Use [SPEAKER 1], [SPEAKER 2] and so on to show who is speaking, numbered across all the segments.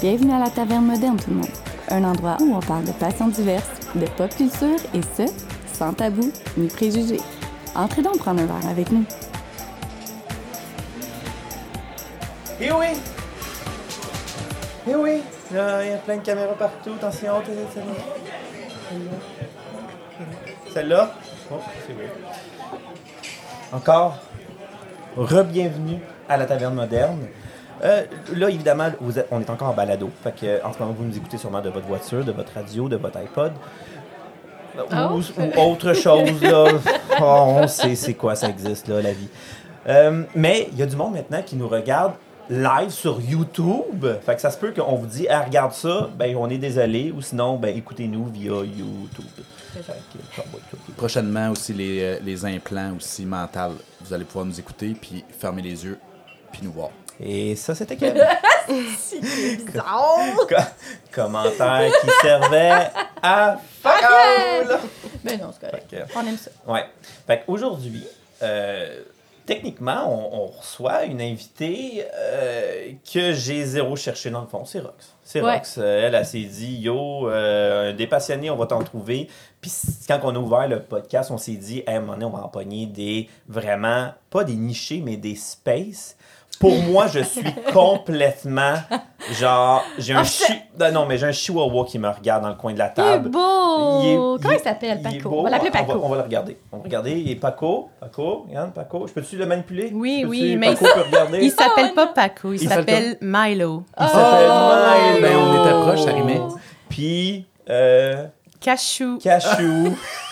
[SPEAKER 1] Bienvenue à la Taverne Moderne, tout le monde. Un endroit où on parle de passions diverses, de pop culture et ce, sans tabou ni préjugés. Entrez donc prendre un verre avec nous.
[SPEAKER 2] Eh oui! Eh oui! Il y a plein de caméras partout. Attention, celle-là. Celle-là? Oh, c'est vrai. Encore, re-bienvenue à la taverne moderne. Euh, là, évidemment, vous êtes- on est encore en balado. Fait que, euh, en ce moment, vous nous écoutez sûrement de votre voiture, de votre radio, de votre iPod. Ou, ou autre chose, là. Oh, on sait c'est quoi, ça existe, là, la vie. Euh, mais il y a du monde maintenant qui nous regarde live sur YouTube. Fait que ça se peut qu'on vous dit, ah, regarde ça, ben on est désolé, ou sinon, ben écoutez-nous via YouTube. Fait que.
[SPEAKER 3] Prochainement aussi les, euh, les implants aussi mentales. Vous allez pouvoir nous écouter puis fermer les yeux puis nous voir.
[SPEAKER 2] Et ça, c'était Kevin. Co- Commentaire qui servait à fuck all.
[SPEAKER 4] Ben non, c'est correct.
[SPEAKER 2] Que-
[SPEAKER 4] On aime ça.
[SPEAKER 2] Ouais. Fait qu'aujourd'hui, euh, techniquement, on, on reçoit une invitée euh, que j'ai zéro cherché dans le fond. C'est Rox. C'est
[SPEAKER 4] Ouais.
[SPEAKER 2] Rox. Euh, Elle, elle s'est dit, yo, des passionnés, on va t'en trouver. Puis quand on a ouvert le podcast, on s'est dit, hey, à un moment donné, on va empoigner des vraiment, pas des nichés, mais des spaces. Pour moi, je suis complètement genre, j'ai un
[SPEAKER 4] Ah,
[SPEAKER 2] chi... non, mais j'ai un chihuahua qui me regarde dans le coin de la
[SPEAKER 4] Il est
[SPEAKER 2] table.
[SPEAKER 4] beau!
[SPEAKER 2] Il est-
[SPEAKER 4] Comment
[SPEAKER 2] il-
[SPEAKER 4] il s'appelle,
[SPEAKER 2] est
[SPEAKER 4] Paco?
[SPEAKER 2] beau.
[SPEAKER 4] On va l'appeler
[SPEAKER 2] On va,
[SPEAKER 4] Paco.
[SPEAKER 2] on va le regarder. On va regarder. Il est Paco. Paco. Regarde, Paco. Je peux-tu le manipuler?
[SPEAKER 5] Oui, oui, mais
[SPEAKER 2] Paco
[SPEAKER 5] il-
[SPEAKER 2] peut regarder?
[SPEAKER 5] Il s'appelle
[SPEAKER 4] Oh,
[SPEAKER 5] pas. Paco, il
[SPEAKER 2] Il
[SPEAKER 5] s'appelle Milo.
[SPEAKER 2] Il s'appelle Milo.
[SPEAKER 3] Ben, on était proches, ça rimait.
[SPEAKER 2] Puis, euh,
[SPEAKER 5] Cachou.
[SPEAKER 2] Cachou.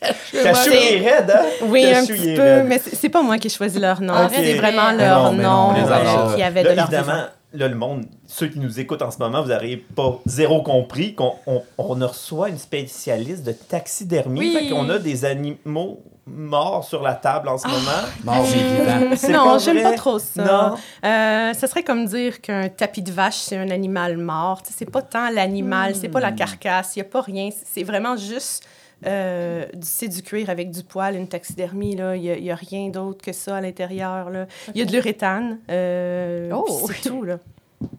[SPEAKER 2] Cachou, est raide, hein?
[SPEAKER 5] Oui, un
[SPEAKER 2] Cachou,
[SPEAKER 5] petit peu,
[SPEAKER 2] raide.
[SPEAKER 5] mais c'est pas moi qui ai choisi leur nom.
[SPEAKER 2] Ok.
[SPEAKER 5] C'est vraiment leur
[SPEAKER 3] non, mais non,
[SPEAKER 5] nom euh, qui avait
[SPEAKER 2] Là,
[SPEAKER 5] de leur
[SPEAKER 2] évidemment, là, le monde, ceux qui nous écoutent en ce moment, vous n'aurez pas zéro compris qu'on on, on reçoit une spécialiste de taxidermie.
[SPEAKER 4] Oui.
[SPEAKER 2] Fait qu'on a des animaux morts sur la table en ce moment.
[SPEAKER 3] Mort mais vivant.
[SPEAKER 2] C'est
[SPEAKER 5] Non, j'aime pas trop ça.
[SPEAKER 2] Non.
[SPEAKER 5] Euh, ça serait comme dire qu'un tapis de vache, c'est un animal mort. Tu sais, C'est pas tant l'animal, c'est pas la carcasse, il n'y a pas rien. C'est vraiment juste. Euh, c'est du cuir avec du poil, une taxidermie. là. Il n'y a, rien d'autre que ça à l'intérieur. là. Il y a de l'uréthane. euh,
[SPEAKER 4] Oh!
[SPEAKER 5] c'est tout. Là.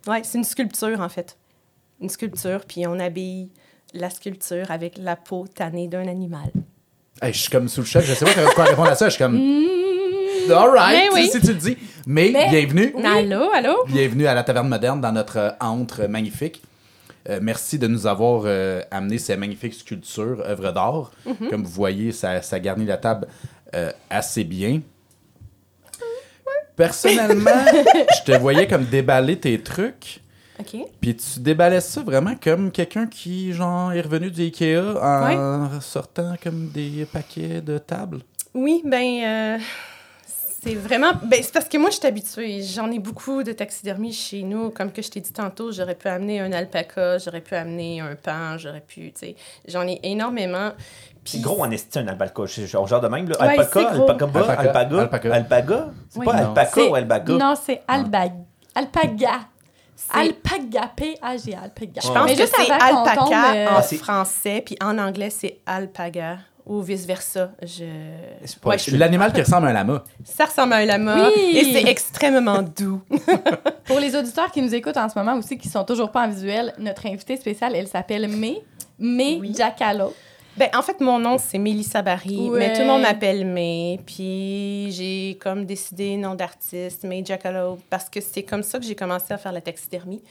[SPEAKER 5] Ouais, c'est une sculpture, en fait. Une sculpture, puis on habille la sculpture avec la peau tannée d'un animal.
[SPEAKER 3] Hey, je suis comme sous le choc, je sais pas quoi répondre à ça. Je suis comme.
[SPEAKER 4] Mmh.
[SPEAKER 3] All right,
[SPEAKER 5] oui.
[SPEAKER 3] si tu le dis. Mais,
[SPEAKER 4] Mais-
[SPEAKER 3] bienvenue.
[SPEAKER 5] Allô, allô?
[SPEAKER 3] Bienvenue à la Taverne Moderne dans notre euh, antre magnifique. Euh, merci de nous avoir euh, amené ces magnifiques sculptures, œuvres d'art. Comme vous voyez, ça, ça garnit la table euh, assez bien. Personnellement, je te voyais comme déballer tes trucs.
[SPEAKER 5] OK.
[SPEAKER 3] Puis tu déballais ça vraiment comme quelqu'un qui, genre, est revenu du Ikea en sortant comme des paquets de tables?
[SPEAKER 5] Oui, ben c'est vraiment ben c'est parce que moi je suis habituée, j'en ai beaucoup de taxidermie chez nous, comme que je t'ai dit tantôt, j'aurais pu amener un alpaca, j'aurais pu amener un pan, j'aurais pu, tu sais, j'en ai énormément.
[SPEAKER 2] C'est
[SPEAKER 5] Puis
[SPEAKER 2] gros en esti, un alpaca. Je- Genre, genre de même, là.
[SPEAKER 5] Ouais,
[SPEAKER 2] alpaca,
[SPEAKER 5] c'est
[SPEAKER 2] alpaca, bas,
[SPEAKER 3] Alpaca,
[SPEAKER 2] alpaga,
[SPEAKER 3] alpaca.
[SPEAKER 2] alpaga? C'est
[SPEAKER 4] Oui.
[SPEAKER 2] pas
[SPEAKER 3] Non.
[SPEAKER 2] alpaca
[SPEAKER 4] C'est-
[SPEAKER 2] ou alpaga?
[SPEAKER 4] Non, c'est albag... alpaga.
[SPEAKER 5] c'est-
[SPEAKER 4] Alpaga, P-A-G, alpaga.
[SPEAKER 5] je pense
[SPEAKER 4] Mais
[SPEAKER 5] que
[SPEAKER 4] juste
[SPEAKER 5] c'est alpaca
[SPEAKER 4] tombe, euh,
[SPEAKER 5] en
[SPEAKER 2] c'est-
[SPEAKER 5] français, puis en anglais c'est alpaga ou vice versa. Je Ouais, je-
[SPEAKER 3] L'animal qui ressemble à un lama.
[SPEAKER 5] ça ressemble à un lama
[SPEAKER 4] Oui.
[SPEAKER 5] et c'est extrêmement doux.
[SPEAKER 4] Pour les auditeurs qui nous écoutent en ce moment aussi, qui sont toujours pas en visuel, notre invitée spéciale, elle s'appelle May. May
[SPEAKER 5] Oui.
[SPEAKER 4] Giacalo.
[SPEAKER 5] Ben, en fait, mon nom, c'est Mélissa Barry,
[SPEAKER 4] Ouais.
[SPEAKER 5] mais tout le monde m'appelle May. Puis j'ai comme décidé nom d'artiste, May Jackalope, parce que c'est comme ça que j'ai commencé à faire la taxidermie.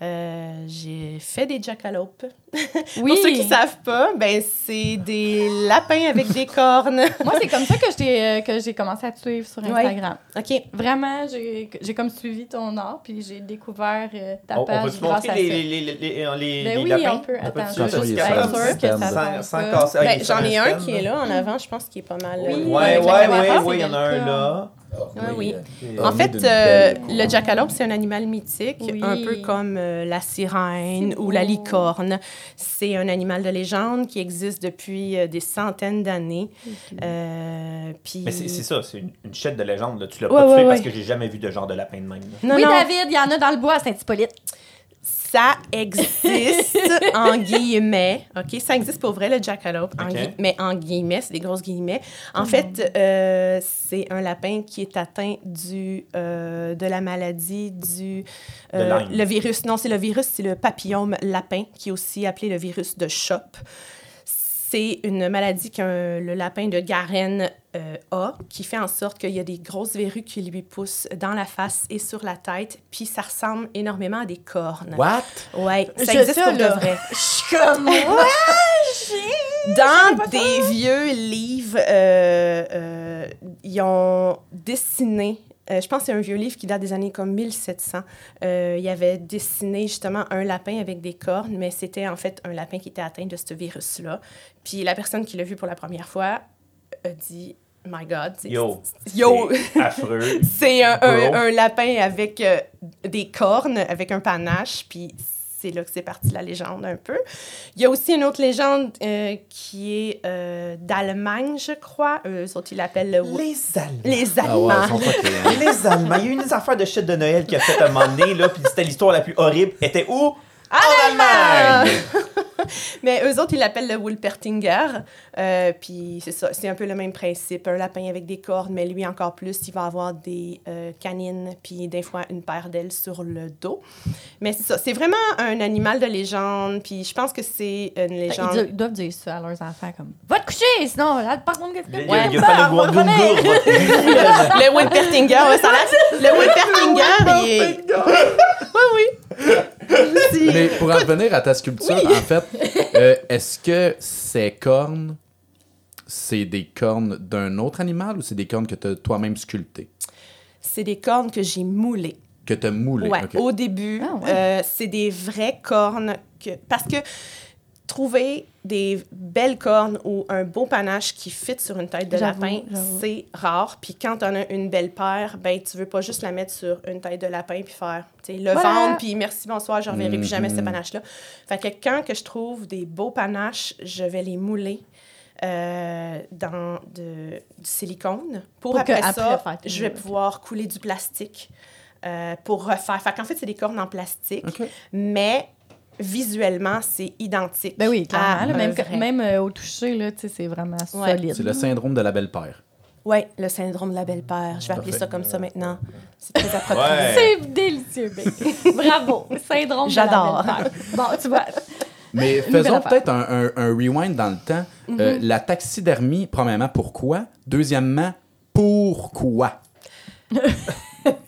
[SPEAKER 5] Euh, j'ai fait des jackalopes.
[SPEAKER 4] Oui.
[SPEAKER 5] Pour ceux qui savent pas, ben c'est des lapins avec des cornes.
[SPEAKER 4] Moi, c'est comme ça que euh, que j'ai commencé à te suivre sur
[SPEAKER 5] Ouais.
[SPEAKER 4] Instagram.
[SPEAKER 5] OK.
[SPEAKER 4] Vraiment, j'ai j'ai comme suivi ton art, puis j'ai découvert euh, ta
[SPEAKER 2] On, on
[SPEAKER 4] page
[SPEAKER 2] peut se
[SPEAKER 4] grâce
[SPEAKER 2] montrer les, les, les, les, les, les,
[SPEAKER 4] Ben
[SPEAKER 2] les
[SPEAKER 4] oui,
[SPEAKER 2] lapins?
[SPEAKER 4] on peut. Attends,
[SPEAKER 2] peut-tu
[SPEAKER 4] je sûre que ça
[SPEAKER 3] stand.
[SPEAKER 2] Sans,
[SPEAKER 4] tombe
[SPEAKER 2] sans
[SPEAKER 4] pas.
[SPEAKER 2] casser. Ah,
[SPEAKER 5] Ben, J'en ai un qui est là en avant, je pense qu'il est pas mal.
[SPEAKER 4] Oui. c'est
[SPEAKER 2] ouais, il y en a un là.
[SPEAKER 5] Ouais, oui.
[SPEAKER 2] Et-
[SPEAKER 5] En
[SPEAKER 3] Orné
[SPEAKER 5] fait, euh, le jackalope, c'est un animal mythique,
[SPEAKER 4] Oui.
[SPEAKER 5] un peu comme euh, la sirène ou la licorne. C'est un animal de légende qui existe depuis euh, des centaines d'années. Euh, puis...
[SPEAKER 2] Mais c'est ça, c'est une, une chaîne de légende. Là. Tu l'as
[SPEAKER 5] Ouais,
[SPEAKER 2] pas tué
[SPEAKER 5] ouais,
[SPEAKER 2] parce
[SPEAKER 5] ouais.
[SPEAKER 2] que j'ai jamais vu de genre de lapin de même.
[SPEAKER 5] Non,
[SPEAKER 4] oui,
[SPEAKER 5] non,
[SPEAKER 4] David, il y en a dans le bois à Saint-Hippolyte.
[SPEAKER 5] Ça existe en guillemets, OK? Ça existe pour vrai, le jackalope, en gui- mais en guillemets, c'est des grosses guillemets. En fait, euh, c'est un lapin qui est atteint du, euh, de la maladie du... euh, le virus, non, c'est le virus, c'est le papillome lapin, qui est aussi appelé le virus de Chop. C'est une maladie que le lapin de Garenne euh, a, qui fait en sorte qu'il y a des grosses verrues qui lui poussent dans la face et sur la tête, puis ça ressemble énormément à des cornes.
[SPEAKER 3] What?
[SPEAKER 5] Ouais, ça
[SPEAKER 4] Je
[SPEAKER 5] existe pour de vrai.
[SPEAKER 4] Je suis comme.
[SPEAKER 5] Dans des vieux livres, euh, euh, ils ont dessiné. Euh, je pense que c'est un vieux livre qui date des années comme 1700. Euh, il avait dessiné justement un lapin avec des cornes, mais c'était en fait un lapin qui était atteint de ce virus-là. Puis la personne qui l'a vu pour la première fois a dit My God, c'est-
[SPEAKER 6] Yo.
[SPEAKER 5] Yo.
[SPEAKER 6] C'est affreux.
[SPEAKER 5] c'est un, un-
[SPEAKER 6] Bro.
[SPEAKER 5] un lapin avec euh, des cornes, avec un panache, puis c'est là que c'est parti la légende un peu. Il y a aussi une autre légende euh, qui est euh, d'Allemagne, je crois. Eux autres, ils l'appellent le...
[SPEAKER 6] Les Allemands.
[SPEAKER 5] Les
[SPEAKER 3] Ah ouais,
[SPEAKER 5] Allemands.
[SPEAKER 3] ils sont fuckés.
[SPEAKER 6] Les Allemands. Il y a eu une affaire de shit de Noël qui a fait un moment donné, là, puis c'était l'histoire la plus horrible. Elle était où? En Allemagne!
[SPEAKER 5] Mais eux autres, ils l'appellent le Wolpertinger. Euh, puis c'est ça, c'est un peu le même principe. Un lapin avec des cornes, mais lui encore plus, il va avoir des euh, canines, puis des fois une paire d'ailes sur le dos. Mais c'est ça, c'est vraiment un animal de légende, puis je pense que c'est une
[SPEAKER 4] Ils,
[SPEAKER 5] légende...
[SPEAKER 4] ils doivent dire ça à leurs enfants comme Va te coucher, sinon là, par contre, qu'est-ce
[SPEAKER 6] Il y a,
[SPEAKER 4] que
[SPEAKER 6] il y a- il y a
[SPEAKER 4] Ouais,
[SPEAKER 6] pas le
[SPEAKER 5] Wolpertinger, ouais, ça Le Wolpertinger, il est... Oui, oui.
[SPEAKER 3] Mais pour en revenir à ta sculpture, en fait, euh, est-ce que ces cornes, c'est des cornes d'un autre animal ou c'est des cornes que tu as toi-même sculptées?
[SPEAKER 5] C'est des cornes que j'ai moulées.
[SPEAKER 3] Que tu as moulées?
[SPEAKER 5] Ouais, au début,
[SPEAKER 4] Ah ouais.
[SPEAKER 5] euh, c'est des vraies cornes. Que... Parce que trouver des belles cornes ou un beau panache qui fit sur une tête de lapin, c'est rare. Puis quand on a une belle paire, ben tu veux pas juste la mettre sur une tête de lapin puis faire, le
[SPEAKER 4] Voilà.
[SPEAKER 5] vendre puis merci, bonsoir, je reverrai plus jamais ce
[SPEAKER 3] Mhm.
[SPEAKER 5] panache-là. Fait que quand que je trouve des beaux panaches, je vais les mouler. euh, dans de, du silicone. Pour, après
[SPEAKER 4] après
[SPEAKER 5] ça, je vais pouvoir couler du plastique euh, pour refaire. Fait qu'en fait, c'est des cornes en plastique, mais visuellement, c'est identique.
[SPEAKER 4] Ben oui,
[SPEAKER 5] à
[SPEAKER 4] clairement. là, même, euh, au toucher, là, tu sais, c'est vraiment
[SPEAKER 5] Ouais.
[SPEAKER 4] solide.
[SPEAKER 3] C'est le syndrome de la belle paire.
[SPEAKER 5] Ouais, le syndrome de la belle paire. Je vais appeler ça comme ça maintenant. C'est très approprié.
[SPEAKER 6] Ouais.
[SPEAKER 4] C'est délicieux, baby. Bravo. Syndrome de la
[SPEAKER 5] J'adore.
[SPEAKER 4] belle-mère. Bon, tu vois.
[SPEAKER 3] Mais faisons peut-être un, un- un rewind dans le temps. Euh, la taxidermie, premièrement, pourquoi? Deuxièmement, pourquoi?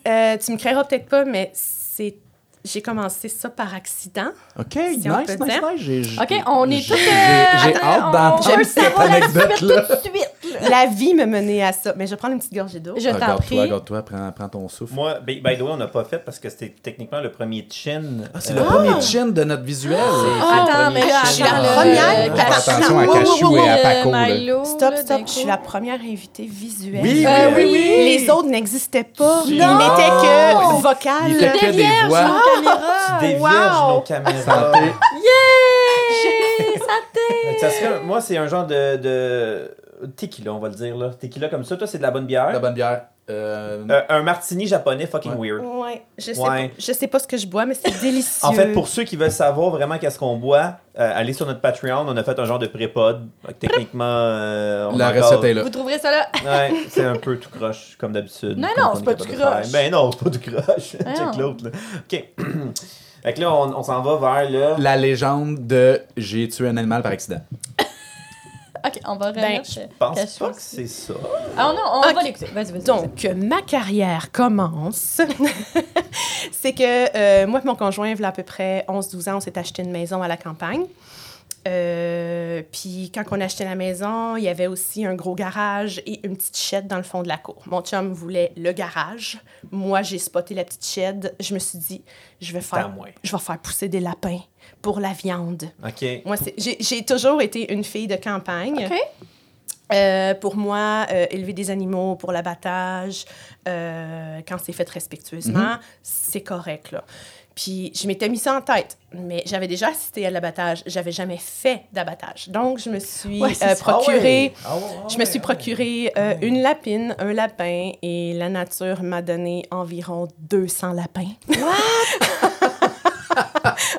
[SPEAKER 5] Euh, tu me créeras peut-être pas, mais c'est j'ai commencé ça par accident.
[SPEAKER 3] OK,
[SPEAKER 5] Si
[SPEAKER 3] nice, nice, nice. J'ai- j'ai-
[SPEAKER 4] OK, on est
[SPEAKER 3] j'ai-
[SPEAKER 4] tous.
[SPEAKER 3] J'ai
[SPEAKER 4] euh,
[SPEAKER 3] hâte
[SPEAKER 4] on
[SPEAKER 3] d'entendre
[SPEAKER 4] veut
[SPEAKER 3] cette
[SPEAKER 4] savoir la suite
[SPEAKER 3] anecdote-là.
[SPEAKER 4] tout de suite. là.
[SPEAKER 5] La vie me menait à ça. Mais je vais prendre une petite gorgée d'eau.
[SPEAKER 4] Je t'en prie.
[SPEAKER 3] regarde-toi, prends, prends ton souffle.
[SPEAKER 6] Moi, by, by the way, on n'a pas fait parce que c'était techniquement le premier chin.
[SPEAKER 3] Ah, c'est le premier chin de notre visuel.
[SPEAKER 4] Attends, mais là,
[SPEAKER 5] Je suis la
[SPEAKER 4] attends,
[SPEAKER 5] première.
[SPEAKER 3] attention à Cachou et à Paco,
[SPEAKER 5] Stop, stop. Je suis la première invitée visuelle.
[SPEAKER 3] Oui,
[SPEAKER 4] Euh,
[SPEAKER 3] oui, oui, oui.
[SPEAKER 5] Les autres n'existaient pas. Ils n'étaient que vocales.
[SPEAKER 3] Ils étaient que des voix.
[SPEAKER 4] Caméras.
[SPEAKER 6] Tu dévierges
[SPEAKER 5] wow.
[SPEAKER 6] nos caméras.
[SPEAKER 3] Santé.
[SPEAKER 4] Yeah! Santé!
[SPEAKER 6] Ça serait- moi, c'est un genre de, de tequila, on va le dire. Là. Tequila comme ça. Toi, c'est de la bonne bière?
[SPEAKER 3] La bonne bière. Euh,
[SPEAKER 6] Euh, un martini japonais fucking weird.
[SPEAKER 5] Ouais. Je sais,
[SPEAKER 6] Ouais.
[SPEAKER 5] Pas, je sais pas ce que je bois, mais c'est délicieux.
[SPEAKER 6] En fait, pour ceux qui veulent savoir vraiment qu'est-ce qu'on boit, euh, allez sur notre Patreon. On a fait un genre de pré-pod. Techniquement, euh, on
[SPEAKER 3] la
[SPEAKER 6] encore-
[SPEAKER 3] recette est là.
[SPEAKER 4] Vous trouverez ça là.
[SPEAKER 6] Ouais, c'est un peu tout croche, comme d'habitude.
[SPEAKER 4] Non, non,
[SPEAKER 6] on
[SPEAKER 4] c'est
[SPEAKER 6] est
[SPEAKER 4] pas tout croche.
[SPEAKER 6] Ben non, c'est pas tout croche.
[SPEAKER 4] Ah
[SPEAKER 6] Check l'autre, là. OK. fait que là, on, on s'en va vers.
[SPEAKER 3] La légende de j'ai tué un animal par accident.
[SPEAKER 4] OK, on va
[SPEAKER 5] Ben.
[SPEAKER 6] Je pense pas que c'est ça.
[SPEAKER 4] Ah non, on va l'écouter. Vas-y, vas-y.
[SPEAKER 5] Donc, ma carrière commence. c'est que euh, moi et mon conjoint, il y a à peu près 11-12 ans, on s'est acheté une maison à la campagne. Euh, puis quand on a acheté la maison, il y avait aussi un gros garage et une petite shed dans le fond de la cour. Mon chum voulait le garage. Moi, j'ai spoté la petite shed. Je me suis dit, je vais faire, je vais faire pousser des lapins pour la viande.
[SPEAKER 6] OK.
[SPEAKER 5] Moi, j'ai toujours été une fille de campagne.
[SPEAKER 4] OK.
[SPEAKER 5] Euh, pour moi, euh, élever des animaux pour l'abattage, euh, quand c'est fait respectueusement, c'est correct. Là. Puis je m'étais mis ça en tête, mais j'avais déjà assisté à l'abattage. J'avais jamais fait d'abattage. Donc, je me suis
[SPEAKER 4] Ouais,
[SPEAKER 5] euh, procuré,
[SPEAKER 6] ouais,
[SPEAKER 5] je me
[SPEAKER 6] ouais,
[SPEAKER 5] suis procuré euh, une lapine, un lapin, et la nature m'a donné environ 200 lapins.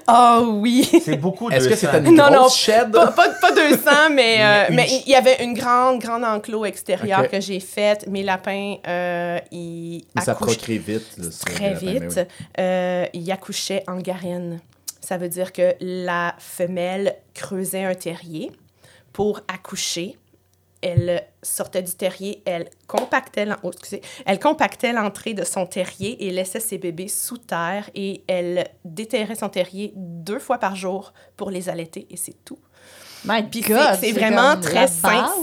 [SPEAKER 5] Oh oui!
[SPEAKER 6] C'est beaucoup de
[SPEAKER 3] Est-ce que c'était une
[SPEAKER 5] Non,
[SPEAKER 3] shed?
[SPEAKER 5] pas, pas, pas 200, mais, euh, mais il y avait une grande, grande enclos extérieur que j'ai faite. Mes lapins, euh, ils
[SPEAKER 3] Mais ça procrée vite. là, ça,
[SPEAKER 5] très vite.
[SPEAKER 3] oui.
[SPEAKER 5] Euh, ils accouchaient en garenne. Ça veut dire que la femelle creusait un terrier pour accoucher. Elle sortait du terrier, elle compactait l'en- oh, excusez, elle compactait l'entrée de son terrier et laissait ses bébés sous terre et elle déterrait son terrier deux fois par jour pour les allaiter et c'est tout.
[SPEAKER 4] My
[SPEAKER 5] Puis
[SPEAKER 4] God,
[SPEAKER 5] c'est- vraiment très.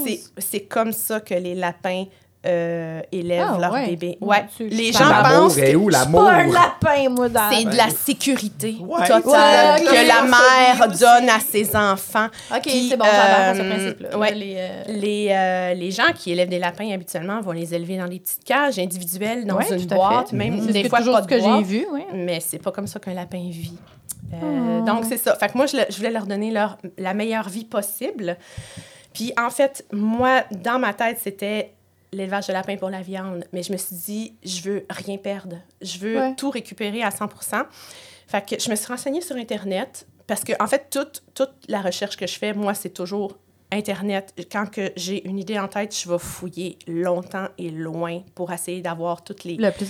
[SPEAKER 5] C'est- C'est comme ça que les lapins euh, élèvent
[SPEAKER 4] Ah,
[SPEAKER 5] leurs
[SPEAKER 4] ouais.
[SPEAKER 5] bébés.
[SPEAKER 4] Mon
[SPEAKER 5] Ouais. Les gens pensent
[SPEAKER 3] L'amour est où,
[SPEAKER 4] Je suis
[SPEAKER 3] l'amour?
[SPEAKER 4] pas un lapin, moi, dans
[SPEAKER 5] c'est de la sécurité
[SPEAKER 6] Ouais.
[SPEAKER 5] totale que la mère donne à ses enfants.
[SPEAKER 4] OK,
[SPEAKER 5] Puis,
[SPEAKER 4] c'est bon, j'adore ce
[SPEAKER 5] euh,
[SPEAKER 4] principe-là.
[SPEAKER 5] ouais.
[SPEAKER 4] Les, euh,
[SPEAKER 5] Les, euh, les gens qui élèvent des lapins habituellement vont les élever dans des petites cages individuelles, dans
[SPEAKER 4] ouais,
[SPEAKER 5] une boîte, même
[SPEAKER 4] C'est
[SPEAKER 5] des fois
[SPEAKER 4] toujours
[SPEAKER 5] pas de
[SPEAKER 4] que j'ai vu, oui.
[SPEAKER 5] Mais c'est pas comme ça qu'un lapin vit. Euh,
[SPEAKER 4] Oh.
[SPEAKER 5] Donc, c'est ça. Fait que moi, je, je voulais leur donner leur, la meilleure vie possible. Puis, en fait, moi, dans ma tête, c'était l'élevage de lapins pour la viande. Mais je me suis dit, je veux rien perdre. Je veux
[SPEAKER 4] Ouais.
[SPEAKER 5] tout récupérer à 100% Fait que je me suis renseignée sur Internet parce que, en fait, toute, toute la recherche que je fais, moi, c'est toujours Internet. Quand que j'ai une idée en tête, je vais fouiller longtemps et loin pour essayer d'avoir toutes les,
[SPEAKER 4] Le plus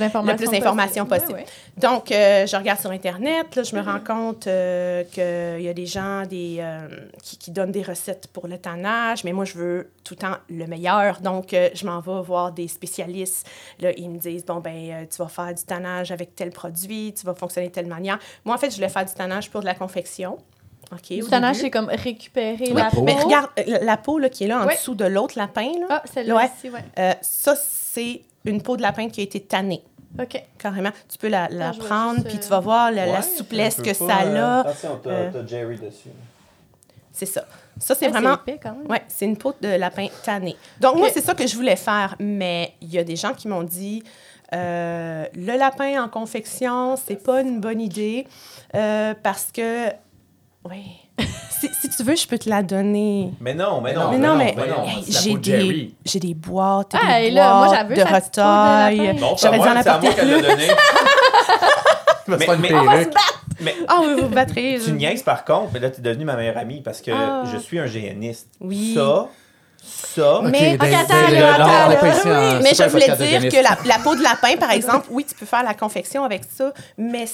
[SPEAKER 4] d'informations
[SPEAKER 5] possible.
[SPEAKER 4] Ouais, ouais.
[SPEAKER 5] donc, euh, je regarde sur Internet, là, je me rends compte euh, qu'il y a des gens des, euh, qui, qui donnent des recettes pour le tannage, mais moi, je veux tout le temps le meilleur. Donc, je m'en vais voir des spécialistes. Là, ils me disent, bon, ben, tu vas faire du tannage avec tel produit, tu vas fonctionner de telle manière. Moi, en fait, je voulais faire du tannage pour de la confection. OK,
[SPEAKER 4] Le
[SPEAKER 5] au
[SPEAKER 4] tannage,
[SPEAKER 5] début.
[SPEAKER 4] c'est comme récupérer
[SPEAKER 3] La
[SPEAKER 4] la
[SPEAKER 3] peau.
[SPEAKER 5] Mais regarde, euh, la peau là, qui est là en dessous de l'autre lapin, là,
[SPEAKER 4] Ah, celle-là
[SPEAKER 5] Ouais.
[SPEAKER 4] ici, ouais.
[SPEAKER 5] euh, ça, c'est une peau de lapin qui a été tannée.
[SPEAKER 4] OK.
[SPEAKER 5] Carrément. Tu peux la, la
[SPEAKER 4] Ah,
[SPEAKER 5] prendre, puis
[SPEAKER 4] euh,
[SPEAKER 5] tu vas voir la, souplesse que ça
[SPEAKER 6] euh,
[SPEAKER 5] a.
[SPEAKER 6] Attention, t'as
[SPEAKER 5] Euh,
[SPEAKER 6] t'as Jerry dessus.
[SPEAKER 5] C'est ça. Ça, c'est vraiment.
[SPEAKER 4] épais, quand même.
[SPEAKER 5] Ouais, c'est une peau de lapin tannée. Donc, moi, c'est ça que je voulais faire. Mais il y a des gens qui m'ont dit euh, le lapin en confection, c'est pas une bonne idée euh, parce que. Oui. si, si tu veux, je peux te la donner.
[SPEAKER 6] Mais non, mais non,
[SPEAKER 5] mais non, mais,
[SPEAKER 3] mais
[SPEAKER 5] hey, j'ai des, j'ai des boîtes,
[SPEAKER 4] Ah,
[SPEAKER 5] des
[SPEAKER 4] là, moi,
[SPEAKER 5] boîtes
[SPEAKER 4] j'avoue,
[SPEAKER 5] de retail.
[SPEAKER 6] Bon,
[SPEAKER 5] J'aurais dû en
[SPEAKER 6] c'est à moi
[SPEAKER 5] apporter plus.
[SPEAKER 6] donné.
[SPEAKER 3] Il va se
[SPEAKER 6] Mais- mais-. Mais
[SPEAKER 5] Ah oui, vous vous battrez.
[SPEAKER 6] tu niaises par contre, mais là, tu es devenue ma meilleure amie parce que
[SPEAKER 5] Ah.
[SPEAKER 6] je suis un géaniste.
[SPEAKER 5] Oui.
[SPEAKER 6] Ça, ça,
[SPEAKER 5] Mais-
[SPEAKER 3] ben,
[SPEAKER 4] Ok, attends, attends,
[SPEAKER 3] on
[SPEAKER 4] oui.
[SPEAKER 3] c'est
[SPEAKER 5] Mais je voulais dire que la, la peau de lapin, par exemple, oui, tu peux faire la confection avec ça, mais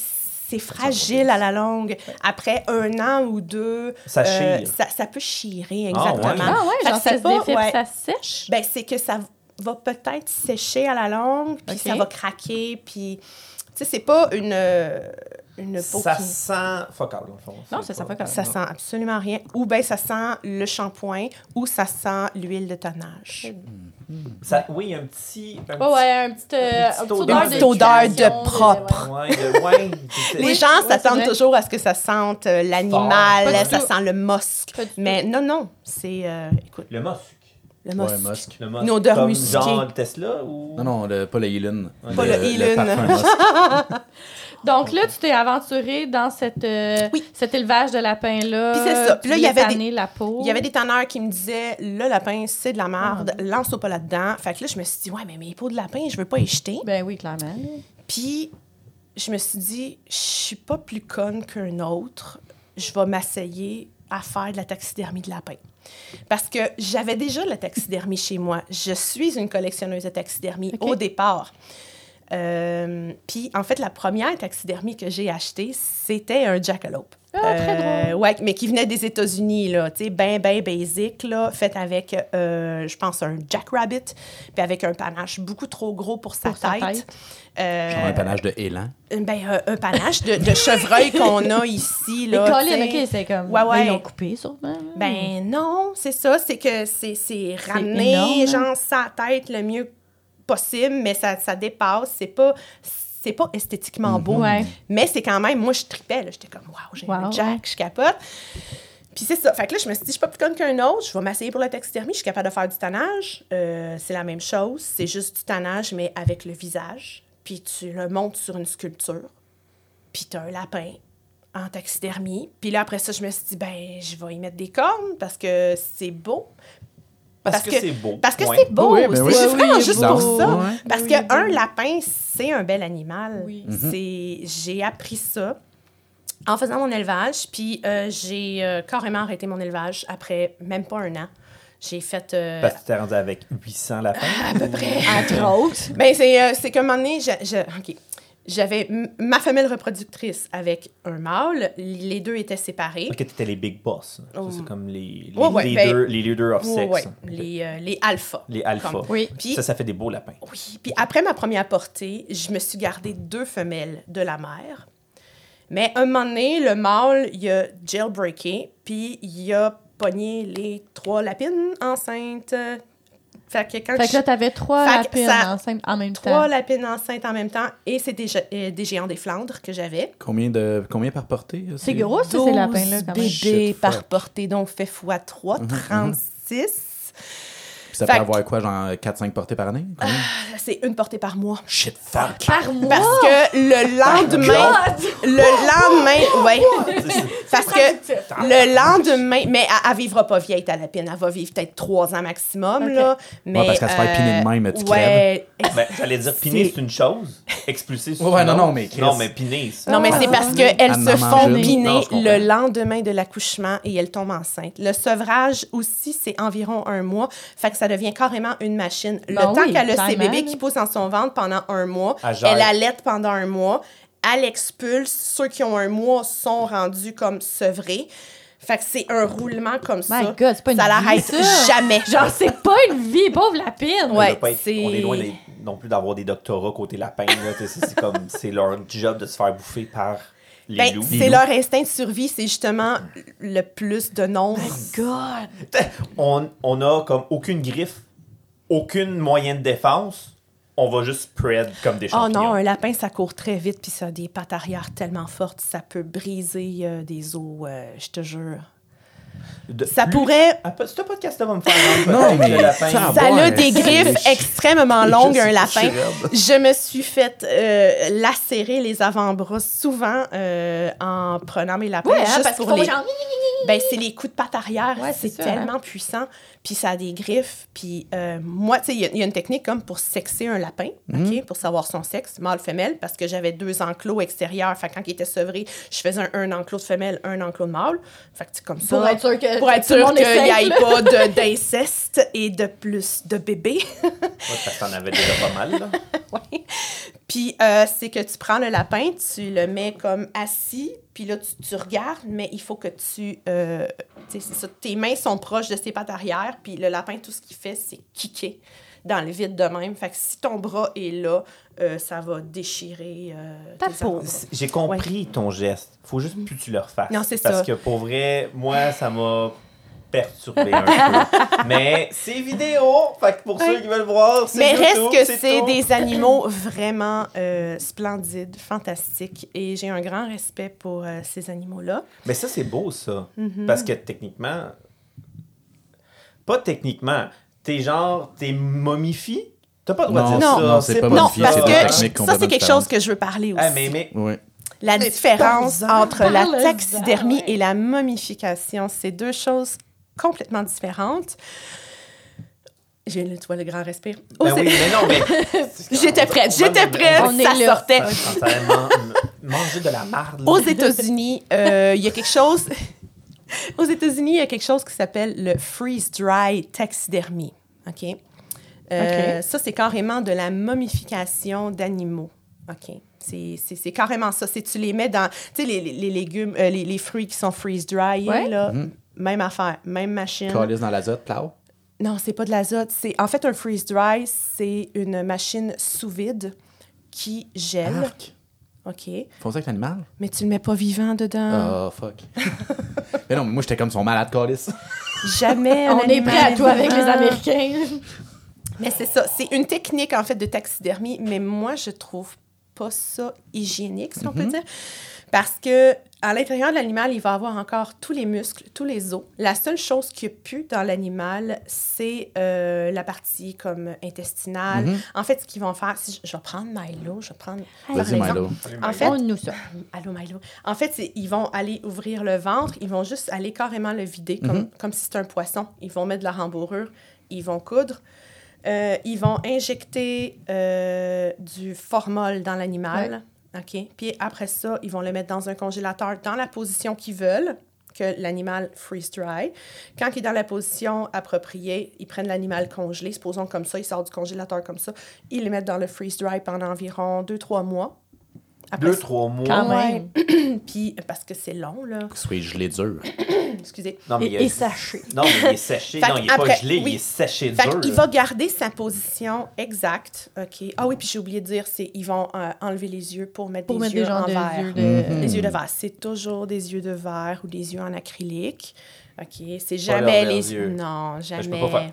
[SPEAKER 5] c'est fragile à la longue. Après un an ou deux,
[SPEAKER 6] Ça
[SPEAKER 5] euh, ça, ça peut chirer,
[SPEAKER 6] Ah, ouais.
[SPEAKER 5] exactement.
[SPEAKER 4] Ah ouais,
[SPEAKER 5] Fait
[SPEAKER 4] genre
[SPEAKER 5] que
[SPEAKER 4] ça
[SPEAKER 5] c'est
[SPEAKER 4] se
[SPEAKER 5] pas-
[SPEAKER 4] défait,
[SPEAKER 5] ouais.
[SPEAKER 4] ça sèche.
[SPEAKER 5] Ben, c'est que ça va peut-être sécher à la longue, puis ça va craquer, puis... Tu sais, c'est pas une, euh, une peau
[SPEAKER 6] ça
[SPEAKER 5] qui...
[SPEAKER 6] sent dans le fond.
[SPEAKER 4] Non,
[SPEAKER 6] C'est
[SPEAKER 4] ça sent all.
[SPEAKER 5] Ça sent absolument rien. Ou bien ça sent le shampoing, ou ça sent l'huile de tannage.
[SPEAKER 6] Ça, oui, il y a un petit. un
[SPEAKER 4] Ouais, ouais, un petit, euh, un petit
[SPEAKER 6] odeur.
[SPEAKER 4] de
[SPEAKER 5] petite odeur de propre.
[SPEAKER 6] Ouais, de, ouais.
[SPEAKER 5] Les gens
[SPEAKER 4] ouais,
[SPEAKER 5] s'attendent toujours à ce que ça sente euh, l'animal, ça
[SPEAKER 4] tout.
[SPEAKER 5] sent le
[SPEAKER 4] du
[SPEAKER 5] Mais non, non, c'est... euh, écoute,
[SPEAKER 6] Le musc.
[SPEAKER 5] le
[SPEAKER 3] Ouais,
[SPEAKER 5] musc.
[SPEAKER 3] musc.
[SPEAKER 6] Le musc.
[SPEAKER 5] Une odeur
[SPEAKER 6] comme
[SPEAKER 5] musquée.
[SPEAKER 6] Genre le Tesla ou?
[SPEAKER 3] Non, non, le- pas le Elon.
[SPEAKER 5] Pas le Elon.
[SPEAKER 4] Donc là, tu t'es aventuré dans cette, euh,
[SPEAKER 5] Oui.
[SPEAKER 4] cet élevage de lapins-là.
[SPEAKER 5] Puis c'est ça. Puis là, il y avait des-
[SPEAKER 4] la peau.
[SPEAKER 5] Il y avait des tanneurs qui me disaient le lapin, c'est de la merde,
[SPEAKER 4] Ah.
[SPEAKER 5] lance-toi pas là-dedans. Fait que là, je me suis dit, ouais, mais mes peaux de lapin, je veux pas y jeter.
[SPEAKER 4] Ben oui, clairement.
[SPEAKER 5] Puis je me suis dit, je suis pas plus conne qu'un autre. Je vais m'essayer à faire de la taxidermie de lapin. Parce que j'avais déjà la taxidermie chez moi. Je suis une collectionneuse de taxidermie au départ. Euh, puis, en fait, la première taxidermie que j'ai achetée, c'était un jackalope.
[SPEAKER 4] Ah, très drôle.
[SPEAKER 5] Ouais, mais qui venait des États-Unis, là, tu sais, ben, ben basic, là, fait avec, euh, je pense, un jackrabbit, puis avec un panache beaucoup trop gros pour sa
[SPEAKER 4] Pour sa
[SPEAKER 5] tête. Euh,
[SPEAKER 3] Genre un panache de élan.
[SPEAKER 5] ben, euh, un panache de, de chevreuil qu'on a ici,
[SPEAKER 4] Les
[SPEAKER 5] là. sais.
[SPEAKER 4] OK, c'est comme...
[SPEAKER 5] Ouais, ouais.
[SPEAKER 4] Ils l'ont coupé, sûrement.
[SPEAKER 5] Ben non, c'est ça, c'est que c'est c'est ramener,
[SPEAKER 4] énorme,
[SPEAKER 5] genre, sa tête le mieux possible, mais ça, ça dépasse, c'est pas... C'est pas esthétiquement beau,
[SPEAKER 4] Ouais.
[SPEAKER 5] mais c'est quand même, moi je tripais, j'étais comme, waouh, j'ai
[SPEAKER 4] Wow,
[SPEAKER 5] un Jack, je capote. Puis c'est ça. Fait que là, je me suis dit, je suis pas plus conne qu'un autre. Je vais m'essayer pour la taxidermie. Je suis capable de faire du tannage. Euh, c'est la même chose. C'est juste du tannage, mais avec le visage. Puis tu le montes sur une sculpture. Puis tu as un lapin en taxidermie. Puis là, après ça, je me suis dit, ben, je vais y mettre des cornes parce que c'est beau.
[SPEAKER 6] Parce,
[SPEAKER 5] parce
[SPEAKER 6] que,
[SPEAKER 5] que-
[SPEAKER 6] c'est beau.
[SPEAKER 5] Parce que c'est beau.
[SPEAKER 3] Oui, ben oui.
[SPEAKER 5] c'est
[SPEAKER 3] Oui,
[SPEAKER 5] vraiment
[SPEAKER 3] oui,
[SPEAKER 5] juste
[SPEAKER 3] beau.
[SPEAKER 5] pour ça. Parce
[SPEAKER 4] Oui,
[SPEAKER 5] qu'un
[SPEAKER 4] beau.
[SPEAKER 5] lapin, c'est un bel animal.
[SPEAKER 4] Oui.
[SPEAKER 5] C'est- J'ai appris ça. en faisant mon élevage. Puis euh, j'ai euh, carrément arrêté mon élevage après même pas un an. J'ai fait. euh,
[SPEAKER 6] Parce que tu t'es rendu avec 800 lapins?
[SPEAKER 5] à peu près.
[SPEAKER 4] Entre autres.
[SPEAKER 5] Ben, c'est, euh, c'est qu'à un moment donné, je- je- OK. J'avais ma femelle reproductrice avec un mâle. Les deux étaient séparés.
[SPEAKER 6] Ok, t'étais les big boss.
[SPEAKER 5] Oh.
[SPEAKER 6] c'est comme les, les,
[SPEAKER 5] ouais,
[SPEAKER 6] leaders,
[SPEAKER 5] ben-
[SPEAKER 6] les leaders of
[SPEAKER 5] Ouais,
[SPEAKER 6] sex.
[SPEAKER 5] ouais.
[SPEAKER 6] Ok.
[SPEAKER 5] Les, euh, les alphas.
[SPEAKER 6] Les alphas.
[SPEAKER 4] Oui.
[SPEAKER 5] Puis,
[SPEAKER 6] Ça, ça fait des beaux lapins.
[SPEAKER 5] oui. Puis après ma première portée, je me suis gardé deux femelles de la mère. Mais un moment donné, le mâle, il a jailbreaké, puis il a pogné les trois lapines enceintes. Fait que quand
[SPEAKER 4] Fait que
[SPEAKER 5] je-
[SPEAKER 4] là, t'avais trois lapines
[SPEAKER 5] ça-
[SPEAKER 4] enceintes en même
[SPEAKER 5] trois
[SPEAKER 4] temps.
[SPEAKER 5] lapines enceintes en même temps, et c'est des, euh, des géants des Flandres que j'avais.
[SPEAKER 3] Combien, de, combien par portée?
[SPEAKER 4] C'est gros, ça, ces lapins-là, quand même.
[SPEAKER 5] bébés par portée, donc fait x 3,
[SPEAKER 3] Mhm,
[SPEAKER 5] 36.
[SPEAKER 3] Puis ça
[SPEAKER 5] Fait
[SPEAKER 3] peut avoir quoi, genre 4-5 portées par année? Combien?
[SPEAKER 5] C'est une portée par mois.
[SPEAKER 3] Shit, fuck!
[SPEAKER 4] Par mois!
[SPEAKER 5] Parce que le lendemain, le lendemain, ouais. Parce que le lendemain, mais elle, elle vivra pas vieille, ta lapine. Elle va vivre peut-être trois ans maximum, là. Mais,
[SPEAKER 3] Ouais, parce qu'elle se fait piner de même, tu
[SPEAKER 5] Ouais.
[SPEAKER 6] Ben, J'allais dire, piner,
[SPEAKER 5] C'est-
[SPEAKER 6] une chose. Expulser, c'est
[SPEAKER 3] Ouais,
[SPEAKER 6] une
[SPEAKER 3] non,
[SPEAKER 6] autre.
[SPEAKER 3] non, mais Chris-
[SPEAKER 6] Non, mais piner, c'est...
[SPEAKER 5] Non, mais c'est parce qu'elles
[SPEAKER 3] Elle
[SPEAKER 5] se font piner le lendemain de l'accouchement et elles tombent enceintes. Le sevrage aussi, c'est environ un mois. Fait que ça devient carrément une machine. Le
[SPEAKER 4] Ben
[SPEAKER 5] temps
[SPEAKER 4] oui,
[SPEAKER 5] qu'elle a ses bébés qui poussent dans son ventre pendant un mois,
[SPEAKER 6] Elle
[SPEAKER 5] allaite pendant un mois, elle expulse. Ceux qui ont un mois sont rendus comme sevrés. Fait que c'est un roulement comme ça.
[SPEAKER 4] My God, c'est pas une
[SPEAKER 5] ça
[SPEAKER 4] vie,
[SPEAKER 5] l'arrête
[SPEAKER 4] ça.
[SPEAKER 5] jamais.
[SPEAKER 4] Genre, c'est pas une vie, pauvre lapine!
[SPEAKER 6] On
[SPEAKER 5] Ouais,
[SPEAKER 6] être- On est loin des- non plus d'avoir des doctorats côté lapin. C'est c'est comme... C'est leur job de se faire bouffer par
[SPEAKER 5] Ben,
[SPEAKER 6] loups.
[SPEAKER 5] c'est leur instinct de survie, c'est justement le plus de nombre.
[SPEAKER 4] God!
[SPEAKER 6] on, on a comme aucune griffe, aucune moyen de défense. On va juste spread comme des
[SPEAKER 5] Oh
[SPEAKER 6] champignons.
[SPEAKER 5] non, un lapin, ça court très vite, puis ça a des pattes arrière tellement fortes, ça peut briser euh, des os, euh, je te jure.
[SPEAKER 6] De-
[SPEAKER 5] Ça
[SPEAKER 6] plus-
[SPEAKER 5] pourrait...
[SPEAKER 6] Ah, pas- Ce podcast va me faire
[SPEAKER 3] Non, mais
[SPEAKER 6] le lapin.
[SPEAKER 3] ça
[SPEAKER 5] Ça a des griffes extrêmement longues, un
[SPEAKER 3] Je
[SPEAKER 5] lapin. Je me suis fait euh, lacérer les avant-bras souvent euh, en prenant mes lapins
[SPEAKER 4] Ouais, hein, parce
[SPEAKER 5] pour les...
[SPEAKER 4] genre...
[SPEAKER 5] Ben, c'est les coups de patte arrière.
[SPEAKER 4] Ouais,
[SPEAKER 5] c'est
[SPEAKER 4] ça, hein.
[SPEAKER 5] tellement puissant. Puis ça a des griffes. Puis euh, moi, tu sais, il y a- il y, a une technique comme pour sexer un lapin,
[SPEAKER 4] Mhm.
[SPEAKER 5] OK, pour savoir son sexe, mâle, femelle, parce que j'avais deux enclos extérieurs. Fait que quand il était sevré, je faisais un, un enclos de femelle, un enclos de mâle. Fait que c'est comme ça.
[SPEAKER 4] Pour être sûr que
[SPEAKER 5] Pour être sûr qu'il n'y ait pas d'inceste et de plus de bébés.
[SPEAKER 6] Ouais, parce que t'en avais déjà pas mal. Là.
[SPEAKER 5] Ouais. Puis euh, c'est que tu prends le lapin, tu le mets comme assis, puis là, tu, tu regardes, mais il faut que tu... euh, tu sais, c'est ça, tes mains sont proches de ses pattes arrière, puis le lapin, tout ce qu'il fait, c'est kicker dans le vide de même. Fait que si ton bras est là, euh, ça va déchirer euh,
[SPEAKER 4] Ta peau.
[SPEAKER 6] J'ai compris ton geste. Faut juste plus que tu le refasses.
[SPEAKER 5] Non, c'est
[SPEAKER 6] Parce
[SPEAKER 5] ça.
[SPEAKER 6] que pour vrai, moi, ça m'a perturbé un peu. Mais c'est vidéo. Fait que pour ceux qui veulent voir, c'est
[SPEAKER 5] Mais
[SPEAKER 6] YouTube,
[SPEAKER 5] reste que c'est des animaux vraiment euh, splendides, fantastiques, et j'ai un grand respect pour euh, ces animaux-là.
[SPEAKER 6] Mais ça, c'est beau, ça.
[SPEAKER 5] Mhm.
[SPEAKER 6] Parce que techniquement, pas techniquement, t'es genre, t'es momifié? T'as pas le droit de dire
[SPEAKER 5] non,
[SPEAKER 6] ça.
[SPEAKER 3] non, c'est pas
[SPEAKER 5] Non,
[SPEAKER 3] modifié,
[SPEAKER 5] parce
[SPEAKER 3] c'est
[SPEAKER 5] que ça, c'est quelque chose que je veux parler aussi.
[SPEAKER 6] Ah, mais, mais.
[SPEAKER 5] La différence entre la taxidermie et la momification, c'est deux choses complètement différentes. J'ai le, tu vois, le grand respire. Oh,
[SPEAKER 6] ben oui, mais non, mais.
[SPEAKER 5] J'étais prête, j'étais prête,
[SPEAKER 4] On est
[SPEAKER 5] ça
[SPEAKER 4] là.
[SPEAKER 5] sortait.
[SPEAKER 6] Manger de la marde.
[SPEAKER 5] Aux États-Unis, euh, il y a quelque chose. Aux États-Unis, il y a quelque chose qui s'appelle le freeze-dry taxidermie. OK? Euh,
[SPEAKER 4] OK.
[SPEAKER 5] Ça, c'est carrément de la momification d'animaux. OK? C'est- carrément ça. C'est tu les mets dans. Tu sais, les, les- les légumes, euh, les, les fruits qui sont freeze-dry,
[SPEAKER 4] Ouais.
[SPEAKER 5] là.
[SPEAKER 3] Mhm.
[SPEAKER 5] Même affaire, même machine.
[SPEAKER 3] Calice dans l'azote, plau?
[SPEAKER 5] Non, c'est pas de l'azote. C'est en fait un freeze dry, c'est une machine sous vide qui gèle.
[SPEAKER 3] Arc.
[SPEAKER 5] OK.
[SPEAKER 3] Font ça avec l'animal?
[SPEAKER 5] Mais tu le mets pas vivant dedans.
[SPEAKER 3] Oh, fuck. mais non, mais moi, j'étais comme son malade, Calice.
[SPEAKER 5] Jamais. un
[SPEAKER 4] On est prêt à tout avec les
[SPEAKER 5] vivant.
[SPEAKER 4] Américains.
[SPEAKER 5] Mais c'est ça, c'est une technique en fait de taxidermie, mais moi je trouve pas ça hygiénique, si on peut dire. Parce que à l'intérieur de l'animal, il va avoir encore tous les muscles, tous les os. La seule chose a plus dans l'animal, c'est euh, la partie comme intestinale.
[SPEAKER 3] Mhm.
[SPEAKER 5] En fait, ce qu'ils vont faire, si je, je vais prendre Milo, je vais prendre
[SPEAKER 3] Vas-y, Milo.
[SPEAKER 5] En fait,
[SPEAKER 4] nous ça.
[SPEAKER 5] Allô, Milo. En fait, c'est- ils vont aller ouvrir le ventre, ils vont juste aller carrément le vider comme,
[SPEAKER 3] Mhm.
[SPEAKER 5] comme si c'était un poisson. Ils vont mettre de la rembourrure, ils vont coudre, euh, ils vont injecter euh, du formol dans l'animal. OK? Puis après ça, ils vont le mettre dans un congélateur dans la position qu'ils veulent que l'animal freeze dry. Quand il est dans la position appropriée, ils prennent l'animal congelé, supposons comme ça, il sort du congélateur comme ça, ils le mettent dans le freeze dry pendant environ 2-3 mois. Après
[SPEAKER 6] Deux, trois mois.
[SPEAKER 4] Quand même.
[SPEAKER 5] Puis parce que c'est long là,
[SPEAKER 3] Que ce soit gelé dur?
[SPEAKER 5] excusez.
[SPEAKER 6] Non, mais il
[SPEAKER 4] et sachez.
[SPEAKER 6] Non, mais il est séché. Non, il est
[SPEAKER 5] après-
[SPEAKER 6] pas gelé,
[SPEAKER 5] oui.
[SPEAKER 6] il est séché
[SPEAKER 5] Fait
[SPEAKER 6] dur. là.
[SPEAKER 5] va garder sa position exacte. OK. Ah oui, puis j'ai oublié de dire, c'est ils vont euh, enlever les yeux pour mettre
[SPEAKER 4] Pour
[SPEAKER 5] des
[SPEAKER 4] mettre
[SPEAKER 5] yeux
[SPEAKER 4] des
[SPEAKER 5] en
[SPEAKER 4] de
[SPEAKER 5] verre.
[SPEAKER 4] yeux de.
[SPEAKER 3] Mhm.
[SPEAKER 5] Les yeux de verre, c'est toujours des yeux de verre ou des yeux en acrylique. OK, c'est jamais les
[SPEAKER 6] yeux.
[SPEAKER 5] Non,
[SPEAKER 6] je peux
[SPEAKER 5] jamais.
[SPEAKER 6] pas faire-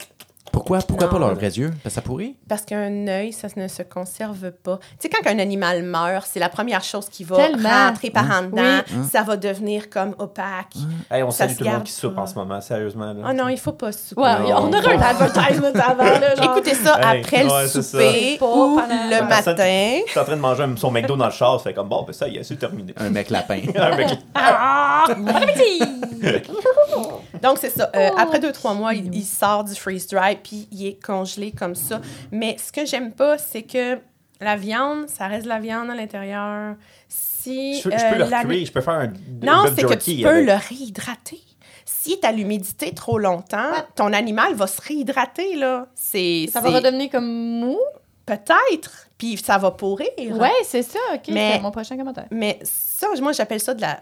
[SPEAKER 3] Pourquoi, pourquoi pas leurs vrais yeux? Parce que ça pourrit?
[SPEAKER 5] Parce qu'un œil, ça ne se conserve pas. Tu sais, quand un animal meurt, c'est la première chose qui va
[SPEAKER 4] Tellement.
[SPEAKER 5] rentrer par en dedans.
[SPEAKER 3] Oui.
[SPEAKER 5] Ça va devenir comme opaque.
[SPEAKER 6] Hey, on
[SPEAKER 5] Ça
[SPEAKER 6] salue tout le monde qui soupe
[SPEAKER 5] pas.
[SPEAKER 6] en ce moment, sérieusement. Là.
[SPEAKER 5] Oh non, il faut pas souper.
[SPEAKER 4] Ouais,
[SPEAKER 6] Non.
[SPEAKER 4] on aurait un advertisement avant, là. Genre...
[SPEAKER 5] Écoutez ça
[SPEAKER 6] Hey,
[SPEAKER 5] après
[SPEAKER 6] ouais,
[SPEAKER 5] le
[SPEAKER 6] c'est
[SPEAKER 5] souper ou le matin.
[SPEAKER 6] T'es en train de manger son McDo dans le char, ça fait comme bon, ben ça, il a su terminer.
[SPEAKER 3] Un mec lapin.
[SPEAKER 6] Un mec-
[SPEAKER 5] Donc, c'est ça. Euh, après deux, trois mois, il, il sort du freeze-dry, puis il est congelé comme ça. Mais ce que j'aime pas, c'est que la viande, ça reste de la viande à l'intérieur. Si,
[SPEAKER 6] Je peux, je
[SPEAKER 5] euh,
[SPEAKER 6] peux le
[SPEAKER 5] la-
[SPEAKER 6] je peux faire un
[SPEAKER 5] Non, c'est que tu peux
[SPEAKER 6] avec.
[SPEAKER 5] le réhydrater. S'il est à l'humidité trop longtemps, ton animal va se réhydrater, là. C'est...
[SPEAKER 4] Ça va redevenir comme mou?
[SPEAKER 5] Peut-être. Puis ça va pourrir.
[SPEAKER 4] Ouais, c'est ça. OK,
[SPEAKER 5] Mais-
[SPEAKER 4] c'est mon prochain commentaire.
[SPEAKER 5] Mais ça, moi, j'appelle ça de la,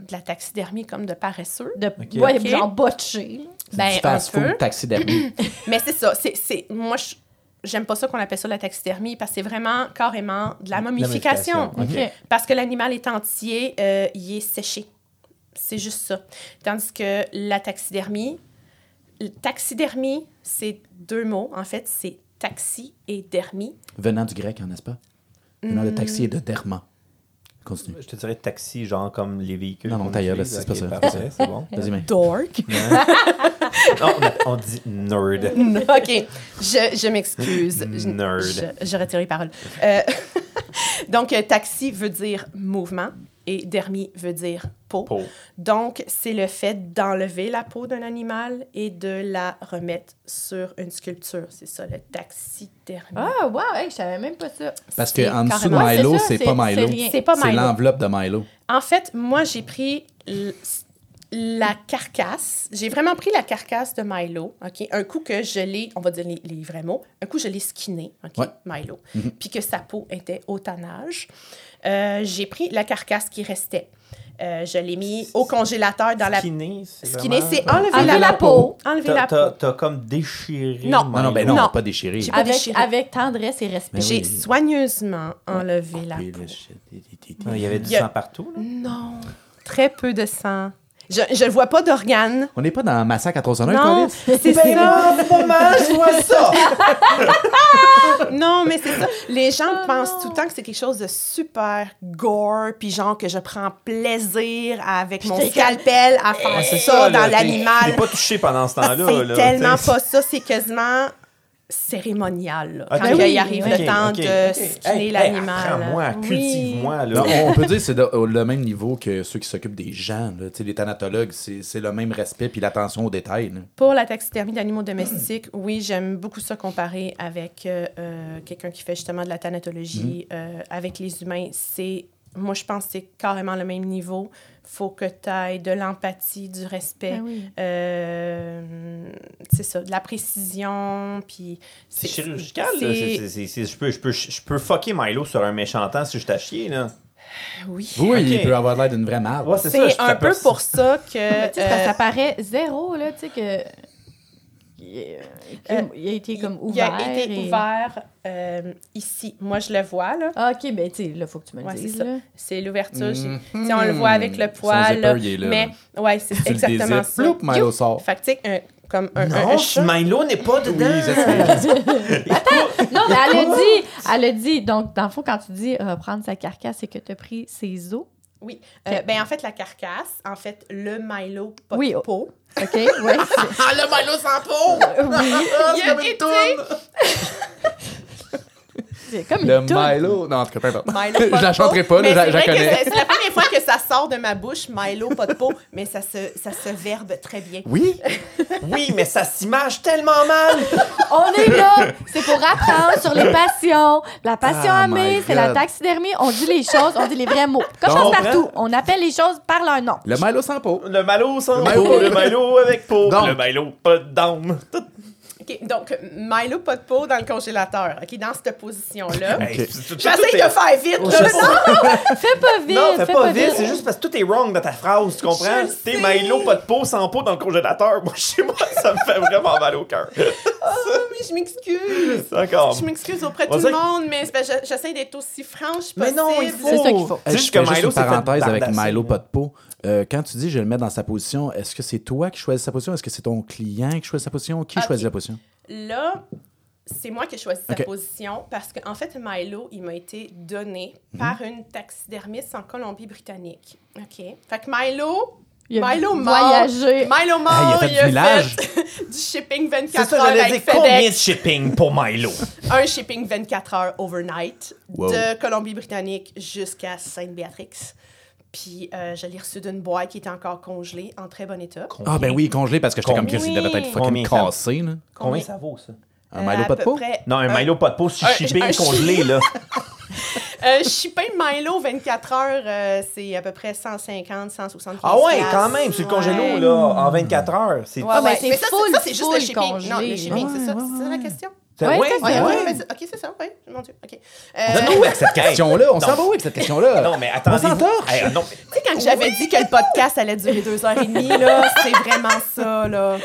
[SPEAKER 5] de la taxidermie comme de paresseux.
[SPEAKER 4] De...
[SPEAKER 6] Ok.
[SPEAKER 4] Ouais,
[SPEAKER 5] Ok.
[SPEAKER 4] genre botché.
[SPEAKER 5] Ben,
[SPEAKER 3] du
[SPEAKER 5] un
[SPEAKER 3] fast
[SPEAKER 5] peu.
[SPEAKER 3] food taxidermie.
[SPEAKER 5] Mais c'est ça. C'est, c'est, moi, je- j'aime pas ça qu'on appelle ça la taxidermie parce que c'est vraiment carrément de la momification. Parce que l'animal est entier, euh, il est séché. C'est juste ça. Tandis que la taxidermie, le taxidermie, c'est deux mots. En fait, c'est taxi et dermie.
[SPEAKER 3] Venant du grec, hein, n'est-ce pas? Venant de taxi et de derma. Continue.
[SPEAKER 6] Je te dirais taxi, genre comme les véhicules.
[SPEAKER 3] Non, non, ta gueule, c'est pas ça.
[SPEAKER 6] parfait, c'est bon.
[SPEAKER 3] Vas-y, mais.
[SPEAKER 5] Dork.
[SPEAKER 6] Non, on- dit nerd.
[SPEAKER 5] OK. Je, je m'excuse.
[SPEAKER 6] Nerd.
[SPEAKER 5] Je, je retire les paroles. Euh, donc, taxi veut dire mouvement et dermie veut dire peau.
[SPEAKER 6] Peau.
[SPEAKER 5] Donc, c'est le fait d'enlever la peau d'un animal et de la remettre sur une sculpture. C'est ça, le taxidermie.
[SPEAKER 4] Ah, wow, hey, je savais même pas ça.
[SPEAKER 3] Parce
[SPEAKER 5] C'est
[SPEAKER 3] qu'en dessous de Milo,
[SPEAKER 4] c'est
[SPEAKER 3] c'est
[SPEAKER 4] c'est-
[SPEAKER 3] pas
[SPEAKER 4] c'est
[SPEAKER 3] Milo.
[SPEAKER 5] C'est pas
[SPEAKER 3] C'est
[SPEAKER 5] Milo.
[SPEAKER 3] l'enveloppe de Milo.
[SPEAKER 5] En fait, moi, j'ai pris la carcasse. J'ai vraiment pris la carcasse de Milo. OK? Un coup que je l'ai, on va dire les, les vrais mots, un coup je l'ai skinné, OK?
[SPEAKER 3] Ouais.
[SPEAKER 5] Milo. Puis que sa peau était au tannage. Euh, j'ai pris la carcasse qui restait. Euh, je l'ai mis au congélateur dans la.
[SPEAKER 6] Skinner, c'est
[SPEAKER 5] Skinner,
[SPEAKER 6] vraiment-
[SPEAKER 5] c'est enlever,
[SPEAKER 4] Enlever
[SPEAKER 5] la,
[SPEAKER 4] la peau.
[SPEAKER 5] Enlever la
[SPEAKER 6] T'as
[SPEAKER 5] peau.
[SPEAKER 6] t'as comme déchiré.
[SPEAKER 5] Non.
[SPEAKER 3] Non, non, ben non,
[SPEAKER 5] Non.
[SPEAKER 3] pas déchiré.
[SPEAKER 5] Pas
[SPEAKER 4] Avec,
[SPEAKER 5] déchiré.
[SPEAKER 4] avec tendresse et respect.
[SPEAKER 5] J'ai
[SPEAKER 3] oui.
[SPEAKER 5] soigneusement enlevé la
[SPEAKER 3] Puis
[SPEAKER 5] peau.
[SPEAKER 3] le.
[SPEAKER 6] Ah, Il y avait du
[SPEAKER 5] Il y a-
[SPEAKER 6] sang partout. là?
[SPEAKER 5] Non. Très peu de sang. Je je ne vois pas d'organes.
[SPEAKER 3] On n'est pas dans Massacre à tronçonneuse,
[SPEAKER 5] Non, c'est ça.
[SPEAKER 6] pas mal, je vois ça!
[SPEAKER 5] Non, mais c'est ça. Les gens
[SPEAKER 4] Oh
[SPEAKER 5] pensent
[SPEAKER 4] non.
[SPEAKER 5] tout le temps que c'est quelque chose de super gore, puis genre que je prends plaisir avec mon scalpel à faire
[SPEAKER 6] Ah, c'est
[SPEAKER 5] ça,
[SPEAKER 6] là,
[SPEAKER 5] dans l'animal.
[SPEAKER 6] Pas touché pendant ce temps-là.
[SPEAKER 5] C'est tellement pas ça, c'est quasiment cérémonial. là,
[SPEAKER 6] Ok.
[SPEAKER 5] Quand
[SPEAKER 6] Ben
[SPEAKER 5] il arrive le temps de skinner
[SPEAKER 6] Hey,
[SPEAKER 5] l'animal.
[SPEAKER 6] hey, Apprends-moi,
[SPEAKER 5] Oui.
[SPEAKER 6] cultive-moi.
[SPEAKER 3] On peut dire que c'est le même niveau que ceux qui s'occupent des gens. là. Tu sais, Les thanatologues, c'est c'est le même respect puis l'attention aux détails. là.
[SPEAKER 5] Pour la taxidermie d'animaux domestiques, oui, j'aime beaucoup ça comparer avec euh, euh, quelqu'un qui fait justement de la thanatologie euh, avec les humains. C'est, moi, je pense que c'est carrément le même niveau. Faut que tu ailles de l'empathie, du respect.
[SPEAKER 4] Ah oui.
[SPEAKER 5] euh, c'est ça, de la précision, puis...
[SPEAKER 6] C'est chirurgical, là.
[SPEAKER 5] c'est-
[SPEAKER 6] C'est- c'est- c'est- c'est- Je peux, je, peux, je peux fucker Milo sur un méchant temps si je t'achie, là.
[SPEAKER 5] Oui.
[SPEAKER 3] Oui,
[SPEAKER 6] Ok.
[SPEAKER 3] il peut avoir l'air d'une vraie marde.
[SPEAKER 6] Ouais, c'est ça,
[SPEAKER 5] un peu pour ça que...
[SPEAKER 4] Parce que
[SPEAKER 5] euh,
[SPEAKER 4] ça paraît zéro, là, tu sais, que. Il,
[SPEAKER 5] Euh,
[SPEAKER 4] il a été comme
[SPEAKER 5] il
[SPEAKER 4] ouvert.
[SPEAKER 5] a été
[SPEAKER 4] et-
[SPEAKER 5] ouvert euh, ici. Moi, je le vois, là.
[SPEAKER 4] Ah, ok, ben, tu sais, là, faut que tu me le
[SPEAKER 5] Ouais, c'est
[SPEAKER 4] dises,
[SPEAKER 5] ça.
[SPEAKER 4] là.
[SPEAKER 5] C'est l'ouverture.
[SPEAKER 3] Mhm.
[SPEAKER 5] On le voit avec le poil.
[SPEAKER 3] zipper,
[SPEAKER 5] là,
[SPEAKER 3] il est là,
[SPEAKER 5] mais, ouais, c'est exactement ça.
[SPEAKER 3] ploup, Milo sort.
[SPEAKER 5] Fait que, tu sais, un- comme un, un- un
[SPEAKER 6] Non,
[SPEAKER 5] chat.
[SPEAKER 6] Milo n'est pas dedans.
[SPEAKER 3] Oui, je sais.
[SPEAKER 4] Non, mais elle a dit, elle a dit, donc, dans le fond, quand tu dis reprendre sa carcasse, c'est que tu as pris ses os?
[SPEAKER 5] Oui. Euh, ben, en fait, la carcasse, en fait, le Milo, pas
[SPEAKER 4] Oui,
[SPEAKER 5] de peau.
[SPEAKER 4] OK? Ouais.
[SPEAKER 6] Ah, le Milo sans peau!
[SPEAKER 4] oui.
[SPEAKER 5] Il a été-
[SPEAKER 4] C'est comme
[SPEAKER 3] Le. Milo. Non, en tout cas, peu importe.
[SPEAKER 5] Milo,
[SPEAKER 3] Je la chanterai pas,
[SPEAKER 5] Mais
[SPEAKER 3] je la- connais.
[SPEAKER 5] c'est- la première fois que ça sort de ma bouche, Milo, pas de peau, mais ça se, ça se verbe très bien.
[SPEAKER 3] Oui?
[SPEAKER 6] Oui, mais ça s'image tellement mal.
[SPEAKER 4] On est là, c'est pour apprendre sur les passions. La passion
[SPEAKER 3] Ah, my
[SPEAKER 4] c'est la taxidermie. On dit les choses, on dit les vrais mots. Comme
[SPEAKER 3] Donc-
[SPEAKER 4] partout, on appelle les choses par leur nom.
[SPEAKER 3] Le Milo sans peau.
[SPEAKER 6] Le malo sans
[SPEAKER 3] Le Milo.
[SPEAKER 6] peau, le malo avec peau,
[SPEAKER 3] Donc.
[SPEAKER 6] le malo pas d'âme.
[SPEAKER 5] OK, donc, Milo, pas de peau dans le congélateur. OK, dans cette position-là. J'essaie de faire vite,
[SPEAKER 6] Je
[SPEAKER 5] là.
[SPEAKER 6] sais.
[SPEAKER 4] Fais pas vite,
[SPEAKER 6] Non, fais
[SPEAKER 4] fais
[SPEAKER 6] pas vite, c'est juste parce que tout est wrong dans ta phrase, tu comprends? T'es. Milo, pas de peau, sans peau dans le congélateur. Moi, chez moi, ça me fait vraiment mal au cœur.
[SPEAKER 5] Oh, mais je m'excuse.
[SPEAKER 6] Encore.
[SPEAKER 5] Je m'excuse auprès de tout le monde, mais j'essaie d'être aussi franche
[SPEAKER 6] Mais non, il
[SPEAKER 5] possible.
[SPEAKER 6] faut.
[SPEAKER 4] C'est ça qu'il faut.
[SPEAKER 6] Juste
[SPEAKER 3] je
[SPEAKER 6] que
[SPEAKER 3] juste une parenthèse avec Milo pas de peau. Euh, quand tu dis je vais le mettre dans sa position, est-ce que c'est toi qui choisis sa position? Est-ce que c'est ton client qui choisit sa position? Qui
[SPEAKER 5] Ok.
[SPEAKER 3] choisit la position?
[SPEAKER 5] Là, c'est moi qui ai choisi
[SPEAKER 3] Ok.
[SPEAKER 5] sa position parce qu'en fait, Milo, il m'a été donné
[SPEAKER 3] Mhm.
[SPEAKER 5] par une taxidermiste en Colombie-Britannique. OK. Fait que Milo,
[SPEAKER 4] Il a
[SPEAKER 5] Milo mort.
[SPEAKER 4] voyagé.
[SPEAKER 5] Milo mort,
[SPEAKER 3] Ah, il a fait du millage.
[SPEAKER 5] fait du shipping
[SPEAKER 6] C'est
[SPEAKER 5] 24
[SPEAKER 6] ça,
[SPEAKER 5] heures avec
[SPEAKER 6] dire combien de
[SPEAKER 5] FedEx.
[SPEAKER 6] shipping pour Milo?
[SPEAKER 5] Un shipping 24 heures overnight
[SPEAKER 3] Wow.
[SPEAKER 5] de Colombie-Britannique jusqu'à Sainte-Béatrix. Puis euh, je l'ai reçu d'une boîte qui était encore congelée, en très bon état.
[SPEAKER 3] Ah, ben oui, congelé parce que j'étais comme? Chris, il devait être fucking cassé. Là.
[SPEAKER 6] Combien ça vaut, ça?
[SPEAKER 3] Un
[SPEAKER 5] Euh,
[SPEAKER 3] Milo
[SPEAKER 5] à
[SPEAKER 3] pas de peau?
[SPEAKER 6] Non, un Milo pas de peau, si
[SPEAKER 5] un-
[SPEAKER 6] congelé, là.
[SPEAKER 5] Euh, shipping Milo 24 heures, euh, c'est à peu près 150, 175
[SPEAKER 6] Ah ouais, quand même, sur le congélo,
[SPEAKER 5] Ouais.
[SPEAKER 6] là, en 24 heures. C'est
[SPEAKER 5] Ouais,
[SPEAKER 4] Ah, mais c'est
[SPEAKER 5] Mais ça, c'est juste le shipping.
[SPEAKER 4] congelé,
[SPEAKER 5] Non, le shipping,
[SPEAKER 3] là.
[SPEAKER 5] c'est ça,
[SPEAKER 3] Ouais,
[SPEAKER 5] c'est ça la question?
[SPEAKER 6] C'est-
[SPEAKER 4] Ouais,
[SPEAKER 6] ouais,
[SPEAKER 5] ok, c'est ça, ouais, mon Dieu, ok. Euh,
[SPEAKER 6] Donne-nous avec cette question.
[SPEAKER 3] Question-là, on
[SPEAKER 6] Non.
[SPEAKER 3] s'en va où avec cette question-là?
[SPEAKER 6] Non, mais attendez.
[SPEAKER 3] On s'entorche.
[SPEAKER 6] Hey, non,
[SPEAKER 5] Tu sais, quand j'avais dit que le podcast allait durer deux heures et demie, là, c'est vraiment ça, là.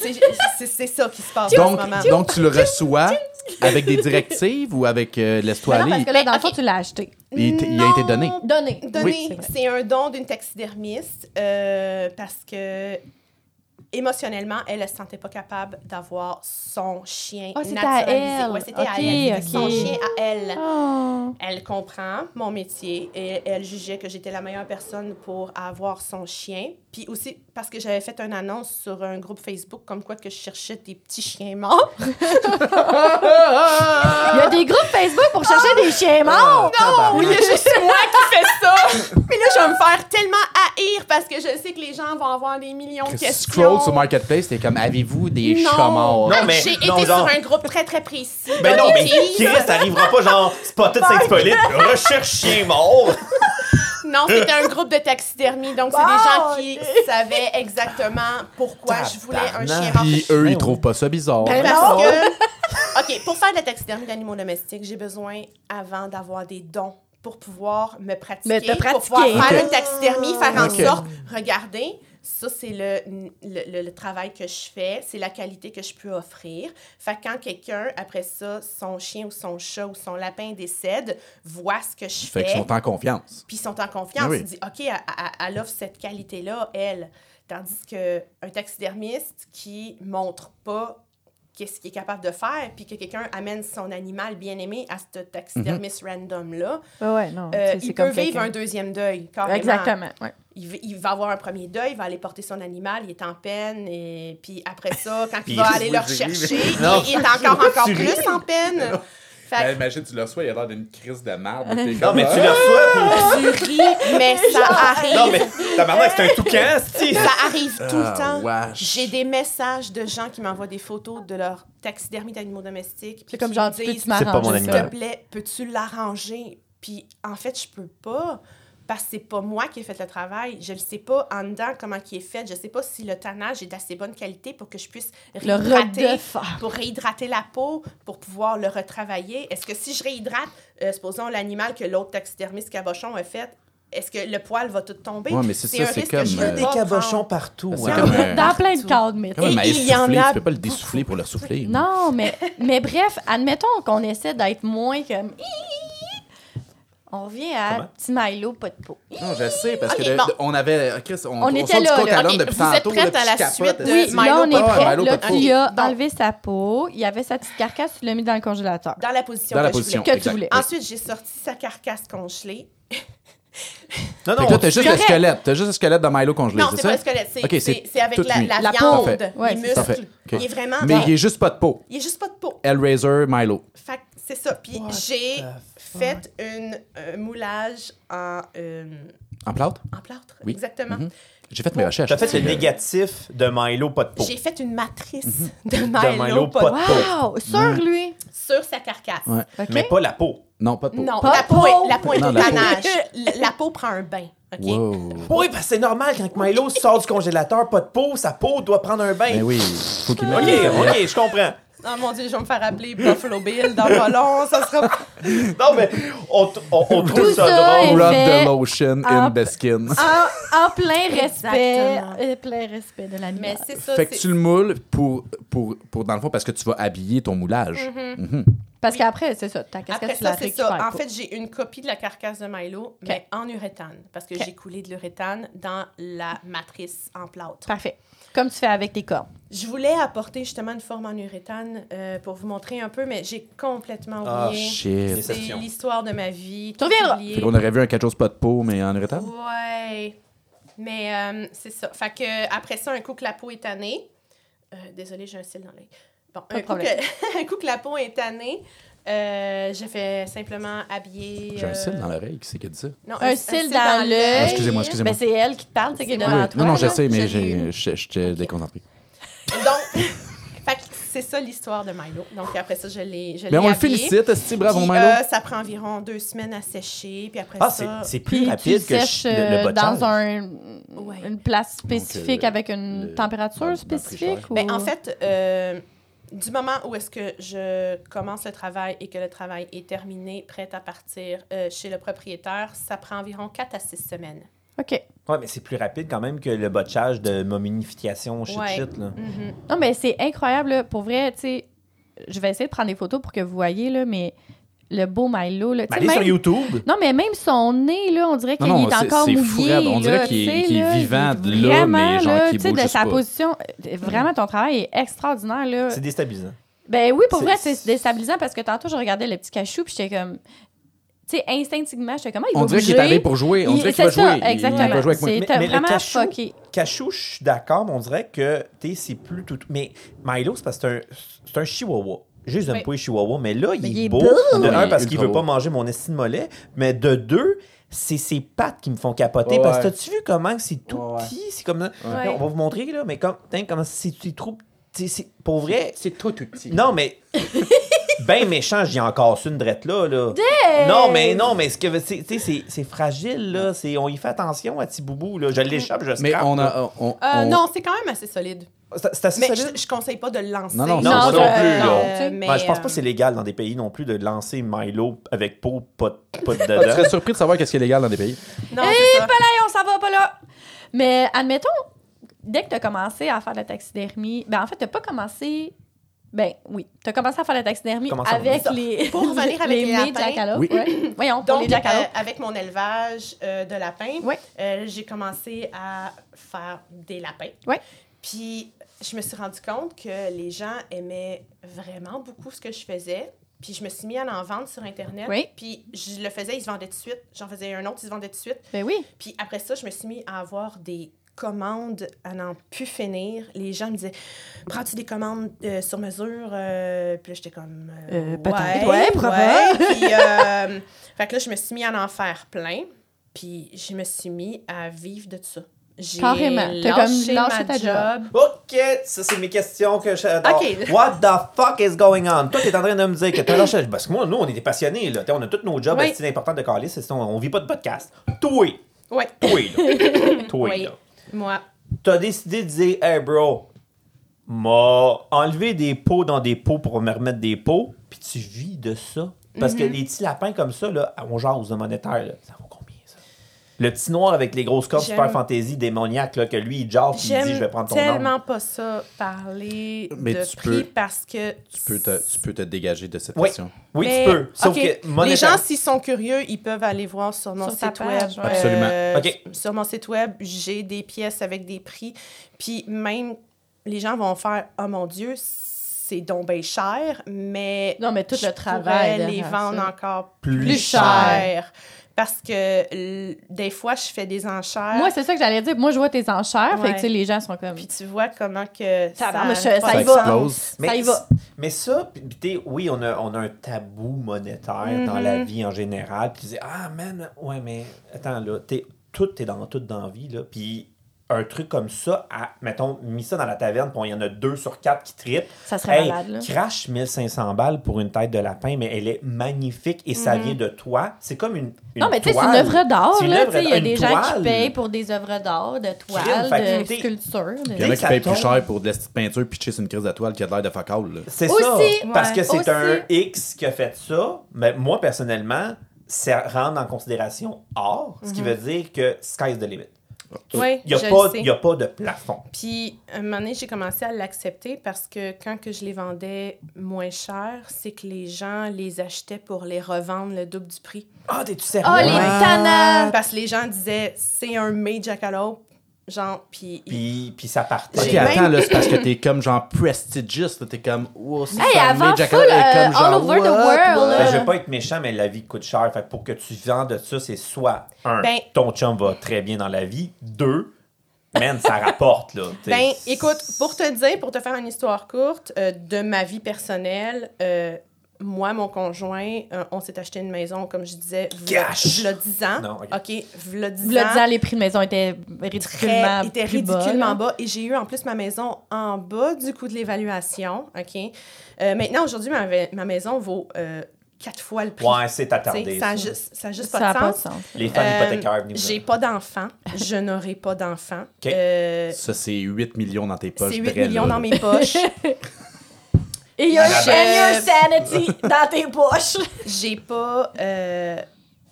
[SPEAKER 5] C'est- ça qui se passe en
[SPEAKER 3] Donc,
[SPEAKER 5] ce moment.
[SPEAKER 3] donc, tu le reçois avec des directives ou avec euh,
[SPEAKER 4] non, parce que là, dans le fond, tu l'as acheté.
[SPEAKER 3] Il, t- il a été donné.
[SPEAKER 5] Non,
[SPEAKER 4] Donné.
[SPEAKER 5] Donné,
[SPEAKER 3] Oui,
[SPEAKER 4] c'est
[SPEAKER 5] un don d'une taxidermiste euh, parce que émotionnellement, elle ne se sentait pas capable d'avoir son chien
[SPEAKER 4] c'était à
[SPEAKER 5] naturalisé.
[SPEAKER 4] elle.
[SPEAKER 5] Ouais, c'était à elle. C'était Son chien à elle.
[SPEAKER 4] Oh.
[SPEAKER 5] Elle comprend mon métier et elle jugeait que j'étais la meilleure personne pour avoir son chien. Puis aussi parce que j'avais fait une annonce sur un groupe Facebook comme quoi que je cherchais des petits chiens morts.
[SPEAKER 4] Il y a des groupes Facebook pour chercher des chiens morts.
[SPEAKER 5] Non, il y a juste moi qui fais ça. Puis là, je vais me faire tellement haïr parce que je sais que les gens vont avoir des millions de questions.
[SPEAKER 3] Scroll sur Marketplace, t'es comme, avez-vous des
[SPEAKER 5] Non.
[SPEAKER 3] chats morts?
[SPEAKER 6] Non, mais-
[SPEAKER 5] J'ai
[SPEAKER 6] non,
[SPEAKER 5] été
[SPEAKER 6] genre-
[SPEAKER 5] sur un groupe très, très précis.
[SPEAKER 6] Ben non, mais. Chris, ça arrivera pas genre Spotted Saint-Hippolyte, recherche chien mort.
[SPEAKER 5] Non, c'était un groupe de taxidermie, donc c'est
[SPEAKER 4] Wow,
[SPEAKER 5] des gens qui savaient exactement pourquoi je voulais un chien mort.
[SPEAKER 3] Puis eux,
[SPEAKER 6] Ben
[SPEAKER 3] ils trouvent pas ça bizarre.
[SPEAKER 5] Ben,
[SPEAKER 6] non.
[SPEAKER 5] Parce que, OK, pour faire de la taxidermie d'animaux domestiques, j'ai besoin avant d'avoir des dons pour pouvoir me pratiquer,
[SPEAKER 4] Mais te
[SPEAKER 5] pour pouvoir
[SPEAKER 4] pratiquer.
[SPEAKER 5] faire une taxidermie, faire en sorte, regardez, ça c'est le, le, le- le travail que je fais, c'est la qualité que je peux offrir. Fait que quand quelqu'un, après ça, son chien ou son chat ou son lapin décède, voit ce que je
[SPEAKER 3] Fait
[SPEAKER 5] fais,
[SPEAKER 3] qu'ils sont en confiance.
[SPEAKER 5] puis ils sont en confiance.
[SPEAKER 3] Ah oui.
[SPEAKER 5] Ils disent, OK, elle, offre cette qualité-là, elle. Tandis qu'un taxidermiste qui montre pas qu'est-ce qu'il est capable de faire, puis que quelqu'un amène son animal bien-aimé à ce taxidermiste random-là,
[SPEAKER 4] Ouais, ouais, non.
[SPEAKER 5] euh,
[SPEAKER 4] c'est- c'est
[SPEAKER 5] il peut vivre un deuxième deuil, carrément.
[SPEAKER 4] Exactement. Ouais.
[SPEAKER 5] Il, va- il va avoir un premier deuil, il va aller porter son animal, il est en peine, et puis après ça, quand il va aller le rechercher, il, est encore, encore plus en peine. Fait que-
[SPEAKER 3] imagine, tu le reçois, il a l'air d'une crise de merde.
[SPEAKER 6] Non, mais tu le reçois,
[SPEAKER 5] tu ris, mais ça arrive.
[SPEAKER 6] Non, mais tabarnak, c'est un toucan.
[SPEAKER 5] Ça arrive tout le
[SPEAKER 3] Ah,
[SPEAKER 5] temps. J'ai des messages de gens qui m'envoient des photos de leur taxidermie d'animaux domestiques. puis
[SPEAKER 4] C'est comme genre, peux-tu m'arranger?
[SPEAKER 5] S'il te plaît, peux-tu l'arranger? Puis en fait, je peux pas. Parce que c'est pas moi qui ai fait le travail. Je ne sais pas en dedans comment il est fait. Je sais pas si le tannage est d'assez bonne qualité pour que je puisse
[SPEAKER 4] Le
[SPEAKER 5] réhydrater, pour réhydrater la peau, pour pouvoir le retravailler. Est-ce que si je réhydrate, euh, supposons l'animal que l'autre taxidermiste cabochon a fait, est-ce que le poil va tout tomber?
[SPEAKER 3] Ouais, mais c'est ça, c'est comme,
[SPEAKER 6] Il y a
[SPEAKER 5] veux
[SPEAKER 3] euh,
[SPEAKER 6] des cabochons partout. Hein.
[SPEAKER 3] comme un-
[SPEAKER 4] Dans plein de cadres, mais
[SPEAKER 3] Comme un
[SPEAKER 5] Et
[SPEAKER 3] maïs
[SPEAKER 5] il y en a
[SPEAKER 3] tu peux pas le dessouffler pour le souffler.
[SPEAKER 4] Non, mais, mais bref, admettons qu'on essaie d'être moins comme. On revient à
[SPEAKER 6] Comment?
[SPEAKER 4] petit Milo, pas de peau.
[SPEAKER 3] Non, je sais, parce
[SPEAKER 5] Ok,
[SPEAKER 3] que de-
[SPEAKER 5] bon.
[SPEAKER 3] de- on avait. Chris, on,
[SPEAKER 4] On
[SPEAKER 3] on
[SPEAKER 4] était
[SPEAKER 3] sort du
[SPEAKER 4] là,
[SPEAKER 3] coq
[SPEAKER 4] là.
[SPEAKER 3] à l'homme
[SPEAKER 5] Ok,
[SPEAKER 3] depuis
[SPEAKER 5] vous êtes
[SPEAKER 3] tantôt.
[SPEAKER 5] prête
[SPEAKER 3] là,
[SPEAKER 5] à la suite de-
[SPEAKER 4] Oui,
[SPEAKER 3] esti.
[SPEAKER 5] Milo
[SPEAKER 4] là, on est
[SPEAKER 5] pas-
[SPEAKER 4] prêt.
[SPEAKER 3] Milo
[SPEAKER 4] Là, tu lui as
[SPEAKER 5] Donc-
[SPEAKER 4] enlevé sa peau. Il y avait sa petite carcasse, tu l'as mis dans le congélateur.
[SPEAKER 5] Dans la position
[SPEAKER 3] Dans la
[SPEAKER 5] que je
[SPEAKER 3] position.
[SPEAKER 5] voulais.
[SPEAKER 4] Que tu voulais.
[SPEAKER 5] Ensuite, j'ai sorti sa carcasse congelée.
[SPEAKER 6] Non, non,
[SPEAKER 3] là, t'as juste le squelette. T'as juste le squelette de Milo congelé,
[SPEAKER 5] non,
[SPEAKER 3] c'est
[SPEAKER 5] pas le squelette, c'est avec la, la
[SPEAKER 4] La
[SPEAKER 5] viande, les muscles. Il est vraiment...
[SPEAKER 3] Mais il est juste pas de peau.
[SPEAKER 5] Il est juste pas de peau.
[SPEAKER 3] Hellraiser, Milo.
[SPEAKER 5] Fait C'est ça. Puis j'ai
[SPEAKER 2] the
[SPEAKER 5] fait une, un moulage en, euh,
[SPEAKER 3] En plâtre?
[SPEAKER 5] en plâtre.
[SPEAKER 3] Oui.
[SPEAKER 5] Exactement.
[SPEAKER 3] Mhm. J'ai fait mes recherches.
[SPEAKER 2] T'as fait le négatif de Milo pas de peau.
[SPEAKER 5] J'ai fait une matrice
[SPEAKER 3] Mhm.
[SPEAKER 5] de
[SPEAKER 2] Milo,
[SPEAKER 5] Milo,
[SPEAKER 2] pas de peau.
[SPEAKER 4] Wow! Sur lui!
[SPEAKER 5] sur sa carcasse.
[SPEAKER 3] Ouais.
[SPEAKER 2] Mais pas la peau.
[SPEAKER 3] Non, pas de peau.
[SPEAKER 5] Non,
[SPEAKER 4] Pas
[SPEAKER 5] la
[SPEAKER 4] de
[SPEAKER 5] peau,
[SPEAKER 4] peau.
[SPEAKER 5] est, la peau est
[SPEAKER 3] la peau.
[SPEAKER 5] prend un bain.
[SPEAKER 2] Oui, parce que c'est normal, quand Milo sort du congélateur, pas de peau, sa peau doit prendre un bain.
[SPEAKER 3] Ben oui, faut qu'il
[SPEAKER 2] Ok, ok, je comprends.
[SPEAKER 5] Oh mon Dieu, je vais me faire appeler Buffalo Bill dans pas long. Ça sera.
[SPEAKER 2] Non, mais on, on, on trouve
[SPEAKER 4] Tout
[SPEAKER 2] ça,
[SPEAKER 4] ça
[SPEAKER 2] drôle.
[SPEAKER 4] est-
[SPEAKER 3] Rub
[SPEAKER 4] fait
[SPEAKER 3] the lotion
[SPEAKER 4] en-
[SPEAKER 3] in Beskins.
[SPEAKER 4] En, en plein respect. Euh, plein respect de
[SPEAKER 5] Mais
[SPEAKER 4] l'animal.
[SPEAKER 5] c'est ça.
[SPEAKER 3] Fait que tu le moules pour, pour, pour, dans le fond, parce que tu vas habiller ton moulage. Mhm.
[SPEAKER 4] Parce qu'après, c'est ça. Ta casquette,
[SPEAKER 5] Après
[SPEAKER 4] tu la
[SPEAKER 5] ça, c'est
[SPEAKER 4] récupères
[SPEAKER 5] ça. En fait, j'ai une copie de la carcasse de Milo, mais en uréthane. Parce que
[SPEAKER 4] Ok.
[SPEAKER 5] j'ai coulé de l'uréthane dans la matrice en plâtre.
[SPEAKER 4] Parfait. Comme tu fais avec tes cornes.
[SPEAKER 5] Je voulais apporter justement une forme en uréthane euh, pour vous montrer un peu, mais j'ai complètement
[SPEAKER 2] Ah,
[SPEAKER 5] oublié.
[SPEAKER 3] Shit.
[SPEAKER 2] C'est-
[SPEAKER 5] l'histoire de ma vie.
[SPEAKER 4] Tu
[SPEAKER 5] tout
[SPEAKER 4] reviendras.
[SPEAKER 3] Fait qu'on aurait vu un quelque chose pas de peau, mais en uréthane.
[SPEAKER 5] Ouais. Mais euh, c'est ça. Fait que après ça, un coup que la peau est tannée. Euh, désolée, j'ai un cil dans l'œil. Bon,
[SPEAKER 4] Pas
[SPEAKER 5] un
[SPEAKER 4] de
[SPEAKER 5] coup, que, un coup que la peau est tannée, euh, j'ai fait simplement habiller.
[SPEAKER 3] J'ai un
[SPEAKER 5] euh,
[SPEAKER 3] cil dans l'oreille. Qui c'est qui a dit ça?
[SPEAKER 5] Non,
[SPEAKER 4] Un cil dans l'œil.
[SPEAKER 3] Ah, excusez-moi, excusez-moi.
[SPEAKER 4] Ben, c'est elle qui te parle, c'est qui est devant toi.
[SPEAKER 3] non, non, je sais, mais
[SPEAKER 5] je
[SPEAKER 3] j'ai- je je t'ai déconcentré.
[SPEAKER 5] Donc, c'est ça l'histoire de Milo. Donc après ça, je l'ai je
[SPEAKER 3] Mais on le félicite, Esti, bravo
[SPEAKER 5] Puis,
[SPEAKER 3] Milo?
[SPEAKER 5] euh, ça prend environ deux semaines à sécher. Puis après
[SPEAKER 2] Ah, c'est
[SPEAKER 5] ça...
[SPEAKER 2] c'est plus rapide
[SPEAKER 4] tu
[SPEAKER 2] que
[SPEAKER 4] sèches
[SPEAKER 2] je- le, le
[SPEAKER 4] euh, dans un,
[SPEAKER 5] Ouais.
[SPEAKER 4] une place spécifique
[SPEAKER 3] euh,
[SPEAKER 4] avec une
[SPEAKER 3] le-
[SPEAKER 4] température
[SPEAKER 3] dans- dans
[SPEAKER 4] spécifique?
[SPEAKER 3] frigidaire.
[SPEAKER 4] Ou...
[SPEAKER 5] Ben, en fait, euh, du moment où est-ce que je commence le travail et que le travail est terminé, prêt à partir euh, chez le propriétaire, ça prend environ 4 à 6 semaines.
[SPEAKER 4] OK.
[SPEAKER 2] Ouais, mais c'est plus rapide quand même que le botchage de mominification shit
[SPEAKER 5] Ouais.
[SPEAKER 2] shit, là.
[SPEAKER 5] Mhm.
[SPEAKER 4] Non, mais c'est incroyable. là. Pour vrai, tu sais, je vais essayer de prendre des photos pour que vous voyez, là, mais le beau Milo, là, tu
[SPEAKER 2] Ben,
[SPEAKER 4] sais,
[SPEAKER 2] allez sur
[SPEAKER 4] même...
[SPEAKER 2] YouTube.
[SPEAKER 4] Non, mais même son nez, là, on dirait qu'il est encore
[SPEAKER 3] c'est
[SPEAKER 4] mouillé.
[SPEAKER 3] fou. On dirait qu'il est-
[SPEAKER 4] tu sais,
[SPEAKER 3] est vivant
[SPEAKER 4] il est
[SPEAKER 3] de là,
[SPEAKER 4] vraiment,
[SPEAKER 3] mais genre
[SPEAKER 4] tu sais,
[SPEAKER 3] bouge
[SPEAKER 4] de
[SPEAKER 3] juste
[SPEAKER 4] sa
[SPEAKER 3] pas.
[SPEAKER 4] position. Vraiment, ton travail est extraordinaire, là.
[SPEAKER 2] C'est déstabilisant.
[SPEAKER 4] Ben oui, pour vrai, c'est déstabilisant parce que tantôt, je regardais le petit cachou, puis j'étais comme... Tu sais, instinctivement, j'étais comme, ah, il
[SPEAKER 3] On dirait qu'il est allé pour jouer. On
[SPEAKER 4] Il-
[SPEAKER 3] dirait qu'il va
[SPEAKER 4] c'est ça,
[SPEAKER 3] jouer. Il- Il
[SPEAKER 4] exactement.
[SPEAKER 3] va jouer avec moi.
[SPEAKER 4] C'est
[SPEAKER 2] Mais-
[SPEAKER 4] vraiment
[SPEAKER 2] cachou-
[SPEAKER 4] fucké.
[SPEAKER 2] Cachou, je suis d'accord, mais on dirait que t'es, c'est plus tout. Mais Milo, c'est parce que c'est un, c'est un chihuahua. Juste un
[SPEAKER 5] Oui.
[SPEAKER 2] peu chihuahua, mais là, il
[SPEAKER 4] Mais
[SPEAKER 2] est,
[SPEAKER 4] il est
[SPEAKER 2] beau.
[SPEAKER 4] beau.
[SPEAKER 2] De
[SPEAKER 3] Oui,
[SPEAKER 2] un, parce qu'il veut
[SPEAKER 3] beau.
[SPEAKER 2] pas manger mon estime mollet, mais de deux, c'est ses pattes qui me font capoter.
[SPEAKER 3] Ouais,
[SPEAKER 2] Parce que t'as-tu vu comment c'est tout
[SPEAKER 3] Ouais,
[SPEAKER 2] petit? C'est comme.
[SPEAKER 5] Ouais.
[SPEAKER 2] On va vous montrer, là, mais comme, tain, comment c'est trop. c'est- Pour vrai.
[SPEAKER 3] C'est tout tout petit.
[SPEAKER 2] Non, mais. ben méchant, j'y encore une drette là. là. Non, mais non, mais ce que c'est- tu sais, c'est c'est fragile, là. C'est- On y fait attention à petit boubou, là. Je l'échappe, je
[SPEAKER 3] Mais
[SPEAKER 2] scrape,
[SPEAKER 3] on
[SPEAKER 2] là.
[SPEAKER 3] a. on-
[SPEAKER 5] Euh,
[SPEAKER 3] on-
[SPEAKER 5] Non, c'est quand même assez solide.
[SPEAKER 2] C'est c'est assez
[SPEAKER 5] Mais
[SPEAKER 2] solide?
[SPEAKER 5] je, je conseille pas de le lancer.
[SPEAKER 3] Non, non,
[SPEAKER 2] Non,
[SPEAKER 3] Non,
[SPEAKER 2] moi
[SPEAKER 3] je-
[SPEAKER 2] non
[SPEAKER 4] euh,
[SPEAKER 2] plus, là.
[SPEAKER 5] Euh, mais,
[SPEAKER 2] Ben, je pense pas
[SPEAKER 5] euh,
[SPEAKER 2] que c'est légal dans des pays non plus de lancer Milo avec peau, pas, de- pas de
[SPEAKER 3] Tu
[SPEAKER 2] dedans.
[SPEAKER 3] serais surpris de savoir qu'est-ce qui est légal dans des pays.
[SPEAKER 5] Non, c'est ça.
[SPEAKER 4] Hey, on s'en va pas là. Mais admettons, dès que tu as commencé à faire la taxidermie, ben en fait, tu pas commencé. Ben oui, tu as commencé à faire la taxidermie avec les.
[SPEAKER 5] Pour revenir avec les lapins.
[SPEAKER 3] Oui.
[SPEAKER 4] ouais. Voyons, pour
[SPEAKER 5] Donc,
[SPEAKER 4] les
[SPEAKER 5] euh, avec mon élevage euh, de lapins,
[SPEAKER 4] Ouais.
[SPEAKER 5] euh, j'ai commencé à faire des lapins.
[SPEAKER 4] Ouais.
[SPEAKER 5] Puis, je me suis rendu compte que les gens aimaient vraiment beaucoup ce que je faisais. Puis, je me suis mis à en vendre sur Internet.
[SPEAKER 4] Oui.
[SPEAKER 5] Puis, je le faisais, ils se vendaient tout de suite. J'en faisais un autre, ils se vendaient tout de suite.
[SPEAKER 4] Ben oui.
[SPEAKER 5] Puis après ça, je me suis mis à avoir des commandes à n'en plus finir. Les gens me disaient Prends-tu des commandes euh, sur mesure? Euh, Puis là, j'étais comme
[SPEAKER 4] Euh,
[SPEAKER 5] ouais,
[SPEAKER 4] peut-être. Ouais, probable.
[SPEAKER 5] ouais. Puis euh, fait que là, je me suis mis à en faire plein. Puis je me suis mis à vivre de ça. J'ai
[SPEAKER 4] Carrément. T'as comme
[SPEAKER 5] lâché
[SPEAKER 4] ta
[SPEAKER 5] job.
[SPEAKER 2] Ok, ça c'est mes questions que j'adore.
[SPEAKER 5] Ok.
[SPEAKER 2] What the fuck is going on? Toi, t'es en train de me dire que t'as lâché. Parce que moi, nous, on était passionnés, là. On a tous nos jobs,
[SPEAKER 5] Oui.
[SPEAKER 2] c'est important de caler, on vit pas de podcast. Toi,
[SPEAKER 5] Ouais.
[SPEAKER 2] toi, là. toi,
[SPEAKER 5] Oui.
[SPEAKER 2] là.
[SPEAKER 5] Moi.
[SPEAKER 2] T'as décidé de dire, hey bro, m'a enlevé des pots dans des pots pour me remettre des pots, puis tu vis de ça. Parce
[SPEAKER 5] Mhm.
[SPEAKER 2] que les petits lapins comme ça, là, on jase de monétaire, là. ça? Le petit noir avec les grosses cordes super fantasy démoniaque, là, que lui il jase, puis il dit, je vais prendre ton
[SPEAKER 5] tellement
[SPEAKER 2] nom.
[SPEAKER 5] pas ça parler
[SPEAKER 3] Mais
[SPEAKER 5] de
[SPEAKER 3] tu
[SPEAKER 5] prix
[SPEAKER 3] peux-
[SPEAKER 5] parce que
[SPEAKER 3] Tu peux te, tu peux te dégager de cette
[SPEAKER 2] Oui.
[SPEAKER 3] question.
[SPEAKER 2] Oui,
[SPEAKER 5] Mais,
[SPEAKER 2] tu peux. Sauf
[SPEAKER 5] OK,
[SPEAKER 2] que
[SPEAKER 5] Les
[SPEAKER 2] monétaire-
[SPEAKER 5] gens, s'ils sont curieux, ils peuvent aller voir sur mon
[SPEAKER 4] Sur ta
[SPEAKER 5] site
[SPEAKER 4] page,
[SPEAKER 5] web.
[SPEAKER 4] ouais.
[SPEAKER 3] Absolument.
[SPEAKER 5] Euh,
[SPEAKER 2] OK.
[SPEAKER 5] Sur mon site web, j'ai des pièces avec des prix. Puis même, les gens vont faire « Oh mon Dieu, c'est donc bien cher, mais...
[SPEAKER 4] Non, mais tout
[SPEAKER 5] je
[SPEAKER 4] le travail
[SPEAKER 5] les
[SPEAKER 4] derrière
[SPEAKER 5] vendre
[SPEAKER 4] ça.
[SPEAKER 5] encore
[SPEAKER 2] Plus
[SPEAKER 5] plus
[SPEAKER 4] cher.
[SPEAKER 5] cher. Parce que des fois, je fais des enchères.
[SPEAKER 4] Moi, c'est ça que j'allais dire. Moi, je vois tes enchères. Fait que, tu sais, les gens sont comme.
[SPEAKER 5] Puis tu vois comment que ça,
[SPEAKER 4] ça y va. Ça y va.
[SPEAKER 2] Mais ça, puis oui, on a, on a un tabou monétaire dans
[SPEAKER 5] Mm-hmm.
[SPEAKER 2] la vie en général. Puis tu dis, ah man, ouais, mais attends, là, t'es, tout est dans tout dans la vie, là. Puis un truc comme ça, à, mettons, mis ça dans la taverne, puis il y en a deux sur quatre qui trippent.
[SPEAKER 4] Ça serait
[SPEAKER 2] Hey,
[SPEAKER 4] malade, là.
[SPEAKER 2] crash 1500 balles pour une tête de lapin, mais elle est magnifique et ça vient de toi. C'est comme une, une.
[SPEAKER 4] Non, mais tu sais, c'est une
[SPEAKER 2] toile.
[SPEAKER 4] œuvre d'art, là. il y a des gens qui
[SPEAKER 2] toile.
[SPEAKER 4] payent pour des œuvres d'art, de toiles,
[SPEAKER 2] fait
[SPEAKER 4] de de-
[SPEAKER 3] Il y en a qui payent plus cher pour de la petite peinture pitcher sur une crise de toile qui a de l'air de facal. là.
[SPEAKER 2] C'est ça. Parce
[SPEAKER 5] ouais.
[SPEAKER 2] que c'est un X qui a fait ça. Mais moi, personnellement, ça rentre en considération art, ce qui veut dire que sky's the limit.
[SPEAKER 5] Oui,
[SPEAKER 2] Il n'y a, pas-
[SPEAKER 5] le sais.
[SPEAKER 2] il y a pas de plafond.
[SPEAKER 5] Puis, un moment donné, j'ai commencé à l'accepter parce que quand que je les vendais moins cher, c'est que les gens les achetaient pour les revendre le double du prix.
[SPEAKER 2] Ah, t'es-tu sérieux?
[SPEAKER 4] Oh, les tannants!
[SPEAKER 5] Parce que les gens disaient, c'est un made jackalope, genre, puis...
[SPEAKER 2] Puis, puis ça partait.
[SPEAKER 3] Ok,
[SPEAKER 5] même-
[SPEAKER 3] attends, là, c'est parce que t'es comme genre prestigious, là, t'es comme, oh, c'est
[SPEAKER 4] Hey,
[SPEAKER 3] ça,
[SPEAKER 4] avant, full,
[SPEAKER 3] est
[SPEAKER 4] euh,
[SPEAKER 3] comme
[SPEAKER 4] all
[SPEAKER 3] genre,
[SPEAKER 4] over the world, là.
[SPEAKER 2] Ben, je veux pas être méchant, mais la vie coûte cher. Fait que pour que tu vendes ça, c'est soit, un,
[SPEAKER 5] Ben-
[SPEAKER 2] ton chum va très bien dans la vie. Deux, man, ça rapporte, là. T'sais,
[SPEAKER 5] Ben, écoute, pour te dire, pour te faire une histoire courte, euh, de ma vie personnelle, euh, moi, mon conjoint, euh, on s'est acheté une maison, comme je disais, v'là
[SPEAKER 2] Cash!
[SPEAKER 5] v'là 10 ans.
[SPEAKER 2] Non, ok.
[SPEAKER 5] OK, v'là 10
[SPEAKER 4] Le
[SPEAKER 5] ans.
[SPEAKER 4] disant, les prix de maison étaient
[SPEAKER 5] très,
[SPEAKER 4] ridiculement plus bas,
[SPEAKER 5] ridiculement bas. Et j'ai eu en plus ma maison en bas du coût de l'évaluation. OK? Euh, maintenant, aujourd'hui, ma, ma maison vaut euh, quatre fois le prix.
[SPEAKER 2] Ouais, c'est attardé.
[SPEAKER 5] ça n'a
[SPEAKER 2] ça.
[SPEAKER 5] juste, ça a juste
[SPEAKER 4] Ça
[SPEAKER 5] pas de
[SPEAKER 4] pas de
[SPEAKER 5] sens.
[SPEAKER 2] Les femmes
[SPEAKER 5] Euh,
[SPEAKER 2] hypothécaires,
[SPEAKER 5] J'ai pas d'enfants. Je n'aurai pas d'enfants.
[SPEAKER 2] OK.
[SPEAKER 5] Euh,
[SPEAKER 3] Ça, c'est 8 millions dans tes poches.
[SPEAKER 5] c'est 8
[SPEAKER 3] Drell,
[SPEAKER 5] millions
[SPEAKER 3] là.
[SPEAKER 5] dans mes poches.
[SPEAKER 4] Et il y a
[SPEAKER 2] Je-
[SPEAKER 4] un your sanity dans tes poches.
[SPEAKER 5] J'ai pas. euh,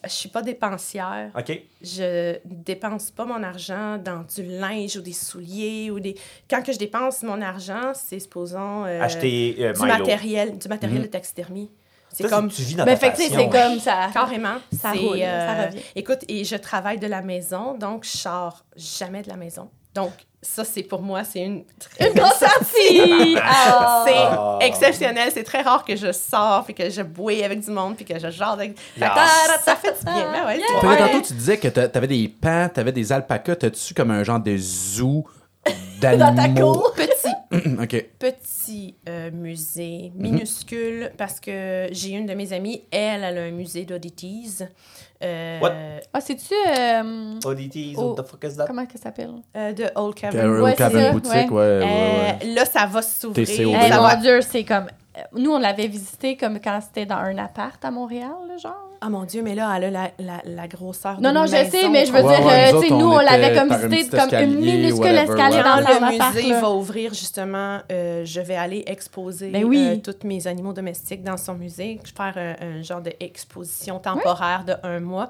[SPEAKER 5] je suis pas dépensière.
[SPEAKER 2] OK.
[SPEAKER 5] Je dépense pas mon argent dans du linge ou des souliers ou des. Quand que je dépense mon argent, c'est supposons euh,
[SPEAKER 2] Acheter euh,
[SPEAKER 5] du matériel, du matériel de taxidermie. C'est comme
[SPEAKER 2] Tu vis dans
[SPEAKER 4] Ben, c'est comme ça.
[SPEAKER 5] carrément.
[SPEAKER 4] Ça roule, ça revient.
[SPEAKER 5] Écoute, et je travaille de la maison, donc je sors jamais de la maison. Donc ça, c'est pour moi, c'est une
[SPEAKER 4] Une grosse sortie! Ah.
[SPEAKER 5] C'est exceptionnel. C'est très rare que je sors, puis que je bouille avec du monde, puis que je jase avec...
[SPEAKER 2] Yes.
[SPEAKER 5] ça fait du bien. Ben ouais,
[SPEAKER 4] Yeah.
[SPEAKER 5] vrai.
[SPEAKER 3] tantôt, tu disais que t'a- t'avais des pans, t'avais des alpacas. T'as-tu comme un genre de zoo
[SPEAKER 4] Dans ta
[SPEAKER 3] d'animaux?
[SPEAKER 4] cour.
[SPEAKER 5] Petit,
[SPEAKER 3] OK.
[SPEAKER 5] petit euh, musée, minuscule, parce que j'ai une de mes amies, elle, elle a un musée d'oddities. Euh,
[SPEAKER 2] What?
[SPEAKER 4] Ah, c'est-tu. euh,
[SPEAKER 2] Oddities,
[SPEAKER 4] Oh.
[SPEAKER 2] what the fuck is that?
[SPEAKER 4] comment ça s'appelle?
[SPEAKER 5] euh, de Old Cabin.
[SPEAKER 3] Carol
[SPEAKER 4] Ouais,
[SPEAKER 3] Cabin Boutique,
[SPEAKER 4] ouais.
[SPEAKER 3] ouais. ouais,
[SPEAKER 5] Euh,
[SPEAKER 3] ouais.
[SPEAKER 5] Là, ça va s'ouvrir.
[SPEAKER 3] Mon
[SPEAKER 5] va-
[SPEAKER 4] mon Dieu, c'est comme. euh, Nous, on l'avait visité comme quand c'était dans un appart à Montréal, là, genre.
[SPEAKER 5] Ah mon Dieu, mais là, elle a la, la, la grosseur
[SPEAKER 4] Non, non, je
[SPEAKER 5] maison.
[SPEAKER 4] sais, mais je veux
[SPEAKER 3] Ouais,
[SPEAKER 4] dire,
[SPEAKER 3] ouais,
[SPEAKER 4] euh,
[SPEAKER 3] nous
[SPEAKER 4] tu sais, nous,
[SPEAKER 3] on
[SPEAKER 4] on l'avait comme visité comme une minuscule
[SPEAKER 3] whatever,
[SPEAKER 4] escalier
[SPEAKER 3] ouais.
[SPEAKER 4] Dans
[SPEAKER 5] le
[SPEAKER 4] un appart.
[SPEAKER 5] musée
[SPEAKER 4] là.
[SPEAKER 5] va ouvrir, justement, euh, je vais aller exposer
[SPEAKER 4] Ben oui.
[SPEAKER 5] euh, tous mes animaux domestiques dans son musée. Je vais faire un, un genre d'exposition temporaire de un mois.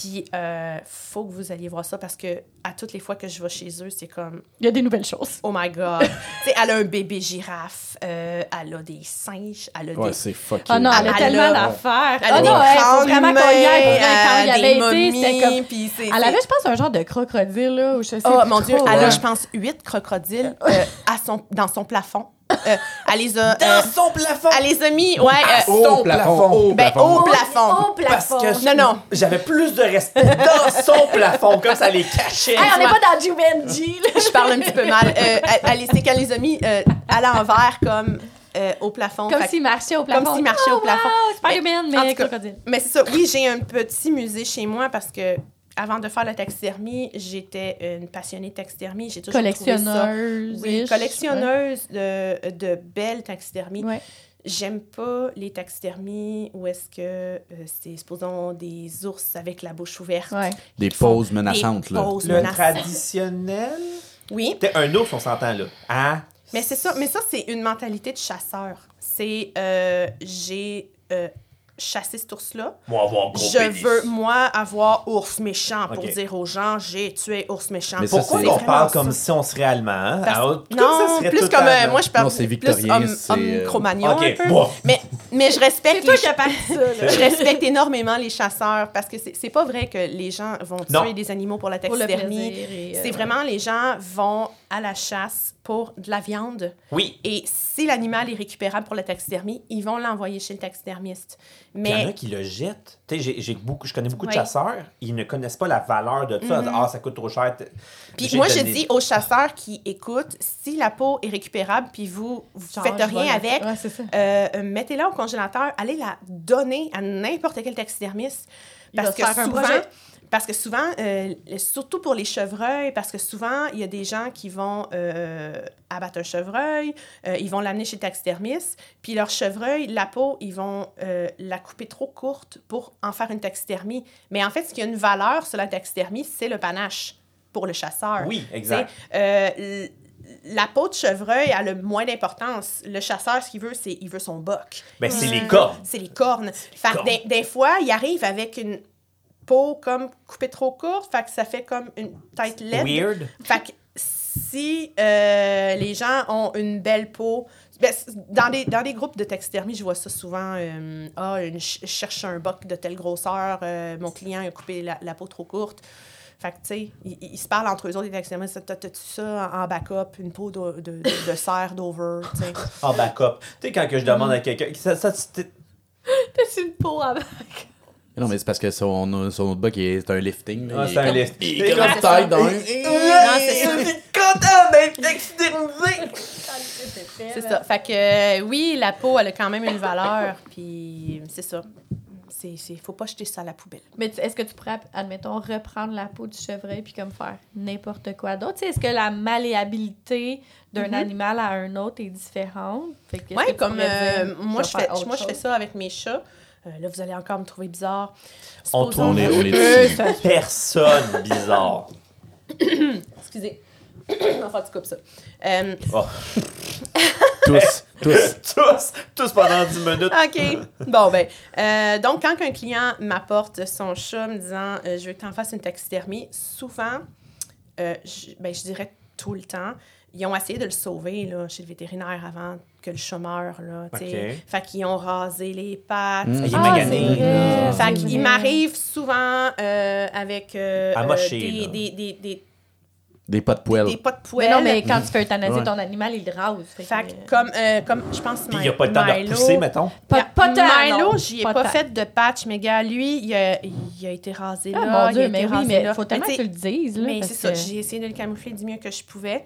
[SPEAKER 5] Puis, euh, faut que vous alliez voir ça parce que à toutes les fois que je vais chez eux, c'est comme,
[SPEAKER 4] Il y a des nouvelles choses.
[SPEAKER 5] oh my God. tu sais, elle a un bébé girafe, euh, elle a des singes, elle a
[SPEAKER 3] Ouais,
[SPEAKER 5] des...
[SPEAKER 3] c'est fucké.
[SPEAKER 4] Oh non, elle a
[SPEAKER 5] Elle
[SPEAKER 4] tellement
[SPEAKER 5] a-
[SPEAKER 4] d'affaires.
[SPEAKER 5] Elle a
[SPEAKER 4] Oh
[SPEAKER 5] des
[SPEAKER 4] non,
[SPEAKER 5] crânes
[SPEAKER 4] vraiment aille. pour vrai, Quand il y
[SPEAKER 5] humains,
[SPEAKER 4] avait
[SPEAKER 5] euh,
[SPEAKER 4] été,
[SPEAKER 5] des
[SPEAKER 4] c'était comme.
[SPEAKER 5] momies, puis c'est-
[SPEAKER 4] Elle avait, je pense, un genre de crocodile, là, ou je sais
[SPEAKER 5] Oh mon Dieu,
[SPEAKER 4] trop.
[SPEAKER 5] elle a,
[SPEAKER 3] Ouais.
[SPEAKER 5] je pense, huit crocodiles euh, à son, dans son plafond. Euh, elle les a...
[SPEAKER 2] Dans
[SPEAKER 5] euh,
[SPEAKER 2] son plafond!
[SPEAKER 5] elle les a mis, ouais... euh,
[SPEAKER 3] Au
[SPEAKER 2] son
[SPEAKER 3] plafond,
[SPEAKER 2] plafond.
[SPEAKER 3] au
[SPEAKER 5] ben,
[SPEAKER 3] plafond.
[SPEAKER 5] au plafond.
[SPEAKER 4] Au
[SPEAKER 2] Parce
[SPEAKER 4] plafond.
[SPEAKER 2] que
[SPEAKER 5] Non, non.
[SPEAKER 2] j'avais plus de respect dans son plafond, comme ça les cachait.
[SPEAKER 4] Hey, on n'est pas dans Jumanji.
[SPEAKER 5] Je parle un petit peu mal. Euh, elle, c'est qu'elle les a mis euh, à l'envers, comme euh, au plafond.
[SPEAKER 4] Comme s'il marchait au plafond.
[SPEAKER 5] s'il marchait au
[SPEAKER 4] Oh,
[SPEAKER 5] plafond.
[SPEAKER 4] Wow, Spider-Man,
[SPEAKER 5] Mais-
[SPEAKER 4] mais crocodile.
[SPEAKER 5] Mais c'est ça. Oui, j'ai un petit musée chez moi parce que avant de faire la taxidermie, j'étais une passionnée de taxidermie. J'ai toujours trouvé ça.
[SPEAKER 4] Collectionneuse.
[SPEAKER 5] Oui, collectionneuse de, de belles taxidermies.
[SPEAKER 4] Ouais.
[SPEAKER 5] J'aime pas les taxidermies où est-ce que euh, c'est, supposons, des ours avec la bouche ouverte.
[SPEAKER 4] Ouais.
[SPEAKER 3] Des poses menaçantes,
[SPEAKER 5] des
[SPEAKER 3] là.
[SPEAKER 5] poses
[SPEAKER 2] Le
[SPEAKER 5] menaçantes.
[SPEAKER 2] traditionnel?
[SPEAKER 5] Oui,
[SPEAKER 2] T'es un ours, on s'entend là. Hein?
[SPEAKER 5] mais c'est ça. Mais ça, c'est une mentalité de chasseur. C'est, euh, j'ai euh, chassé cet ours-là.
[SPEAKER 2] Moi, avoir gros
[SPEAKER 5] Je
[SPEAKER 2] pénis.
[SPEAKER 5] veux, moi, avoir ours méchant pour
[SPEAKER 2] Ok.
[SPEAKER 5] dire aux gens, j'ai tué ours méchant.
[SPEAKER 3] Mais ça,
[SPEAKER 2] Pourquoi
[SPEAKER 3] c'est
[SPEAKER 2] on
[SPEAKER 5] vraiment
[SPEAKER 2] parle
[SPEAKER 5] ça?
[SPEAKER 2] comme si on serait allemand? Hein?
[SPEAKER 5] Parce-
[SPEAKER 2] Alors, comme
[SPEAKER 5] non,
[SPEAKER 2] ça serait
[SPEAKER 5] plus
[SPEAKER 2] tout
[SPEAKER 5] comme, euh,
[SPEAKER 2] allemand.
[SPEAKER 5] moi, je parle
[SPEAKER 3] Non, c'est
[SPEAKER 5] plus
[SPEAKER 3] victorien,
[SPEAKER 5] homme,
[SPEAKER 3] c'est,
[SPEAKER 5] homme
[SPEAKER 3] euh,
[SPEAKER 5] cro-magnon
[SPEAKER 2] Ok,
[SPEAKER 5] un peu.
[SPEAKER 2] bon.
[SPEAKER 5] Mais, mais je respecte
[SPEAKER 4] C'est toi
[SPEAKER 5] les
[SPEAKER 4] qui as parti ça, là.
[SPEAKER 5] je respecte énormément les chasseurs parce que c'est c'est pas vrai que les gens vont tuer
[SPEAKER 2] Non.
[SPEAKER 5] des animaux pour la
[SPEAKER 4] Pour le
[SPEAKER 5] taxidermie.
[SPEAKER 4] plaisir. et, euh,
[SPEAKER 5] C'est vraiment les gens vont à la chasse pour de la viande
[SPEAKER 2] Oui.
[SPEAKER 5] et si l'animal est récupérable pour la taxidermie, ils vont l'envoyer chez le taxidermiste.
[SPEAKER 2] Il y en a qui le jettent. Tu sais, j'ai- j'ai beaucoup, je connais beaucoup de chasseurs, ils ne connaissent pas la valeur de ça. Ah, ça coûte trop cher.
[SPEAKER 5] puis
[SPEAKER 2] J'ai
[SPEAKER 5] moi, je dis aux chasseurs qui écoutent, si la peau est récupérable, puis vous
[SPEAKER 4] Genre,
[SPEAKER 5] faites rien avec,
[SPEAKER 4] Ouais,
[SPEAKER 5] euh, mettez-la au congélateur, allez la donner à n'importe quel taxidermiste. Parce que souvent. Parce que souvent, euh, surtout pour les chevreuils, parce que souvent, il y a des gens qui vont euh, abattre un chevreuil, euh, ils vont l'amener chez le taxidermiste, puis leur chevreuil, la peau, ils vont la couper trop courte pour en faire une taxidermie. Mais en fait, ce qui a une valeur sur la taxidermie, c'est le panache pour le chasseur.
[SPEAKER 2] Oui, exact.
[SPEAKER 5] la peau de chevreuil a le moins d'importance. Le chasseur, ce qu'il veut, c'est il veut son boc.
[SPEAKER 2] Ben, c'est les cornes.
[SPEAKER 5] C'est les cornes. Fait des fois, il arrive avec une peau comme coupée trop courte, fait que ça fait comme une tête laide.
[SPEAKER 2] Weird.
[SPEAKER 5] Fait que si euh, les gens ont une belle peau, ben, dans, des, dans des groupes de taxidermie, je vois ça souvent. euh, ah, une- je cherche un boc de telle grosseur, euh, mon client a coupé la, la peau trop courte. Fait que, tu sais, ils, ils se parlent entre eux autres, les taxidermistes. T'as- T'as-tu ça en backup, une peau de, de, de, de cerf d'over, tu sais?
[SPEAKER 2] En backup. Tu sais, quand que je demande à quelqu'un. Ça, ça, c'était-
[SPEAKER 4] T'as une peau avec.
[SPEAKER 3] Non, mais c'est parce que son, son autre bug est un lifting.
[SPEAKER 2] Ah,
[SPEAKER 3] Il
[SPEAKER 2] c'est
[SPEAKER 3] est
[SPEAKER 2] un
[SPEAKER 3] comme-
[SPEAKER 2] lift.
[SPEAKER 3] Il est comme
[SPEAKER 5] c'est
[SPEAKER 3] taille
[SPEAKER 5] ça.
[SPEAKER 3] d'un.
[SPEAKER 5] Non, c'est ça.
[SPEAKER 2] Je suis content d'être.
[SPEAKER 5] C'est ça. Fait que euh, oui, la peau, elle a quand même une valeur. Puis c'est ça. C'est, c'est, faut pas jeter ça à la poubelle.
[SPEAKER 4] Mais est-ce que tu pourrais, admettons, reprendre la peau du chevreuil puis comme faire n'importe quoi d'autre? Est-ce que la malléabilité d'un animal à un autre est différente?
[SPEAKER 5] Oui, comme euh,
[SPEAKER 4] dire,
[SPEAKER 5] moi, je fais, moi, je fais ça avec mes chats. Euh, là, vous allez encore me trouver bizarre.
[SPEAKER 2] On
[SPEAKER 5] Supposons-
[SPEAKER 3] On est, on est
[SPEAKER 4] Euh,
[SPEAKER 3] dessus.
[SPEAKER 4] ça-
[SPEAKER 2] Personne bizarre.
[SPEAKER 5] Excusez. enfin, tu coupes ça. Euh,
[SPEAKER 2] Oh.
[SPEAKER 3] Tous, tous.
[SPEAKER 2] tous, tous pendant 10 minutes.
[SPEAKER 5] OK. Bon, ben, euh, donc, quand un client m'apporte son chat me disant euh, je veux que tu en fasses une taxidermie, souvent, euh, je, ben, je dirais tout le temps, ils ont essayé de le sauver là, chez le vétérinaire avant que le chat meure. Là, tu sais.
[SPEAKER 2] OK.
[SPEAKER 5] Fait qu'ils ont rasé les pattes.
[SPEAKER 3] Mm.
[SPEAKER 2] Il est
[SPEAKER 4] Ah, c'est vrai,
[SPEAKER 5] Fait qu'il m'arrive souvent euh, avec euh, euh,
[SPEAKER 2] mocher,
[SPEAKER 5] des,
[SPEAKER 2] là.
[SPEAKER 5] des, des, des,
[SPEAKER 3] Des pas de poêle.
[SPEAKER 5] des pas de
[SPEAKER 4] Mais
[SPEAKER 5] poêle.
[SPEAKER 4] non, mais quand tu fais euthanasier
[SPEAKER 3] Ouais.
[SPEAKER 4] ton animal, il le rase. Fait,
[SPEAKER 5] Fait
[SPEAKER 4] que,
[SPEAKER 5] comme, euh, comme je pense
[SPEAKER 2] Puis il n'y a pas le temps de
[SPEAKER 5] Milo-
[SPEAKER 2] repousser, mettons?
[SPEAKER 4] Pas, pas tant,
[SPEAKER 5] Milo,
[SPEAKER 4] non.
[SPEAKER 5] j'y ai
[SPEAKER 4] Pas
[SPEAKER 5] pas, fait de patch, mais gars, lui, il a, il a été rasé là.
[SPEAKER 4] Ah, mon
[SPEAKER 5] il a
[SPEAKER 4] Dieu,
[SPEAKER 5] été
[SPEAKER 4] mais oui,
[SPEAKER 5] rasé
[SPEAKER 4] mais
[SPEAKER 5] là.
[SPEAKER 4] faut tellement
[SPEAKER 5] Mais
[SPEAKER 4] que tu le dises. Là,
[SPEAKER 5] Mais c'est ça, j'ai essayé de le camoufler du mieux que je pouvais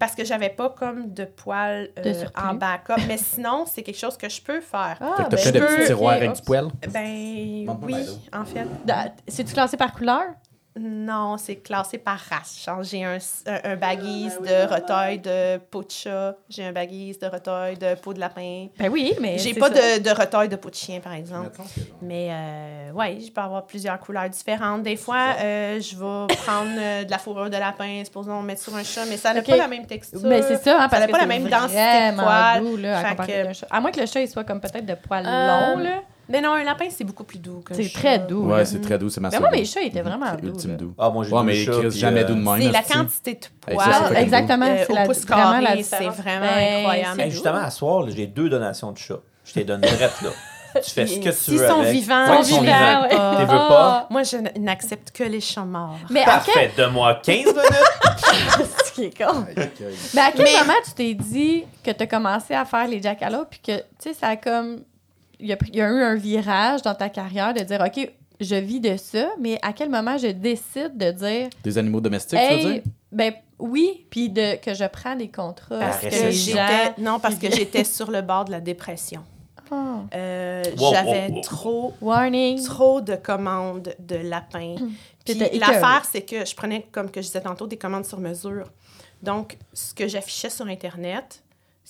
[SPEAKER 5] parce que j'avais pas comme de poils euh,
[SPEAKER 4] De
[SPEAKER 5] en backup. mais sinon, c'est quelque chose que je peux faire.
[SPEAKER 4] Ah,
[SPEAKER 3] que t'as
[SPEAKER 4] ben,
[SPEAKER 3] fait des
[SPEAKER 5] je
[SPEAKER 3] petits tiroirs
[SPEAKER 4] ok,
[SPEAKER 3] avec du poêle.
[SPEAKER 5] Ben oui, en fait.
[SPEAKER 4] C'est-tu classé par couleur?
[SPEAKER 5] Non, c'est classé par race. J'ai un, un, un baguise de retail de peau de chat, j'ai un baguise de retail de peau de lapin.
[SPEAKER 4] Ben oui, mais.
[SPEAKER 5] J'ai pas
[SPEAKER 4] ça.
[SPEAKER 5] de, de retail de peau de chien, par exemple. Mais euh, ouais, je peux avoir plusieurs couleurs différentes. Des fois, euh, je vais prendre euh, de la fourrure de lapin, supposons mettre sur un chat, mais ça n'a pas la même texture.
[SPEAKER 4] Mais c'est ça, hein, parce
[SPEAKER 5] n'a
[SPEAKER 4] que
[SPEAKER 5] pas la même densité de poils.
[SPEAKER 4] là, à
[SPEAKER 5] Fait
[SPEAKER 4] comparer
[SPEAKER 5] que-
[SPEAKER 4] avec un chat. À moins que le chat il soit comme peut-être de poils
[SPEAKER 5] Euh,
[SPEAKER 4] longs, là.
[SPEAKER 5] Mais non, un lapin, c'est beaucoup plus doux
[SPEAKER 4] C'est très doux.
[SPEAKER 3] Ouais,
[SPEAKER 4] là.
[SPEAKER 3] c'est très doux, c'est ma
[SPEAKER 4] Mais moi, mes chats étaient vraiment doux.
[SPEAKER 3] Ultime doux.
[SPEAKER 2] Ah, moi, j'ai
[SPEAKER 3] Ouais, mais jamais
[SPEAKER 2] euh,
[SPEAKER 3] doux de même.
[SPEAKER 5] C'est la quantité de poils
[SPEAKER 4] Ah,
[SPEAKER 3] fucking
[SPEAKER 4] exactement,
[SPEAKER 5] euh,
[SPEAKER 4] c'est
[SPEAKER 5] au
[SPEAKER 4] la,
[SPEAKER 5] pouce
[SPEAKER 4] vraiment la
[SPEAKER 5] carré, c'est
[SPEAKER 4] différence.
[SPEAKER 5] vraiment
[SPEAKER 4] Ben,
[SPEAKER 5] incroyable.
[SPEAKER 2] justement, à soir, j'ai deux donations de chats. Je t'ai donné direct, là. Tu fais ce que tu
[SPEAKER 5] S'ils
[SPEAKER 2] veux.
[SPEAKER 5] sont
[SPEAKER 2] avec.
[SPEAKER 5] vivants,
[SPEAKER 2] Ouais,
[SPEAKER 5] ils
[SPEAKER 2] ils sont
[SPEAKER 5] sont
[SPEAKER 2] vivants.
[SPEAKER 4] ouais.
[SPEAKER 2] Veux pas?
[SPEAKER 5] Moi, je n'accepte que les chats morts.
[SPEAKER 4] Mais quel...
[SPEAKER 2] Parfait, donne-moi 15 minutes.
[SPEAKER 4] Ce qui est con. Mais à quel
[SPEAKER 5] Mais-
[SPEAKER 4] moment tu t'es dit que tu as commencé à faire les jackalope puis que, tu sais, ça a comme... Il y a, pris- il y a eu un virage dans ta carrière de dire, OK, je vis de ça, mais à quel moment je décide de dire,
[SPEAKER 3] Des animaux domestiques, tu veux
[SPEAKER 4] hey,
[SPEAKER 3] dire?
[SPEAKER 4] ben oui, puis de, que je prends des contrats.
[SPEAKER 5] Parce que j'étais
[SPEAKER 4] gens...
[SPEAKER 5] non parce que j'étais sur le bord de la dépression.
[SPEAKER 4] Oh,
[SPEAKER 5] Euh,
[SPEAKER 2] Wow,
[SPEAKER 5] J'avais
[SPEAKER 2] wow, wow.
[SPEAKER 5] trop
[SPEAKER 4] warning.
[SPEAKER 5] trop de commandes de lapins. Puis l'affaire c'est que je prenais comme que je disais tantôt des commandes sur mesure. Donc ce que j'affichais sur internet,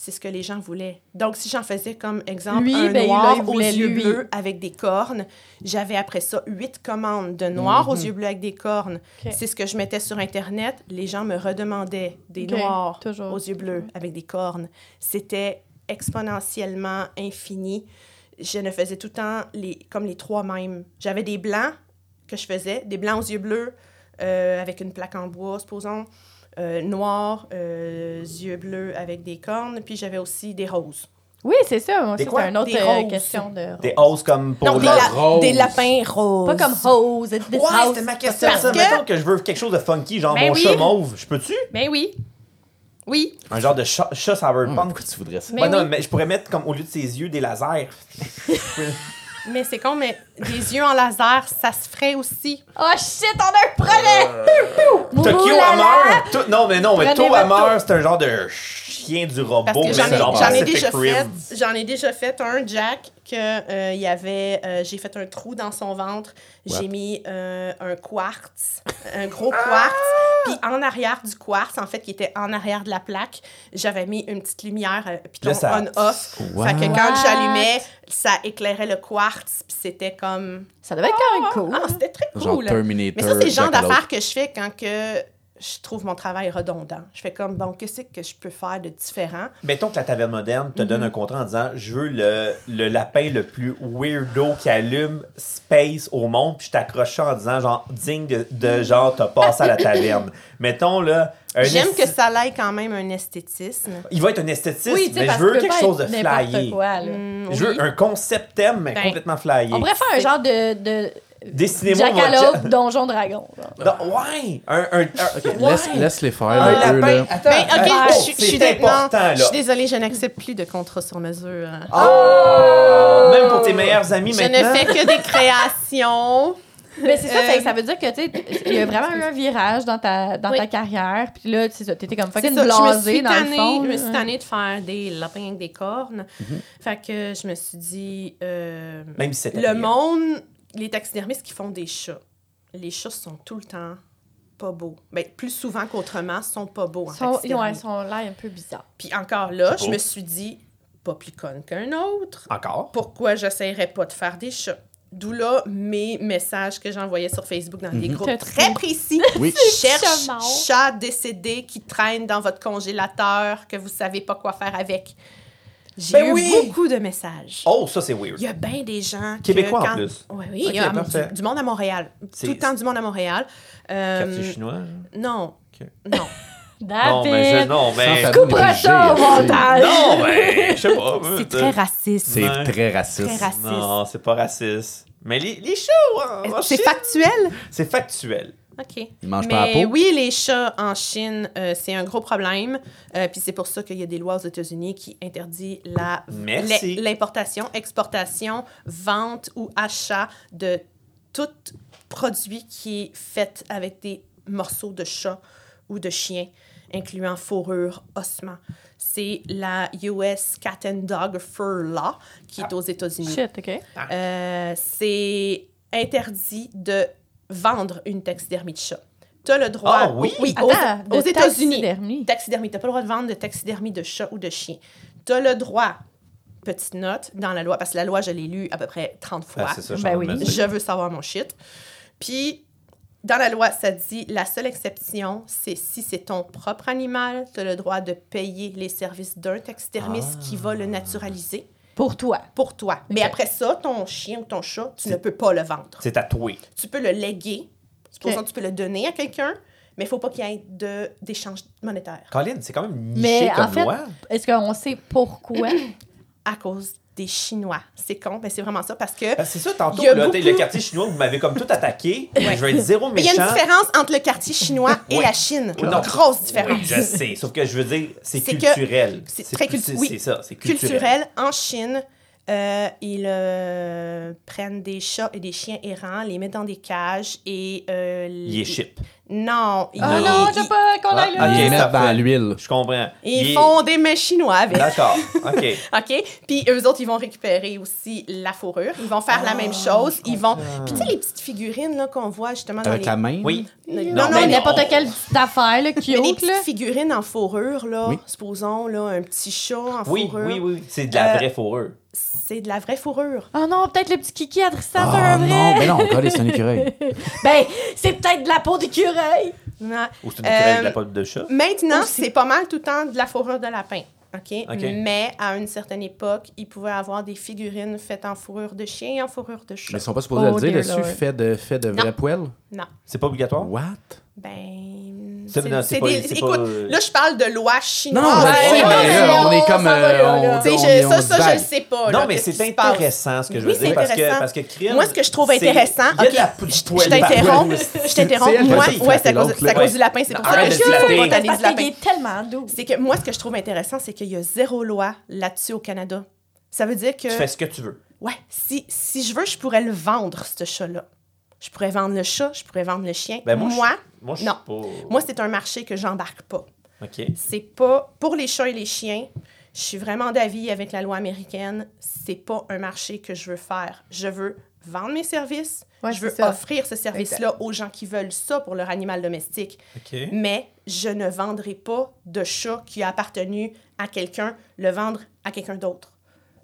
[SPEAKER 5] c'est ce que les gens voulaient. Donc si j'en faisais comme exemple
[SPEAKER 4] Lui,
[SPEAKER 5] un
[SPEAKER 4] ben,
[SPEAKER 5] noir
[SPEAKER 4] là,
[SPEAKER 5] aux yeux
[SPEAKER 4] lui.
[SPEAKER 5] bleus avec des cornes, j'avais après ça huit commandes de noirs aux yeux bleus avec des cornes. C'est ce que je mettais sur internet, les gens me redemandaient des noirs
[SPEAKER 4] toujours.
[SPEAKER 5] aux yeux bleus avec des cornes. C'était exponentiellement infini. Je ne faisais tout le temps les, comme les trois mêmes. J'avais des blancs que je faisais, des blancs aux yeux bleus euh, avec une plaque en bois, supposons, euh, noirs, euh, yeux bleus avec des cornes, puis j'avais aussi des roses.
[SPEAKER 4] Oui, c'est ça. Moi,
[SPEAKER 2] Des
[SPEAKER 4] ça,
[SPEAKER 2] quoi?
[SPEAKER 4] c'est une autre
[SPEAKER 5] Des
[SPEAKER 4] euh,
[SPEAKER 5] roses.
[SPEAKER 4] question de...
[SPEAKER 2] Des hausses comme pour
[SPEAKER 5] non, des,
[SPEAKER 2] la...
[SPEAKER 5] la-
[SPEAKER 3] rose.
[SPEAKER 5] des lapins roses.
[SPEAKER 4] Pas comme this
[SPEAKER 2] Ouais, c'était ma question.
[SPEAKER 5] Parce
[SPEAKER 2] ça.
[SPEAKER 5] que-
[SPEAKER 2] Mettons que je veux quelque chose de funky, genre
[SPEAKER 5] Ben
[SPEAKER 2] mon
[SPEAKER 5] oui.
[SPEAKER 2] chat mauve. Je peux-tu?
[SPEAKER 5] Ben oui. Oui.
[SPEAKER 2] Un genre de chat, chat
[SPEAKER 3] Ah,
[SPEAKER 2] cyberpunk.
[SPEAKER 3] Pourquoi tu voudrais ça?
[SPEAKER 5] Mais
[SPEAKER 2] Ouais, non,
[SPEAKER 5] oui.
[SPEAKER 2] mais je pourrais mettre comme au lieu de ses yeux des lasers.
[SPEAKER 5] Mais c'est con, mais des yeux en laser, ça se ferait aussi.
[SPEAKER 4] Oh shit, on a un projet!
[SPEAKER 2] Tokyo
[SPEAKER 4] Moulala!
[SPEAKER 2] Hammer! tout- Non, mais non, mais
[SPEAKER 4] Prenez
[SPEAKER 2] To
[SPEAKER 4] votre
[SPEAKER 2] Hammer, c'est un genre de chien du robot.
[SPEAKER 5] Parce que
[SPEAKER 2] mais
[SPEAKER 5] j'en ai, j'en ai déjà fait, j'en ai déjà fait un Jack que euh, il y avait, euh, j'ai fait un trou dans son ventre, j'ai mis euh, un quartz, un gros quartz, puis en arrière du quartz, en fait, qui était en arrière de la plaque, j'avais mis une petite lumière, euh, puis
[SPEAKER 2] ça-
[SPEAKER 5] on-off.
[SPEAKER 3] What?
[SPEAKER 5] Fait que quand
[SPEAKER 4] What?
[SPEAKER 5] j'allumais, ça éclairait le quartz, puis c'était comme
[SPEAKER 4] Ça devait être quand même cool.
[SPEAKER 5] ah, c'était très
[SPEAKER 3] Genre
[SPEAKER 5] cool.
[SPEAKER 3] Terminator.
[SPEAKER 5] Mais ça, c'est le genre d'affaires que je fais quand que je trouve mon travail redondant. Je fais comme, bon, qu'est-ce que je peux faire de différent?
[SPEAKER 2] Mettons que la taverne moderne te
[SPEAKER 5] Mhm.
[SPEAKER 2] donne un contrat en disant Je veux le, le lapin le plus weirdo qui allume space au monde, puis je t'accroche ça en disant genre digne de, de genre t'as passé à la taverne. Mettons là.
[SPEAKER 5] J'aime que ça ait quand même un esthétisme.
[SPEAKER 2] Il va être un
[SPEAKER 4] Oui, sais,
[SPEAKER 2] mais je veux
[SPEAKER 4] que
[SPEAKER 2] quelque chose de flyé.
[SPEAKER 4] quoi, là.
[SPEAKER 5] Mm,
[SPEAKER 2] Je veux un concept thème, mais
[SPEAKER 5] Ben,
[SPEAKER 2] complètement flyé.
[SPEAKER 4] On pourrait faire un genre de, de
[SPEAKER 2] Dessinez-moi
[SPEAKER 4] Jackalope, Donjon Dragon.
[SPEAKER 2] Non, ouais! Un, un, un-
[SPEAKER 3] Ok,
[SPEAKER 2] ouais.
[SPEAKER 3] laisse, laisse les faire,
[SPEAKER 2] Un
[SPEAKER 3] là, eux,
[SPEAKER 2] lapin.
[SPEAKER 3] là.
[SPEAKER 2] Attends,
[SPEAKER 5] Ben, ok,
[SPEAKER 2] attends,
[SPEAKER 5] je, suis- je
[SPEAKER 2] important,
[SPEAKER 5] je
[SPEAKER 2] là.
[SPEAKER 5] suis désolée, je n'accepte plus de contrats sur mesure. hein.
[SPEAKER 2] Oh! Même pour tes meilleurs amis
[SPEAKER 5] Je
[SPEAKER 2] maintenant.
[SPEAKER 5] ne fais que des créations.
[SPEAKER 4] Mais c'est ça,
[SPEAKER 5] Euh,
[SPEAKER 4] fait que ça veut dire que, tu il y a vraiment eu un virage dans ta, dans
[SPEAKER 5] Oui.
[SPEAKER 4] ta carrière. Puis là, c'est ça, t'étais comme
[SPEAKER 5] C'est
[SPEAKER 4] fucking
[SPEAKER 5] ça, je me
[SPEAKER 4] blasé
[SPEAKER 5] suis
[SPEAKER 4] dans le
[SPEAKER 5] tannée,
[SPEAKER 4] fond.
[SPEAKER 5] je me
[SPEAKER 4] là.
[SPEAKER 5] suis tannée de faire des lapins avec des cornes. Fait que je me suis dit, euh,
[SPEAKER 2] Même si c'était
[SPEAKER 5] le monde, les taxidermistes qui font des chats, les chats sont tout le temps pas beaux. Ben, plus souvent qu'autrement, sont pas beaux en
[SPEAKER 4] Ils sont,
[SPEAKER 5] taxidermie.
[SPEAKER 4] ouais, ils sont l'air un peu bizarres.
[SPEAKER 5] Puis encore là, je me suis dit, pas plus conne qu'un autre.
[SPEAKER 2] Encore?
[SPEAKER 5] Pourquoi j'essayerais pas de faire des chats? D'où là mes messages que j'envoyais sur Facebook dans des groupes
[SPEAKER 4] T'as
[SPEAKER 5] très précis.
[SPEAKER 3] Oui.
[SPEAKER 5] Cherche
[SPEAKER 4] chat
[SPEAKER 5] décédé qui traîne dans votre congélateur que vous savez pas quoi faire avec. J'ai
[SPEAKER 2] Ben
[SPEAKER 5] eu
[SPEAKER 2] oui!
[SPEAKER 5] beaucoup de messages.
[SPEAKER 2] Oh, ça c'est weird.
[SPEAKER 5] Il y a bien des gens. que
[SPEAKER 2] Québécois en plus.
[SPEAKER 5] Oui, oui, il y a du, du monde à Montréal. Tout le temps du monde à Montréal. Euh,
[SPEAKER 2] Quartier chinois.
[SPEAKER 5] non.
[SPEAKER 2] Ok.
[SPEAKER 5] Non.
[SPEAKER 2] Non, mais je,
[SPEAKER 4] David!
[SPEAKER 2] non, mais.
[SPEAKER 3] De
[SPEAKER 4] ça au montage!
[SPEAKER 2] Non, mais. Je sais pas.
[SPEAKER 5] C'est très raciste.
[SPEAKER 3] C'est
[SPEAKER 2] Ouais.
[SPEAKER 3] très raciste.
[SPEAKER 5] Très raciste.
[SPEAKER 2] Non, c'est pas raciste. Mais les, les ouais, en
[SPEAKER 5] C'est factuel?
[SPEAKER 2] C'est factuel.
[SPEAKER 5] OK.
[SPEAKER 3] Ils mangent
[SPEAKER 5] Mais
[SPEAKER 3] pas la peau?
[SPEAKER 5] oui, les chats en Chine, euh, c'est un gros problème. Euh, Puis c'est pour ça qu'il y a des lois aux États-Unis qui interdisent la
[SPEAKER 2] Merci.
[SPEAKER 5] l'importation, exportation, vente ou achat de tout produit qui est fait avec des morceaux de chat ou de chien, incluant fourrure, ossements. C'est la US Cat and Dog Fur Law qui est aux États-Unis.
[SPEAKER 4] Shit, OK.
[SPEAKER 5] Euh, c'est interdit de vendre une taxidermie de chat. Tu as le droit.
[SPEAKER 2] Ah oui?
[SPEAKER 5] aux,
[SPEAKER 4] Attends,
[SPEAKER 5] aux
[SPEAKER 4] de
[SPEAKER 5] États-Unis.
[SPEAKER 4] taxidermie.
[SPEAKER 5] Taxidermie. Tu n'as pas le droit de vendre de taxidermie de chat ou de chien. Tu as le droit, petite note, dans la loi, parce que la loi, je l'ai lue à peu près 30 fois.
[SPEAKER 2] Ah, c'est ça, je
[SPEAKER 4] Ben oui.
[SPEAKER 5] Je veux savoir mon shit. Puis, dans la loi, ça dit la seule exception, c'est si c'est ton propre animal, tu as le droit de payer les services d'un taxidermiste qui va le naturaliser
[SPEAKER 4] Pour toi.
[SPEAKER 5] pour toi. Mais après ça, ton chien ou ton chat, tu ne peux pas le vendre.
[SPEAKER 2] C'est tatoué.
[SPEAKER 5] Tu peux le léguer, supposons
[SPEAKER 4] Ok.
[SPEAKER 5] que tu peux le donner à quelqu'un, mais il faut pas qu'il y ait de- d'échange monétaire
[SPEAKER 2] Colin, c'est quand même niché
[SPEAKER 4] Mais
[SPEAKER 2] comme
[SPEAKER 4] en fait,
[SPEAKER 2] loi.
[SPEAKER 4] est-ce qu'on sait pourquoi?
[SPEAKER 5] à cause des Chinois. C'est con, mais c'est vraiment ça parce que...
[SPEAKER 2] Que c'est ça, tantôt, là,
[SPEAKER 5] beaucoup-
[SPEAKER 2] le quartier chinois, vous m'avez comme tout attaqué. Je vais être zéro
[SPEAKER 5] Mais il y a
[SPEAKER 2] méchant.
[SPEAKER 5] une différence entre le quartier chinois et
[SPEAKER 2] Ouais.
[SPEAKER 5] la Chine. Une grosse différence.
[SPEAKER 2] Oui, je sais. Sauf que je veux dire, c'est culturel.
[SPEAKER 5] c'est très
[SPEAKER 2] plus-
[SPEAKER 5] cultu-
[SPEAKER 2] c'est-
[SPEAKER 5] oui.
[SPEAKER 2] C'est ça, c'est culturel.
[SPEAKER 5] culturel, en Chine, euh, ils euh, prennent des chats et des chiens errants, les mettent dans des cages et... euh,
[SPEAKER 2] Il est chip.
[SPEAKER 5] Non. ils-
[SPEAKER 4] Ah non, je veux pas qu'on aille
[SPEAKER 2] Ah,
[SPEAKER 4] là.
[SPEAKER 3] Ils mettent dans l'huile.
[SPEAKER 2] Je comprends.
[SPEAKER 5] Ils font des mets chinois avec.
[SPEAKER 2] D'accord. OK.
[SPEAKER 5] OK? Puis eux autres, ils vont récupérer aussi la fourrure. Ils vont faire la même chose. Ils vont. Puis tu sais, les petites figurines là, qu'on voit justement dans
[SPEAKER 3] Avec
[SPEAKER 5] les.
[SPEAKER 3] la main.
[SPEAKER 2] Oui.
[SPEAKER 5] Non,
[SPEAKER 2] Non,
[SPEAKER 5] non,
[SPEAKER 4] N'importe quelle petite affaire, là,
[SPEAKER 5] mais des
[SPEAKER 4] cute,
[SPEAKER 5] petites figurines en fourrure, là,
[SPEAKER 3] Oui.
[SPEAKER 5] supposons, là, un petit chat en
[SPEAKER 2] Oui,
[SPEAKER 5] fourrure.
[SPEAKER 2] oui, oui. C'est de la
[SPEAKER 5] Euh,
[SPEAKER 2] vraie fourrure.
[SPEAKER 5] C'est de la vraie fourrure.
[SPEAKER 4] Oh non, peut-être le petit kiki à Tristan, c'est
[SPEAKER 3] Ah
[SPEAKER 4] un vrai.
[SPEAKER 3] non, mais non, regardez, c'est un écureuil.
[SPEAKER 4] Ben, c'est peut-être de la peau d'écureuil.
[SPEAKER 2] Ou c'est une écureuil de la
[SPEAKER 5] Euh,
[SPEAKER 2] pote de chat.
[SPEAKER 5] Maintenant,
[SPEAKER 4] Aussi.
[SPEAKER 5] c'est pas mal tout le temps de la fourrure de lapin. OK?
[SPEAKER 2] OK.
[SPEAKER 5] Mais à une certaine époque, ils pouvaient avoir des figurines faites en fourrure de chien et en fourrure de chat.
[SPEAKER 3] Mais ils sont pas supposés
[SPEAKER 4] Oh,
[SPEAKER 3] le dire dessus, fait de, fait de vrai poêle?
[SPEAKER 5] Non.
[SPEAKER 2] C'est pas obligatoire?
[SPEAKER 3] What?
[SPEAKER 5] Ben.
[SPEAKER 2] C'est- non, c'est pas-
[SPEAKER 5] des-
[SPEAKER 2] c'est
[SPEAKER 5] Écoute,
[SPEAKER 2] pas, euh,
[SPEAKER 5] là, je parle de loi
[SPEAKER 3] Non,
[SPEAKER 5] chinoise.
[SPEAKER 3] non, je
[SPEAKER 4] Ouais,
[SPEAKER 3] le sais,
[SPEAKER 4] ouais,
[SPEAKER 3] mais
[SPEAKER 4] ouais,
[SPEAKER 3] là, on est comme.
[SPEAKER 4] ça
[SPEAKER 3] euh, on-
[SPEAKER 5] je-
[SPEAKER 3] on
[SPEAKER 5] ça, ça, je le sais pas.
[SPEAKER 2] Non,
[SPEAKER 5] là,
[SPEAKER 2] mais c'est
[SPEAKER 5] passe.
[SPEAKER 2] intéressant ce que je veux
[SPEAKER 5] Oui,
[SPEAKER 2] dire. Parce que, parce que crime,
[SPEAKER 5] Moi, ce que je trouve intéressant,
[SPEAKER 2] il y a de
[SPEAKER 5] ok,
[SPEAKER 2] la
[SPEAKER 5] je- t'interromps, je t'interromps. Moi, ouais, c'est à cause c'est à
[SPEAKER 2] là.
[SPEAKER 5] cause du lapin, c'est pour ça
[SPEAKER 2] Arrête
[SPEAKER 5] que je faut pas du lapin.
[SPEAKER 4] est tellement doux.
[SPEAKER 5] C'est que moi, ce que je trouve intéressant, c'est qu'il y a zéro loi là-dessus au Canada. Ça veut dire que...
[SPEAKER 2] Tu fais ce que tu veux.
[SPEAKER 5] Ouais, si, si je veux, je pourrais le vendre, ce chat-là. Je pourrais vendre le chat, je pourrais vendre le chien.
[SPEAKER 2] Ben, moi, je-
[SPEAKER 5] moi,
[SPEAKER 2] je
[SPEAKER 5] Non.
[SPEAKER 2] pas.
[SPEAKER 5] moi, c'est un marché que j'embarque pas.
[SPEAKER 2] OK.
[SPEAKER 5] C'est pas... Pour les chats et les chiens, je suis vraiment d'avis avec la loi américaine, c'est pas un marché que je veux faire. Je veux vendre mes services,
[SPEAKER 4] Ouais,
[SPEAKER 5] je veux
[SPEAKER 4] ça.
[SPEAKER 5] offrir ce service-là aux gens qui veulent ça pour leur animal domestique.
[SPEAKER 2] OK.
[SPEAKER 5] Mais je ne vendrai pas de chat qui a appartenu à quelqu'un, le vendre à quelqu'un d'autre.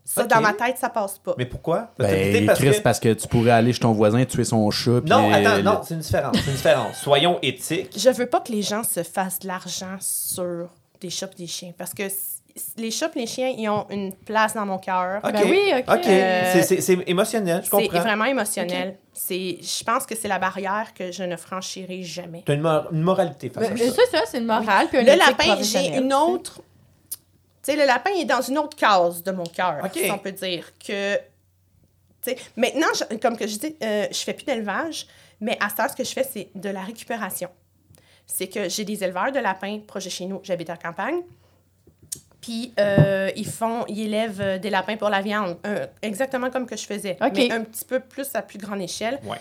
[SPEAKER 5] Ça, dans ma tête, ça passe pas.
[SPEAKER 2] Mais pourquoi?
[SPEAKER 3] Ben,
[SPEAKER 2] parce
[SPEAKER 3] Chris,
[SPEAKER 2] que-
[SPEAKER 3] parce que tu pourrais aller chez ton voisin, tuer son chat. puis
[SPEAKER 2] Non, attends,
[SPEAKER 3] le-
[SPEAKER 2] non, c'est une différence. C'est une différence. Soyons éthiques.
[SPEAKER 5] Je veux pas que les gens se fassent de l'argent sur des chats et des chiens. Parce que les chats et les chiens, ils ont une place dans mon cœur.
[SPEAKER 2] OK.
[SPEAKER 4] Ben oui, OK.
[SPEAKER 2] OK.
[SPEAKER 5] Euh,
[SPEAKER 2] C'est- C'est c'est émotionnel, je
[SPEAKER 5] C'est
[SPEAKER 2] comprends.
[SPEAKER 5] vraiment émotionnel. C'est, je pense que c'est la barrière que je ne franchirai jamais.
[SPEAKER 2] T'as une, mor- une moralité face à
[SPEAKER 4] Ben,
[SPEAKER 2] ça.
[SPEAKER 4] ça, ça, c'est une morale. Puis un
[SPEAKER 5] Le lapin, j'ai une
[SPEAKER 4] tu
[SPEAKER 5] autre. Tu sais, le lapin est dans une autre case de mon cœur, si on peut dire. Que, maintenant, je- comme que je dis, euh, je fais plus d'élevage, mais à ça, ce que je fais, c'est de la récupération. C'est que j'ai des éleveurs de lapins proches de chez nous. J'habite en campagne. Puis, euh, ils font, ils élèvent euh, des lapins pour la viande, euh, exactement comme que je faisais, mais un petit peu plus à plus grande échelle.
[SPEAKER 2] Ouais.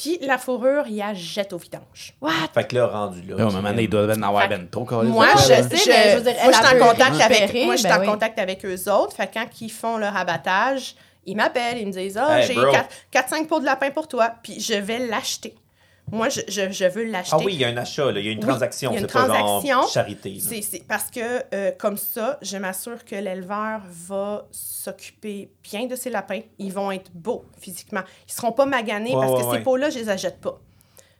[SPEAKER 5] Puis, la fourrure, ils la jettent au vidange.
[SPEAKER 4] What?
[SPEAKER 2] Fait que là, rendu là.
[SPEAKER 3] Là, un moment donné, il doit en avoir ben trop,
[SPEAKER 5] Moi, je,
[SPEAKER 4] sais,
[SPEAKER 5] je-
[SPEAKER 4] mais je veux dire,
[SPEAKER 5] moi, je suis
[SPEAKER 4] elle
[SPEAKER 5] en contact avec, moi, je suis
[SPEAKER 4] ben
[SPEAKER 5] en
[SPEAKER 4] oui.
[SPEAKER 5] contact avec eux autres. Fait que quand ils font leur abattage, ils m'appellent, ils me disent Ah,
[SPEAKER 2] Hey,
[SPEAKER 5] j'ai
[SPEAKER 2] bro.
[SPEAKER 5] 4-5 pots de lapin pour toi. Puis je vais l'acheter. Moi, je, je, je veux l'acheter.
[SPEAKER 2] Ah oui, il y a un achat, là. il y a une
[SPEAKER 5] Oui,
[SPEAKER 2] transaction.
[SPEAKER 5] il y a une
[SPEAKER 2] c'est pas genre
[SPEAKER 5] transaction.
[SPEAKER 2] charité.
[SPEAKER 5] C'est parce que, euh, comme ça, je m'assure que l'éleveur va s'occuper bien de ses lapins. Ils vont être beaux physiquement. Ils seront pas maganés
[SPEAKER 2] Ouais,
[SPEAKER 5] parce
[SPEAKER 2] ouais,
[SPEAKER 5] que
[SPEAKER 2] ouais.
[SPEAKER 5] ces pots-là, je les achète pas.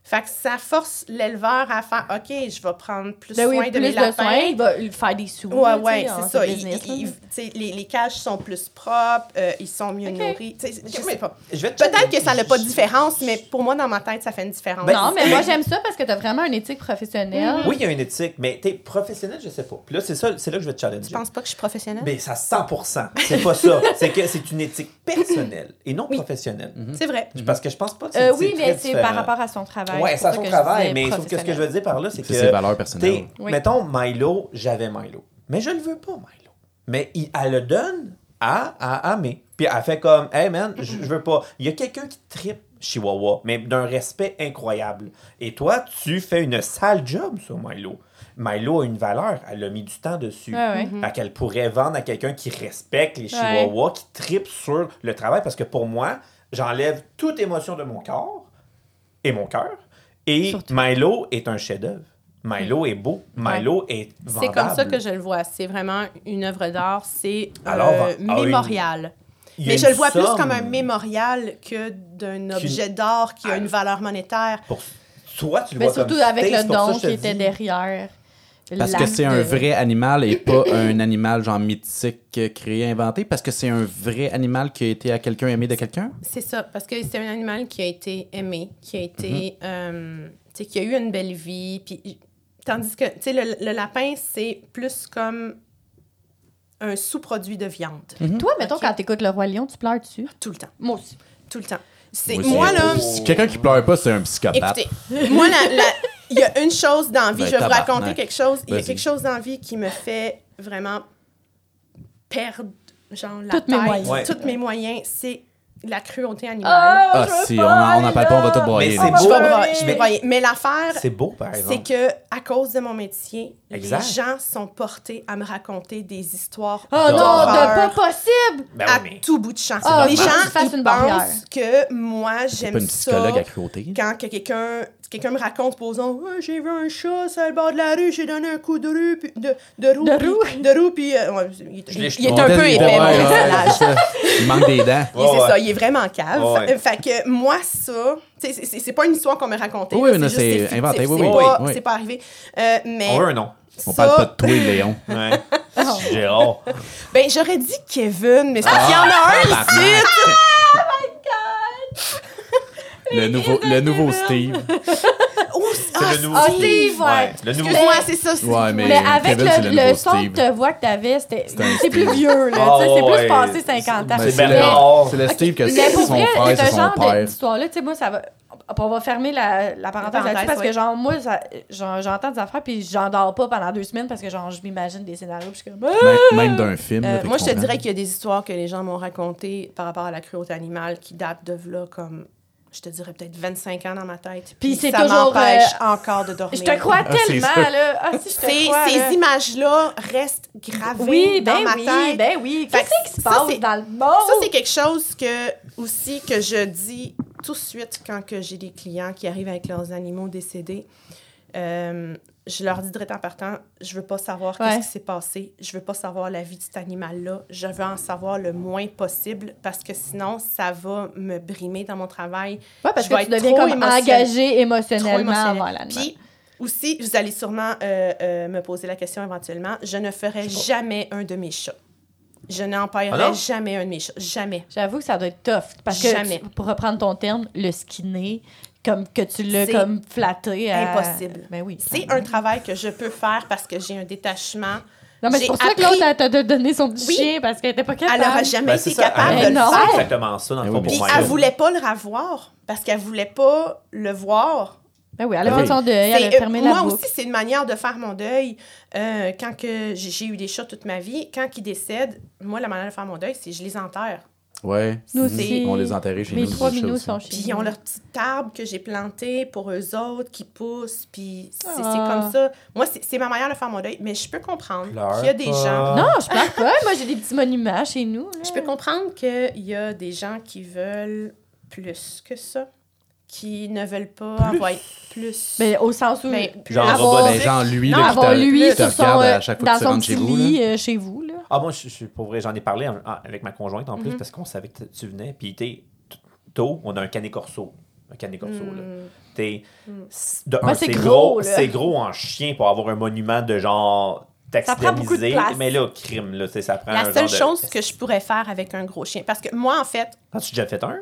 [SPEAKER 5] Fait que ça force l'éleveur à faire OK, je vais prendre plus
[SPEAKER 4] Ben oui,
[SPEAKER 5] soin de
[SPEAKER 4] plus
[SPEAKER 5] mes
[SPEAKER 4] de
[SPEAKER 5] lapins.
[SPEAKER 4] il va faire des sous.
[SPEAKER 5] Ouais,
[SPEAKER 4] tu
[SPEAKER 5] ouais, c'est ça. Il- il- il- tu les, les cages sont plus propres, euh, ils sont mieux
[SPEAKER 4] Ok.
[SPEAKER 5] nourris. Tu sais, Je sais pas.
[SPEAKER 2] Je vais te
[SPEAKER 5] Peut-être que ça n'a pas de différence, mais pour moi, dans ma tête, ça fait une différence.
[SPEAKER 2] Ben,
[SPEAKER 4] non, mais
[SPEAKER 2] mais-
[SPEAKER 4] moi, j'aime ça parce que t'as vraiment une éthique professionnelle.
[SPEAKER 5] Mhm.
[SPEAKER 2] Oui, il y a une éthique, mais t'es professionnel, je sais pas. Puis là, c'est ça, c'est là que je vais te challenger.
[SPEAKER 5] Tu penses pas que je suis professionnelle?
[SPEAKER 2] Mais ça 100%. C'est pas ça. C'est que c'est une éthique personnelle et non
[SPEAKER 5] Oui.
[SPEAKER 2] professionnelle.
[SPEAKER 5] C'est vrai.
[SPEAKER 2] Parce que je pense pas que
[SPEAKER 4] Euh,
[SPEAKER 2] c'est
[SPEAKER 4] oui,
[SPEAKER 2] très
[SPEAKER 4] mais c'est par rapport à son travail.
[SPEAKER 2] Ouais,
[SPEAKER 4] c'est
[SPEAKER 2] à
[SPEAKER 4] pour
[SPEAKER 2] son travail, mais sauf que ce que je veux dire par là, c'est que.
[SPEAKER 3] C'est ses valeurs personnelles.
[SPEAKER 4] Oui.
[SPEAKER 2] Mettons, Milo, j'avais Milo. Mais je le veux pas, Milo. Mais il- elle le donne à, à Amé. Puis elle fait comme, hey man, je je veux pas. Il y a quelqu'un qui tripe Chihuahua, mais d'un respect incroyable. Et toi, tu fais une sale job sur Milo. Milo a une valeur, elle a mis du temps dessus.
[SPEAKER 4] Ouais, ouais.
[SPEAKER 2] Fait qu'elle pourrait vendre à quelqu'un qui respecte les chihuahuas, qui tripe sur le travail. Parce que pour moi, j'enlève toute émotion de mon corps et mon cœur. Et
[SPEAKER 4] Surtout.
[SPEAKER 2] Milo est un chef-d'œuvre. Milo est beau. Milo est vendable.
[SPEAKER 5] C'est comme ça que je le vois. C'est vraiment une œuvre d'art. C'est euh,
[SPEAKER 2] ah
[SPEAKER 5] mémorial. Mais je le vois plus comme un mémorial que d'un objet d'art qui a
[SPEAKER 2] Ah.
[SPEAKER 5] une valeur monétaire.
[SPEAKER 2] Pour toi, tu le
[SPEAKER 4] Mais
[SPEAKER 2] vois
[SPEAKER 4] surtout
[SPEAKER 2] comme
[SPEAKER 4] avec le don qui était derrière.
[SPEAKER 3] Parce que c'est un vrai animal et pas un animal genre mythique euh, créé, inventé? Parce que c'est un vrai animal qui a été à quelqu'un aimé de quelqu'un?
[SPEAKER 5] C'est ça, parce que c'est un animal qui a été aimé, qui a été, euh, tu sais, qui a eu une belle vie. Puis, tandis que, tu sais, le, le lapin, c'est plus comme un sous-produit de viande.
[SPEAKER 4] Toi, mettons,
[SPEAKER 5] Ok.
[SPEAKER 4] quand t'écoutes Le Roi Lion, tu pleures dessus?
[SPEAKER 5] Tout le temps.
[SPEAKER 4] Moi aussi.
[SPEAKER 5] Tout le temps. C'est,
[SPEAKER 3] Moi
[SPEAKER 5] là,
[SPEAKER 3] Si quelqu'un qui pleure pas, c'est un psychopathe.
[SPEAKER 5] écoutez, moi, la- la- il y a une chose dans la vie,
[SPEAKER 3] Ben,
[SPEAKER 5] je vais vous raconter quelque chose. Il y a quelque chose dans la vie qui me fait vraiment perdre, genre, la
[SPEAKER 4] Toutes mes moyens.
[SPEAKER 2] Ouais.
[SPEAKER 5] tous mes moyens. C'est la cruauté animale.
[SPEAKER 3] Ah, si, on en, on en parle pas, on va tout broyer.
[SPEAKER 2] Mais c'est beau.
[SPEAKER 5] je vais broyer. Mais l'affaire,
[SPEAKER 2] C'est beau, par
[SPEAKER 5] c'est
[SPEAKER 2] exemple.
[SPEAKER 5] que à cause de mon métier,
[SPEAKER 2] Exact.
[SPEAKER 5] les gens sont portés à me raconter des histoires
[SPEAKER 4] Oh non,
[SPEAKER 5] d'horreur
[SPEAKER 4] de pas possible!
[SPEAKER 2] Ben
[SPEAKER 5] à
[SPEAKER 2] oui, mais-
[SPEAKER 5] tout bout de champ.
[SPEAKER 4] Ah,
[SPEAKER 5] les gens ils
[SPEAKER 4] une barrière.
[SPEAKER 5] pensent que moi
[SPEAKER 3] C'est
[SPEAKER 5] j'aime
[SPEAKER 3] une
[SPEAKER 5] ça
[SPEAKER 3] psychologue à cruauté.
[SPEAKER 5] quand que quelqu'un quelqu'un me raconte posons Ouais, j'ai vu un chat sur le bord de la rue j'ai donné un coup de rue puis- de, de roue
[SPEAKER 4] De
[SPEAKER 5] puis-
[SPEAKER 4] roue?
[SPEAKER 5] de roue puis euh, ouais, il, est
[SPEAKER 3] On
[SPEAKER 5] un peu épais
[SPEAKER 3] ouais,
[SPEAKER 5] mon
[SPEAKER 3] ouais, ça. Il manque des dents.
[SPEAKER 5] C'est
[SPEAKER 2] Ouais,
[SPEAKER 5] ça,
[SPEAKER 2] ouais.
[SPEAKER 5] il est vraiment cave.
[SPEAKER 2] Ouais, ouais.
[SPEAKER 5] Fait que moi, ça, c'est- c'est c'est pas une histoire qu'on m'a racontée.
[SPEAKER 3] Oui, c'est inventé, oui,
[SPEAKER 5] c'est
[SPEAKER 3] oui,
[SPEAKER 5] pas,
[SPEAKER 3] oui.
[SPEAKER 5] c'est pas arrivé. Euh, mais
[SPEAKER 2] On veut un nom.
[SPEAKER 3] On
[SPEAKER 5] ça,
[SPEAKER 3] parle pas de toi, Léon.
[SPEAKER 2] Ouais. Gérard.
[SPEAKER 5] ben j'aurais dit Kevin, mais c'est
[SPEAKER 3] Ah,
[SPEAKER 5] parce qu'il y en a un
[SPEAKER 3] tabarnak.
[SPEAKER 5] ici.
[SPEAKER 3] Le nouveau, le nouveau Steve.
[SPEAKER 5] Oh,
[SPEAKER 2] C'est
[SPEAKER 5] ah,
[SPEAKER 2] le nouveau Steve.
[SPEAKER 4] Steve, ouais.
[SPEAKER 2] Le nouveau
[SPEAKER 5] Excuse-moi, c'est ça.
[SPEAKER 3] Ouais, mais-
[SPEAKER 4] Mais avec
[SPEAKER 3] Kevin,
[SPEAKER 4] le,
[SPEAKER 3] le
[SPEAKER 4] son de voix que t'avais, c'était c'est plus vieux, là. Tu sais, c'est
[SPEAKER 2] ouais.
[SPEAKER 4] plus passé 50 ans.
[SPEAKER 2] C'est Bernard.
[SPEAKER 3] C'est le Steve que
[SPEAKER 4] Mais
[SPEAKER 3] c'est
[SPEAKER 4] pour
[SPEAKER 3] son
[SPEAKER 4] vrai,
[SPEAKER 3] frère,
[SPEAKER 4] ce
[SPEAKER 3] c'est son
[SPEAKER 4] genre de-
[SPEAKER 3] père.
[SPEAKER 4] d'histoire-là, tu sais, moi, ça va. on va fermer la, la parenthèse là-dessus parce
[SPEAKER 5] ouais.
[SPEAKER 4] que, genre, moi, j'entends des affaires puis j'en dors pas pendant deux semaines parce que, genre, je m'imagine des scénarios puis je suis comme. Ah!
[SPEAKER 3] Même, même d'un film.
[SPEAKER 5] Euh, moi, je te dirais qu'il y a des histoires que les gens m'ont racontées par rapport à la cruauté animale qui datent de là comme, je te dirais peut-être 25 ans dans ma tête.
[SPEAKER 4] Puis c'est
[SPEAKER 5] ça
[SPEAKER 4] toujours,
[SPEAKER 5] m'empêche
[SPEAKER 4] euh,
[SPEAKER 5] encore de dormir.
[SPEAKER 4] Je te crois
[SPEAKER 3] Ah,
[SPEAKER 4] tellement, là. Ah, si, je te
[SPEAKER 5] Ces,
[SPEAKER 4] crois.
[SPEAKER 5] ces
[SPEAKER 4] là.
[SPEAKER 5] images-là restent gravées
[SPEAKER 4] Oui,
[SPEAKER 5] dans
[SPEAKER 4] ben
[SPEAKER 5] ma
[SPEAKER 4] oui,
[SPEAKER 5] tête.
[SPEAKER 4] ben oui. Qu'est-ce
[SPEAKER 5] que
[SPEAKER 4] qui se passe dans le monde?
[SPEAKER 5] Ça, c'est quelque chose que, aussi que je dis tout de suite quand que j'ai des clients qui arrivent avec leurs animaux décédés. Euh, je leur dis direct en partant, je veux pas savoir
[SPEAKER 4] Ouais.
[SPEAKER 5] qu'est-ce qui s'est passé, je veux pas savoir la vie de cet animal-là, je veux en savoir le moins possible parce que sinon, ça va me brimer dans mon travail.
[SPEAKER 4] Ouais, parce
[SPEAKER 5] je
[SPEAKER 4] que
[SPEAKER 5] vais
[SPEAKER 4] tu
[SPEAKER 5] être
[SPEAKER 4] deviens
[SPEAKER 5] trop
[SPEAKER 4] comme engagé émotionnellement.
[SPEAKER 5] Puis aussi, vous allez sûrement euh, euh, me poser la question éventuellement, je ne ferai jamais un de mes chats. Je n'empaillerai jamais un de mes chats. Jamais.
[SPEAKER 4] J'avoue que ça doit être tough. Parce que,
[SPEAKER 5] Jamais.
[SPEAKER 4] tu- pour reprendre ton terme, le skinner, comme que tu l'as comme flatté. à-
[SPEAKER 5] impossible.
[SPEAKER 4] Ben oui.
[SPEAKER 5] C'est un travail que je peux faire parce que j'ai un détachement.
[SPEAKER 4] Non, mais c'est pour ça que l'autre, elle t'a de- donné son petit
[SPEAKER 5] Oui.
[SPEAKER 4] chien parce qu'elle était pas capable.
[SPEAKER 5] Elle n'aura jamais
[SPEAKER 2] Ben,
[SPEAKER 5] été
[SPEAKER 2] ça,
[SPEAKER 5] capable
[SPEAKER 2] elle-
[SPEAKER 5] de le faire.
[SPEAKER 2] C'est exactement ça, dans le
[SPEAKER 3] Ben
[SPEAKER 2] fond,
[SPEAKER 3] oui,
[SPEAKER 2] pour
[SPEAKER 5] elle voulait pas le revoir parce qu'elle voulait pas le voir.
[SPEAKER 4] Ben oui, elle a
[SPEAKER 3] Ben
[SPEAKER 4] fait
[SPEAKER 3] oui.
[SPEAKER 4] son deuil, elle a fermé
[SPEAKER 5] euh,
[SPEAKER 4] la
[SPEAKER 5] moi
[SPEAKER 4] boucle.
[SPEAKER 5] aussi, c'est une manière de faire mon deuil. Euh, quand que j'ai j'ai eu des chats toute ma vie, quand ils décèdent, moi, la manière de faire mon deuil, c'est je les enterre.
[SPEAKER 3] Ouais.
[SPEAKER 4] Nous aussi.
[SPEAKER 3] On les enterrait chez
[SPEAKER 4] Mes
[SPEAKER 3] nous.
[SPEAKER 4] trois sont chez
[SPEAKER 5] Puis ils ont leur petite arbre que j'ai planté pour eux autres qui poussent. Puis c'est
[SPEAKER 4] Ah.
[SPEAKER 5] comme ça. Moi, c'est c'est ma manière de faire mon deuil. Mais je peux comprendre qu'il y a des
[SPEAKER 2] pas.
[SPEAKER 5] gens.
[SPEAKER 4] Non, je pleure pas. Moi, j'ai des petits monuments chez nous. là.
[SPEAKER 5] Je peux comprendre qu'il y a des gens qui veulent plus que ça, qui ne veulent pas envoyer plus.
[SPEAKER 4] Mais au sens où.
[SPEAKER 5] Mais
[SPEAKER 2] Genre
[SPEAKER 4] avoir-
[SPEAKER 3] Ben, genre lui,
[SPEAKER 5] Non,
[SPEAKER 3] là, qui
[SPEAKER 4] avoir
[SPEAKER 3] te-
[SPEAKER 4] lui
[SPEAKER 3] qui te
[SPEAKER 4] sur son,
[SPEAKER 3] regarde
[SPEAKER 4] euh,
[SPEAKER 3] à chaque fois
[SPEAKER 4] dans
[SPEAKER 3] que tu
[SPEAKER 4] son petit
[SPEAKER 3] chez vous.
[SPEAKER 4] lit
[SPEAKER 3] là.
[SPEAKER 4] euh, chez vous. Là.
[SPEAKER 2] Ah, moi, je, je, pour vrai, j'en ai parlé en- avec ma conjointe en plus parce qu'on savait que tu venais. Puis, t'es t- tôt, on a un canet corso. Un canet corso, là. T'es. de un,
[SPEAKER 4] Ouais, c'est gros,
[SPEAKER 2] gros,
[SPEAKER 4] là.
[SPEAKER 2] c'est gros en chien pour avoir un monument de genre
[SPEAKER 4] Ça prend beaucoup de
[SPEAKER 2] taxidermisé.
[SPEAKER 4] place.
[SPEAKER 2] Mais là, crime, là, tu ça prend
[SPEAKER 5] La
[SPEAKER 2] un
[SPEAKER 5] seule
[SPEAKER 2] genre de-
[SPEAKER 5] chose que je pourrais faire avec un gros chien, parce que moi, en fait,
[SPEAKER 2] As-tu déjà fait un?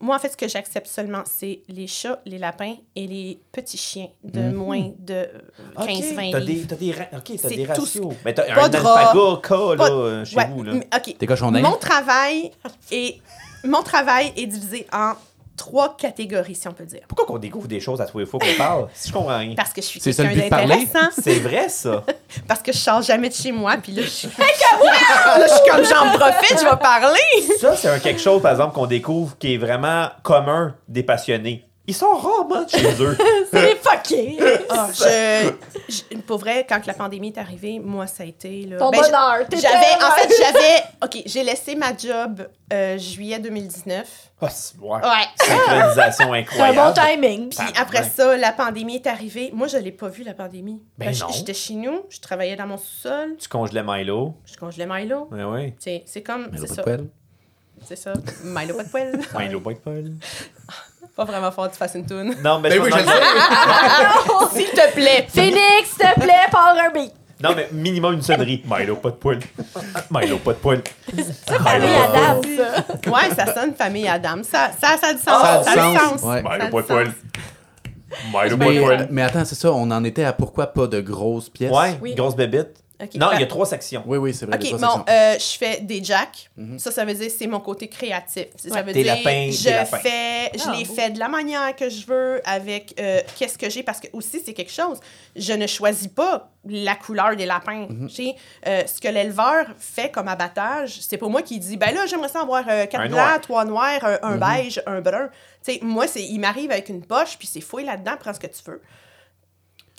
[SPEAKER 5] Moi, en fait, ce que j'accepte seulement, c'est les chats, les lapins et les petits chiens de
[SPEAKER 3] Mhm.
[SPEAKER 5] moins de euh, 15-20
[SPEAKER 2] T'as des,
[SPEAKER 5] livres.
[SPEAKER 2] t'as des, ok, t'as
[SPEAKER 5] C'est
[SPEAKER 2] des ratios. Mais t'as
[SPEAKER 5] Pas
[SPEAKER 2] un
[SPEAKER 5] de
[SPEAKER 2] alpaga cas, là,
[SPEAKER 5] Pas-
[SPEAKER 2] euh, chez
[SPEAKER 5] Ouais,
[SPEAKER 2] vous, là.
[SPEAKER 5] mais- OK.
[SPEAKER 3] T'es cochon?
[SPEAKER 5] Mon travail est mon travail est divisé en trois catégories, si on peut dire.
[SPEAKER 2] Pourquoi qu'on découvre des choses à tous les fois qu'on parle? Si je comprends rien?
[SPEAKER 5] Parce que je suis
[SPEAKER 3] C'est ça le
[SPEAKER 5] quelqu'un
[SPEAKER 3] but de parler?
[SPEAKER 5] d'intéressant.
[SPEAKER 2] C'est vrai, ça.
[SPEAKER 5] Parce que je sors jamais de chez moi, puis là, je suis... là, je suis comme, j'en profite, je vais parler.
[SPEAKER 2] Ça, c'est un quelque chose, par exemple, qu'on découvre qui est vraiment commun des passionnés. Ils sont rarement de chez eux.
[SPEAKER 4] C'est fucké.
[SPEAKER 5] Ah, je, je- pour vrai, quand que la pandémie est arrivée, moi, ça a été... Là,
[SPEAKER 4] Ton
[SPEAKER 5] ben,
[SPEAKER 4] bonheur.
[SPEAKER 5] J'avais, en fait, j'avais... OK, j'ai laissé ma job euh, juillet 2019.
[SPEAKER 2] Ah, c'est- ouais.
[SPEAKER 5] Ouais.
[SPEAKER 2] Synchronisation
[SPEAKER 4] C'est un
[SPEAKER 2] incroyable.
[SPEAKER 4] bon timing.
[SPEAKER 5] Puis
[SPEAKER 2] Ah,
[SPEAKER 5] après
[SPEAKER 2] ouais.
[SPEAKER 5] ça, la pandémie est arrivée. Moi, je l'ai pas vu, la pandémie.
[SPEAKER 2] Ben.
[SPEAKER 5] J'étais chez nous, je travaillais dans mon sous-sol,
[SPEAKER 2] Tu congelais Milo.
[SPEAKER 5] je congelais Milo.
[SPEAKER 2] Oui, oui.
[SPEAKER 5] Sais, C'est comme...
[SPEAKER 3] Mais
[SPEAKER 5] C'est ça. C'est ça. Milo, pas de poêle.
[SPEAKER 2] Milo, pas de.
[SPEAKER 5] Pas vraiment fort que tu fasses une toune.
[SPEAKER 2] Non, mais,
[SPEAKER 3] Ben
[SPEAKER 2] je
[SPEAKER 3] oui, je
[SPEAKER 2] demande-
[SPEAKER 5] S'il te plaît.
[SPEAKER 4] Phoenix, s'il te plaît, pars un beat.
[SPEAKER 2] Non, mais minimum une sonnerie. Milo, pas de poil. Milo, pas de poil.
[SPEAKER 4] Famille Adam, ça.
[SPEAKER 5] Ouais, ça sonne famille Adam. Ça, ça, ça a du sens.
[SPEAKER 3] Ça a du
[SPEAKER 5] du
[SPEAKER 3] sens. Ouais.
[SPEAKER 2] Milo, pas de poil. Milo, pas de
[SPEAKER 3] Mais,
[SPEAKER 2] poil.
[SPEAKER 3] mais attends, c'est ça, on en était à pourquoi pas de grosses pièces?
[SPEAKER 2] Ouais,
[SPEAKER 5] Oui.
[SPEAKER 2] grosse bébite. Non, il y a trois sections.
[SPEAKER 3] Oui, oui, c'est vrai.
[SPEAKER 5] OK,
[SPEAKER 3] trois
[SPEAKER 5] bon, euh, je fais des jacks.
[SPEAKER 3] Mhm.
[SPEAKER 5] Ça, ça veut dire c'est mon côté créatif. Ça
[SPEAKER 2] Ouais.
[SPEAKER 5] veut
[SPEAKER 2] Des
[SPEAKER 5] dire
[SPEAKER 2] lapins,
[SPEAKER 5] je
[SPEAKER 2] lapins.
[SPEAKER 5] fais, je
[SPEAKER 4] Ah,
[SPEAKER 5] les fais de la manière que je veux avec euh, qu'est-ce que j'ai parce que aussi c'est quelque chose. Je ne choisis pas la couleur des lapins.
[SPEAKER 2] Mhm.
[SPEAKER 5] Tu sais, euh, ce que l'éleveur fait comme abattage, c'est pas moi qui dis ben là j'aimerais ça avoir euh, quatre
[SPEAKER 2] Un
[SPEAKER 5] blancs,
[SPEAKER 2] noir.
[SPEAKER 5] trois noirs, un, un
[SPEAKER 3] Mhm.
[SPEAKER 5] beige, un brun. Tu sais, moi c'est il m'arrive avec une poche puis c'est fouille là-dedans, prends ce que tu veux.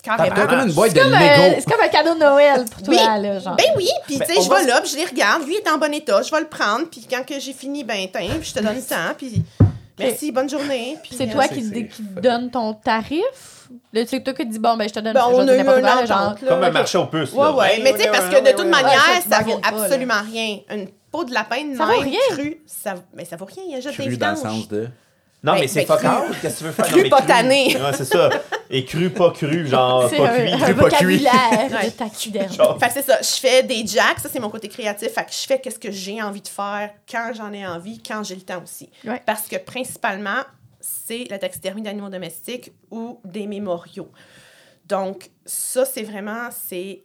[SPEAKER 5] Carrément.
[SPEAKER 3] T'as comme une boîte de
[SPEAKER 4] C'est comme,
[SPEAKER 3] Lego.
[SPEAKER 4] c'est comme un cadeau de Noël pour toi,
[SPEAKER 5] Oui.
[SPEAKER 4] là, genre.
[SPEAKER 5] Ben oui, puis
[SPEAKER 2] Ben,
[SPEAKER 5] tu sais, je
[SPEAKER 2] va
[SPEAKER 5] vais là, puis je les regarde, lui est en bon état, je vais le prendre, puis quand que j'ai fini, ben tiens, puis je te donne le temps, puis merci, bonne journée. Puis
[SPEAKER 4] c'est
[SPEAKER 5] euh,
[SPEAKER 4] toi
[SPEAKER 2] c'est-
[SPEAKER 4] qui,
[SPEAKER 2] c'est-
[SPEAKER 4] qui donne ton tarif? C'est toi qui te dis, bon, ben, je te donne
[SPEAKER 5] Ben,
[SPEAKER 4] je
[SPEAKER 5] on a eu
[SPEAKER 4] là, genre.
[SPEAKER 2] Comme un marché aux puces.
[SPEAKER 5] Ouais,
[SPEAKER 2] Ben,
[SPEAKER 5] mais tu sais, parce que de toute manière,
[SPEAKER 4] ça,
[SPEAKER 5] vaut absolument rien. Une peau de lapin de
[SPEAKER 4] Ça vaut rien.
[SPEAKER 5] crue, ça, ben, ça vaut rien, il y a juste des
[SPEAKER 3] dans le sens de.
[SPEAKER 2] Non,
[SPEAKER 5] Ben,
[SPEAKER 2] mais c'est
[SPEAKER 5] ben,
[SPEAKER 2] focal.
[SPEAKER 5] cru.
[SPEAKER 2] Qu'est-ce que tu veux faire?
[SPEAKER 5] Cru,
[SPEAKER 2] Non,
[SPEAKER 5] pas tanné.
[SPEAKER 2] Ouais, c'est ça. Et cru, pas cru, genre
[SPEAKER 4] C'est
[SPEAKER 2] pas
[SPEAKER 4] un,
[SPEAKER 2] cuit.
[SPEAKER 3] Cru, pas cuit.
[SPEAKER 4] vocabulaire
[SPEAKER 5] Ouais.
[SPEAKER 4] de taxiderme.
[SPEAKER 2] Genre.
[SPEAKER 5] Fait que c'est ça, je fais des jacks, ça c'est mon côté créatif, fait que je fais qu'est-ce que j'ai envie de faire quand j'en ai envie, quand j'ai le temps aussi.
[SPEAKER 4] Ouais.
[SPEAKER 5] Parce que principalement, c'est la taxidermie d'animaux domestiques ou des mémoriaux. Donc ça c'est vraiment c'est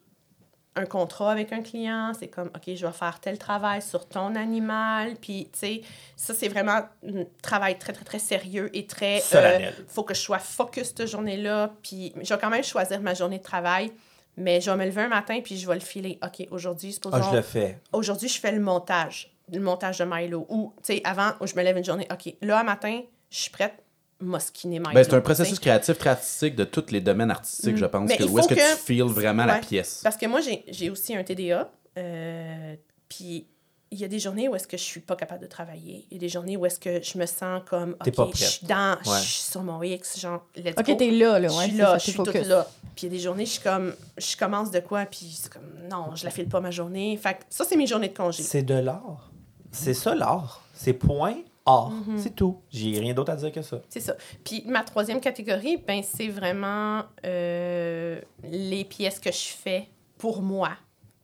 [SPEAKER 5] un contrat avec un client, c'est comme, OK, je vais faire tel travail sur ton animal, puis, tu sais, ça, c'est vraiment un travail très, très, très sérieux et très...
[SPEAKER 2] Solennel.
[SPEAKER 5] faut que je sois focus cette journée-là, puis je vais quand même choisir ma journée de travail, mais je vais me lever un matin, puis je vais le filer. OK, aujourd'hui, supposons...
[SPEAKER 2] Ah, je le fais.
[SPEAKER 5] aujourd'hui, je fais le montage, le montage de Milo. Ou, tu sais, avant, où je me lève une journée, OK, là, matin, je suis prête, mosquiner Milo.
[SPEAKER 3] Ben, c'est un processus créatif très artistique de tous les domaines artistiques,
[SPEAKER 5] Mm.
[SPEAKER 3] je pense. Que, où est-ce que,
[SPEAKER 5] que-
[SPEAKER 3] tu feels vraiment la pièce?
[SPEAKER 5] Parce que moi, j'ai aussi un TDA. euh, Puis il y a des journées où est-ce que je suis pas capable de travailler. Il y a des journées où est-ce que je me sens comme,
[SPEAKER 2] T'es pas
[SPEAKER 5] OK, je
[SPEAKER 2] prête.
[SPEAKER 5] suis dans,
[SPEAKER 2] Ouais.
[SPEAKER 5] je suis sur mon X, genre, let's
[SPEAKER 4] Ok,
[SPEAKER 5] go.
[SPEAKER 4] t'es là, là.
[SPEAKER 5] Je
[SPEAKER 4] Ouais,
[SPEAKER 5] suis
[SPEAKER 4] c'est
[SPEAKER 5] là,
[SPEAKER 4] ça,
[SPEAKER 5] je suis toute là. Puis il y a des journées, je suis comme, je commence de quoi, puis c'est comme, non, je la file pas ma journée. Fait que ça, c'est mes journées de congé.
[SPEAKER 2] C'est de l'art. C'est ça l'art. C'est point art.
[SPEAKER 5] Mm-hmm.
[SPEAKER 2] C'est tout. J'ai rien d'autre à dire que ça.
[SPEAKER 5] C'est ça. Puis ma troisième catégorie, ben, c'est vraiment euh, les pièces que je fais pour moi,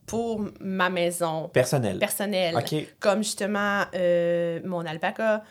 [SPEAKER 5] pour ma maison
[SPEAKER 2] Personnel.
[SPEAKER 5] personnelle.
[SPEAKER 2] OK.
[SPEAKER 5] Comme justement euh, mon alpaca.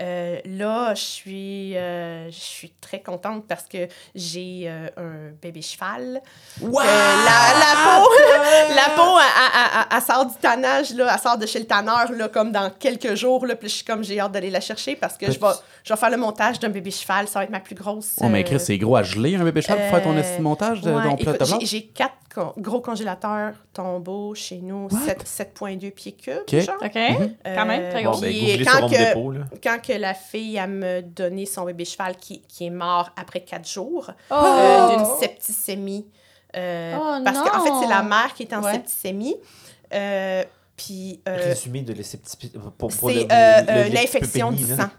[SPEAKER 5] Euh, là, je suis, euh, je suis très contente parce que j'ai euh, un bébé cheval.
[SPEAKER 2] Wow!
[SPEAKER 5] Euh, la, la peau, la peau, elle, elle- elle- sort du tannage, là, elle sort de chez le tanneur, là, comme dans quelques jours. Là, puis je suis comme, j'ai hâte d'aller la chercher parce que je vais, je vais faire le montage d'un bébé cheval. Ça va être ma plus grosse.
[SPEAKER 3] Oh, mais
[SPEAKER 5] euh,
[SPEAKER 3] Chris, c'est gros à geler un bébé cheval pour faire ton
[SPEAKER 5] euh,
[SPEAKER 3] montage de
[SPEAKER 5] ouais,
[SPEAKER 3] ton
[SPEAKER 5] écoute,
[SPEAKER 3] de
[SPEAKER 5] j'ai- quatre con- gros congélateurs tombeaux chez nous, sept- 7,2 pieds cubes.
[SPEAKER 3] Ok.
[SPEAKER 5] genre.
[SPEAKER 4] OK. Quand même, très gros.
[SPEAKER 2] Bon, ben,
[SPEAKER 5] quand que-. Quand que la fille a me donné son bébé cheval qui, qui est mort après quatre jours
[SPEAKER 4] Oh!
[SPEAKER 5] euh, d'une septicémie, euh,
[SPEAKER 4] Oh,
[SPEAKER 5] parce qu'en fait, c'est la mère qui est en
[SPEAKER 4] Ouais.
[SPEAKER 5] septicémie. Euh, puis euh,
[SPEAKER 2] Résumé de l'aseptisé- pour, pour
[SPEAKER 5] c'est l'infection du
[SPEAKER 2] là.
[SPEAKER 5] sang.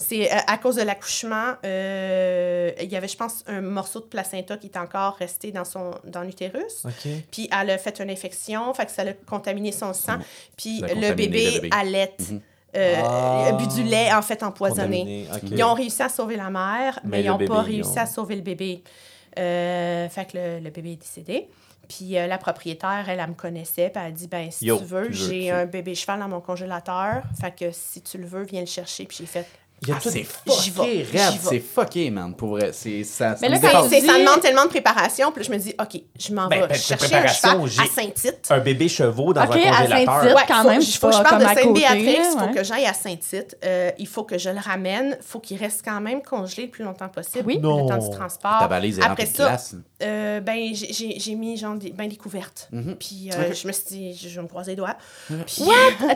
[SPEAKER 5] C'est à cause de l'accouchement. euh, il y avait, je pense, un morceau de placenta qui est encore resté dans, son, dans l'utérus. Puis elle a fait une infection, fait que ça a contaminé son sang. Puis le bébé,
[SPEAKER 3] le bébé.
[SPEAKER 5] allait,
[SPEAKER 3] Mhm.
[SPEAKER 5] Euh,
[SPEAKER 2] Ah.
[SPEAKER 5] bu du lait en fait empoisonné. Ils ont réussi à sauver la mère, mais,
[SPEAKER 2] Mais
[SPEAKER 5] ils n'ont pas réussi
[SPEAKER 2] ont-
[SPEAKER 5] à sauver le bébé. Euh, fait que le, le bébé est décédé. Puis euh, la propriétaire, elle, elle me connaissait, puis elle a dit ben si
[SPEAKER 2] Yo,
[SPEAKER 5] tu veux, j'ai un bébé cheval dans mon congélateur. Fait que si tu le veux, viens le chercher. Puis j'ai fait
[SPEAKER 2] Il y a
[SPEAKER 3] Ah,
[SPEAKER 2] tout-
[SPEAKER 3] c'est fucké, c'est fucké, man, pour vrai. C'est ça.
[SPEAKER 4] Mais là, quand
[SPEAKER 5] demande tellement de préparation. Puis là, je me dis OK, je m'en
[SPEAKER 2] Ben,
[SPEAKER 5] vais
[SPEAKER 2] ben,
[SPEAKER 5] chercher un
[SPEAKER 2] préparation,
[SPEAKER 5] cheval à
[SPEAKER 2] j'ai-
[SPEAKER 5] Saint-Tite.
[SPEAKER 2] Un bébé chevaux dans un
[SPEAKER 4] à
[SPEAKER 2] congélateur.
[SPEAKER 4] Saint-Tite.
[SPEAKER 5] Ouais,
[SPEAKER 4] quand
[SPEAKER 5] faut,
[SPEAKER 4] même,
[SPEAKER 5] faut que je
[SPEAKER 4] pas
[SPEAKER 5] parte de Sainte-Béatrix, il faut que j'aille à Saint-Tite, euh, il faut que je le ramène, il faut qu'il reste quand même congelé le plus longtemps possible,
[SPEAKER 4] Oui.
[SPEAKER 5] le temps
[SPEAKER 2] Non.
[SPEAKER 5] du transport.
[SPEAKER 3] Ta valise est
[SPEAKER 5] Après ça, euh, ben, j'ai- j'ai j'ai mis genre des, ben, des couvertes.
[SPEAKER 3] Mhm.
[SPEAKER 5] Puis euh, je me suis dit, je, vais me croiser les doigts. Puis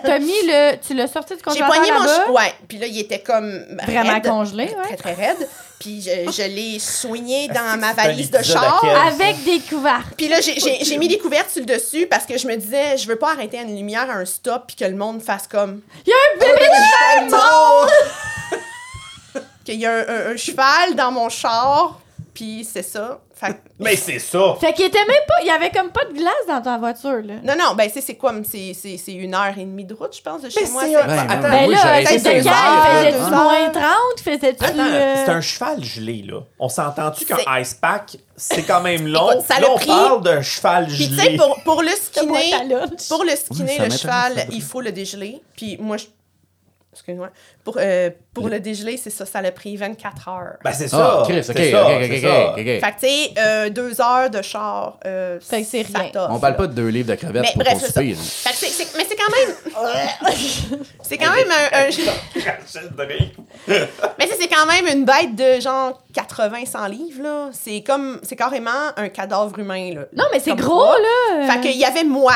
[SPEAKER 4] T'as mis le. Tu l'as sorti du
[SPEAKER 5] j'ai
[SPEAKER 4] congélateur
[SPEAKER 5] poigné mon... Ouais, puis là, il était comme
[SPEAKER 4] Vraiment
[SPEAKER 5] raide,
[SPEAKER 4] congelé, ouais.
[SPEAKER 5] Très, très raide. Puis je, je l'ai soigné dans ma valise de char.
[SPEAKER 4] Avec des couverts.
[SPEAKER 5] Puis là, j'ai- mis des couvertes sur le dessus parce que je me disais, je veux pas arrêter à une lumière à un stop puis que le monde fasse comme.
[SPEAKER 4] Il y a un bébé
[SPEAKER 5] cheval mort! Qu'il y a un, un- un cheval dans mon char, puis c'est ça. Fait
[SPEAKER 2] Mais c'est ça!
[SPEAKER 4] Fait qu'il était même pas. Il y avait comme pas de glace dans ta voiture, là.
[SPEAKER 5] Non, non, ben c'est c'est quoi? c'est- C'est c'est une heure et demie de route, je pense, de chez
[SPEAKER 2] Mais
[SPEAKER 5] moi.
[SPEAKER 2] c'est
[SPEAKER 5] c'est-
[SPEAKER 2] un-
[SPEAKER 3] Ben,
[SPEAKER 2] Attends,
[SPEAKER 3] ben
[SPEAKER 4] Ben
[SPEAKER 3] oui,
[SPEAKER 4] là,
[SPEAKER 3] j'aurais
[SPEAKER 5] été
[SPEAKER 4] c'était
[SPEAKER 5] deux
[SPEAKER 4] quand?
[SPEAKER 5] heures,
[SPEAKER 4] Faisais-tu
[SPEAKER 5] deux
[SPEAKER 4] moins
[SPEAKER 5] heures.
[SPEAKER 4] 30? Faisais-tu. Euh,
[SPEAKER 2] c'est un cheval gelé, là. On s'entend-tu qu'un ice pack, c'est quand même long?
[SPEAKER 5] Écoute, ça
[SPEAKER 2] là,
[SPEAKER 5] l'a
[SPEAKER 2] on
[SPEAKER 5] pris.
[SPEAKER 2] parle d'un cheval
[SPEAKER 5] Puis tu
[SPEAKER 2] gelé.
[SPEAKER 5] sais, pour, pour le skinner, pour le skinner, le cheval, il faut le dégeler. Puis moi, je... Excuse-moi. Pour, euh, pour le dégeler, c'est ça, ça l'a pris 24 heures.
[SPEAKER 2] Ben, c'est ça.
[SPEAKER 3] Ah, Chris, ok,
[SPEAKER 2] ça,
[SPEAKER 3] ok, ok,
[SPEAKER 2] ça.
[SPEAKER 3] ok, ok.
[SPEAKER 5] Fait que tu sais, euh, deux heures de char, euh,
[SPEAKER 4] Fait que c'est
[SPEAKER 5] ça
[SPEAKER 4] rien.
[SPEAKER 3] On parle
[SPEAKER 5] là.
[SPEAKER 3] pas de deux livres de crevettes
[SPEAKER 5] Mais
[SPEAKER 3] pour
[SPEAKER 5] bref,
[SPEAKER 3] ton
[SPEAKER 5] c'est ça.
[SPEAKER 3] souper. là.
[SPEAKER 5] Fait que c'est- c'est- mais c'est quand même. c'est quand même un. mais c'est c'est quand même une bête de genre 80-100 livres, là. C'est comme. C'est carrément un cadavre humain, là.
[SPEAKER 4] Non, mais c'est
[SPEAKER 5] Comme
[SPEAKER 4] gros,
[SPEAKER 5] ça.
[SPEAKER 4] là.
[SPEAKER 5] Fait qu'il y avait moi,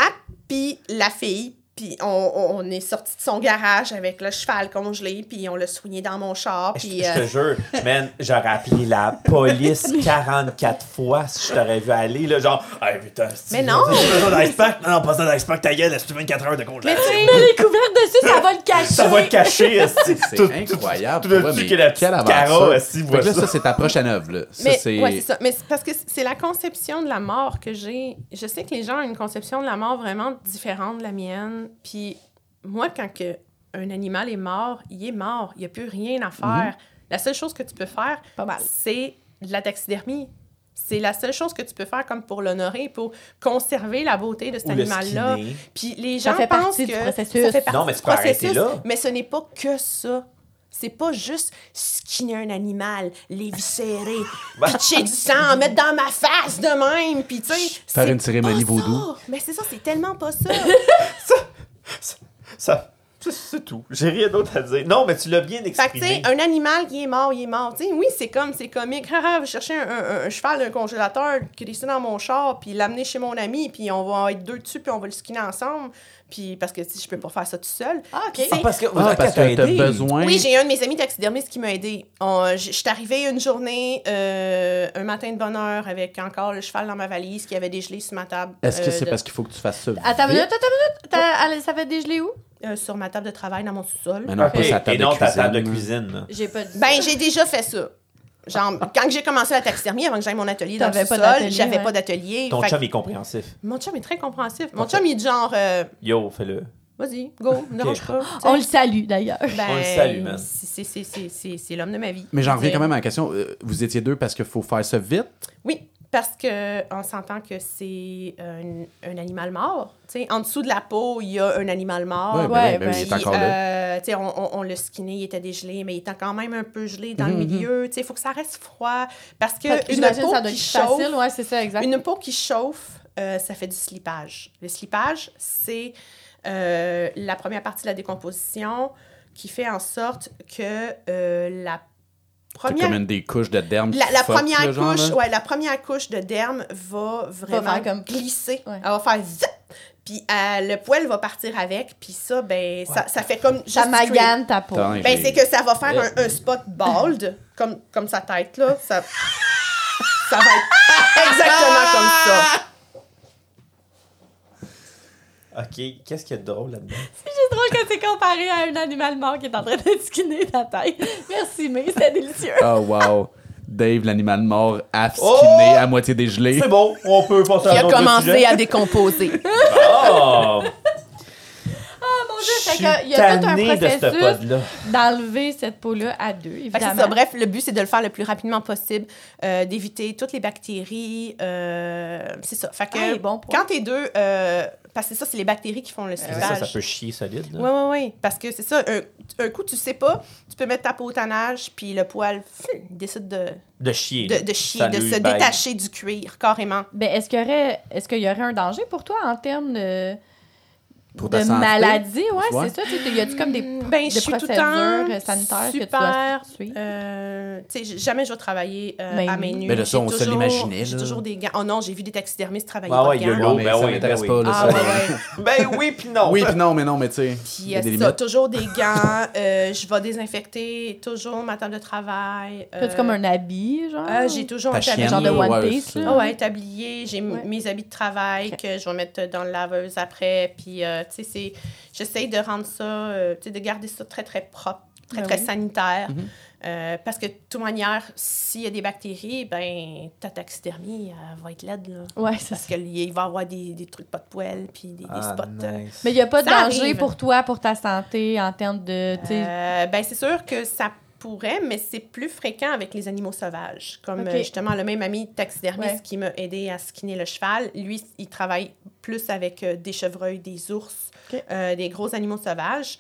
[SPEAKER 5] puis la fille, puis on, on- est sorti de son garage avec le cheval congelé, puis on l'a soigné dans mon char,
[SPEAKER 2] Je,
[SPEAKER 5] puis.
[SPEAKER 2] je
[SPEAKER 5] euh,
[SPEAKER 2] te jure, man, j'aurais appelé la police 44 fois si je t'aurais vu aller, là, genre, hey, putain, c'est
[SPEAKER 5] Mais non!
[SPEAKER 2] J'ai besoin d'ice pack. Non, non, pas ça d'ice pack, ta gueule, laisse-tu 24 heures de congélation.
[SPEAKER 4] Mais les couverts dessus, ça va le cacher.
[SPEAKER 2] Ça va te cacher.
[SPEAKER 3] C'est incroyable.
[SPEAKER 2] Dessus
[SPEAKER 3] mais
[SPEAKER 2] que la petite
[SPEAKER 3] quelle
[SPEAKER 2] Cara,
[SPEAKER 3] que là,
[SPEAKER 2] ça.
[SPEAKER 3] ça, c'est ta prochaine œuvre. là. Ça,
[SPEAKER 5] Mais
[SPEAKER 3] c'est.
[SPEAKER 5] ouais, c'est ça. Mais c'est parce que c'est la conception de la mort que j'ai. Je sais que les gens ont une conception de la mort vraiment différente de la mienne. Puis moi, quand que un animal est mort, il est mort. Il n'y a plus rien à faire. La seule chose que tu peux faire, c'est de la taxidermie. C'est la seule chose que tu peux faire comme pour l'honorer, pour conserver la beauté de cet animal-là. Puis les
[SPEAKER 4] Ça
[SPEAKER 5] gens
[SPEAKER 4] fait
[SPEAKER 5] pensent
[SPEAKER 4] partie
[SPEAKER 5] que
[SPEAKER 4] du processus.
[SPEAKER 5] ça fait partie
[SPEAKER 2] Non, mais
[SPEAKER 5] du processus,
[SPEAKER 2] là.
[SPEAKER 5] Mais ce n'est pas que ça. c'est pas juste skinner un animal, l'éviscérer, pitcher du sang, mettre dans ma face de même, puis tu sais.
[SPEAKER 3] Faire une cérémonie vaudou.
[SPEAKER 5] ça. Mais c'est ça, c'est tellement pas ça.
[SPEAKER 2] Ça, c'est- c'est tout. J'ai rien d'autre à dire. Non, mais tu l'as bien
[SPEAKER 5] Fait que,
[SPEAKER 2] exprimé.
[SPEAKER 5] un animal qui est mort, il est mort. Tu sais, oui, c'est comme, c'est comique. Haha, je chercher un, un- un cheval d'un congélateur, crisser dans mon char, puis l'amener chez mon ami, puis on va être deux dessus, puis on va le skinner ensemble. Puis parce que, je peux pas faire ça tout seul.
[SPEAKER 4] Ah, OK.
[SPEAKER 2] Ah, parce que,
[SPEAKER 3] Ah, parce que t'as besoin.
[SPEAKER 5] Oui, j'ai un de mes amis taxidermistes qui m'a aidé. Je suis arrivée une journée, euh, un matin de bonne heure, avec encore le cheval dans ma valise qui avait dégelé sur ma table.
[SPEAKER 3] Est-ce que
[SPEAKER 5] euh,
[SPEAKER 3] c'est
[SPEAKER 5] de-
[SPEAKER 3] parce qu'il faut que tu fasses ça?
[SPEAKER 4] Attends minute, attends une minute. Ça fait dégeler où?
[SPEAKER 5] euh, sur ma table de travail dans mon sous-sol.
[SPEAKER 3] Mais non,
[SPEAKER 2] Ok,
[SPEAKER 3] pas sa table
[SPEAKER 2] Et non
[SPEAKER 3] de
[SPEAKER 2] ta table de
[SPEAKER 3] cuisine.
[SPEAKER 2] cuisine.
[SPEAKER 4] J'ai pas dit
[SPEAKER 5] Ben, j'ai déjà fait ça. Genre, quand j'ai commencé la taxidermie, avant que j'aille mon atelier dans le
[SPEAKER 4] pas d'atelier,
[SPEAKER 5] j'avais
[SPEAKER 4] ouais.
[SPEAKER 5] pas d'atelier.
[SPEAKER 2] Ton
[SPEAKER 5] Fait que-
[SPEAKER 2] chum est compréhensif.
[SPEAKER 5] Mon chum est très compréhensif. Mon chum, il est genre, euh,
[SPEAKER 2] Yo, fais-le.
[SPEAKER 5] vas-y, go, ne dérange pas.
[SPEAKER 4] On le salue, d'ailleurs.
[SPEAKER 5] Ben,
[SPEAKER 2] On le salue, man.
[SPEAKER 5] c'est- c'est- c'est- C'est c'est l'homme de ma vie.
[SPEAKER 3] Mais j'en reviens quand même à la question. euh, Vous étiez deux parce qu'il faut faire ça vite?
[SPEAKER 5] Oui, parce que on s'entend que c'est un, un animal mort. Tu sais, en dessous de la peau, il y a un animal mort.
[SPEAKER 3] Ouais, ben,
[SPEAKER 4] Ouais,
[SPEAKER 3] ben, il est encore là.
[SPEAKER 5] euh, tu sais, on, on, on l'a skinné, il était dégelé, mais il était quand même un peu gelé dans le
[SPEAKER 3] Mhm,
[SPEAKER 5] milieu. Tu sais, il faut que ça reste froid. Parce que une peau
[SPEAKER 4] ça doit
[SPEAKER 5] qui chauffe,
[SPEAKER 4] facile. Ouais, c'est ça, exact.
[SPEAKER 5] une peau qui chauffe, euh, ça fait du slipage. Le slipage, c'est euh, la première partie de la décomposition qui fait en sorte que euh, la
[SPEAKER 3] C'est
[SPEAKER 5] première
[SPEAKER 3] comme une des couches de derme. qui
[SPEAKER 5] la, la
[SPEAKER 3] fuck,
[SPEAKER 5] première
[SPEAKER 3] genre,
[SPEAKER 5] couche, ouais, la première couche de derme va vraiment
[SPEAKER 4] comme-
[SPEAKER 5] glisser.
[SPEAKER 4] Ouais.
[SPEAKER 5] Elle va faire zip, puis euh, le poil va partir avec, puis ça, ben, ça, ça fait comme
[SPEAKER 4] Ça magane ta peau.
[SPEAKER 3] Attends,
[SPEAKER 5] Ben, c'est que ça va faire un, un spot bald, comme, comme sa tête, là. Ça, ça va être exactement comme ça.
[SPEAKER 2] Ok, qu'est-ce qu'il y a de drôle là-dedans?
[SPEAKER 4] C'est drôle que c'est comparé à un animal mort qui est en train de skinner ta tête. Merci, mais c'était délicieux.
[SPEAKER 3] Oh, wow. Dave, l'animal mort, half
[SPEAKER 2] Oh!
[SPEAKER 3] skinné, à moitié dégelé.
[SPEAKER 2] C'est bon, on peut passer
[SPEAKER 5] Qui
[SPEAKER 2] à
[SPEAKER 5] a
[SPEAKER 2] un autre
[SPEAKER 5] commencé
[SPEAKER 2] sujet.
[SPEAKER 5] à décomposer.
[SPEAKER 2] Oh!
[SPEAKER 4] Oh mon dieu, fait qu'il y a tout un processus d'enlever cette peau-là à deux, évidemment.
[SPEAKER 5] ça. Bref, le but, c'est de le faire le plus rapidement possible, euh, d'éviter toutes les bactéries. euh, c'est ça. Fait que
[SPEAKER 4] Ah, bon
[SPEAKER 5] quand t'es deux, euh, parce que c'est ça, c'est les bactéries qui font le
[SPEAKER 2] C'est ça, peut chier solide. là.
[SPEAKER 5] Oui, oui, oui. Parce que c'est ça, un, un coup, tu sais pas, tu peux mettre ta peau au tannage, puis le poil décide de,
[SPEAKER 2] De chier.
[SPEAKER 5] de, chier, de se
[SPEAKER 2] baille.
[SPEAKER 5] détacher du cuir, carrément.
[SPEAKER 4] Ben, est-ce qu'il y aurait, est-ce qu'il y aurait un danger pour toi en termes de,
[SPEAKER 3] Pour
[SPEAKER 4] de maladie? Ouais, c'est ça. Tu sais, y a-tu comme des,
[SPEAKER 5] Ben,
[SPEAKER 4] des
[SPEAKER 5] je suis tout le
[SPEAKER 4] procédures
[SPEAKER 5] temps
[SPEAKER 4] euh, sanitaires que tu
[SPEAKER 5] super,
[SPEAKER 4] dois?
[SPEAKER 5] Euh, tu jamais je vais travailler euh,
[SPEAKER 4] Ben
[SPEAKER 5] à
[SPEAKER 4] oui.
[SPEAKER 5] main nue.
[SPEAKER 3] Mais là, ça,
[SPEAKER 5] J'ai
[SPEAKER 3] on se l'imaginait,
[SPEAKER 5] J'ai toujours des gants. Oh non, j'ai vu des taxidermistes travailler
[SPEAKER 2] Ah
[SPEAKER 5] pas
[SPEAKER 2] ouais, il y a l'eau.
[SPEAKER 3] mais
[SPEAKER 2] ben
[SPEAKER 3] ça
[SPEAKER 2] oui,
[SPEAKER 3] m'intéresse
[SPEAKER 2] ben
[SPEAKER 3] pas,
[SPEAKER 2] oui.
[SPEAKER 3] là,
[SPEAKER 5] Ah ouais, ouais.
[SPEAKER 2] Ben oui, puis non.
[SPEAKER 3] Oui, puis non, mais non, mais tu sais.
[SPEAKER 5] Puis
[SPEAKER 3] il y a
[SPEAKER 5] euh, ça,
[SPEAKER 3] limites.
[SPEAKER 5] toujours des gants. euh, je vais désinfecter toujours ma table de travail. Euh,
[SPEAKER 4] comme un habit, genre?
[SPEAKER 5] j'ai toujours un tablier.
[SPEAKER 4] genre de One Piece.
[SPEAKER 5] Ah ouais, tablier, j'ai mes habits de travail que je vais mettre dans le laveuse après. Puis, tu sais, c'est- j'essaye de rendre ça, euh, tu sais, de garder ça très, très propre, très,
[SPEAKER 4] Ben
[SPEAKER 5] très
[SPEAKER 4] oui.
[SPEAKER 5] sanitaire.
[SPEAKER 3] Mhm.
[SPEAKER 5] Euh, parce que, de toute manière, s'il y a des bactéries, ben ta taxidermie, elle va être laide, là.
[SPEAKER 4] Ouais,
[SPEAKER 5] Parce qu'il va y avoir des, des trucs pas de poêle, puis des, des
[SPEAKER 2] Ah,
[SPEAKER 5] spots. euh,
[SPEAKER 2] nice.
[SPEAKER 4] Mais il n'y a pas de
[SPEAKER 5] Ça
[SPEAKER 4] danger
[SPEAKER 5] arrive.
[SPEAKER 4] pour toi, pour ta santé, en termes de.
[SPEAKER 5] Euh, ben, c'est sûr que ça pourrait, mais c'est plus fréquent avec les animaux sauvages. Comme euh, justement le même ami taxidermiste
[SPEAKER 4] Ouais.
[SPEAKER 5] qui m'a aidé à skinner le cheval. Lui, il travaille plus avec euh, des chevreuils, des ours, euh, des gros animaux sauvages.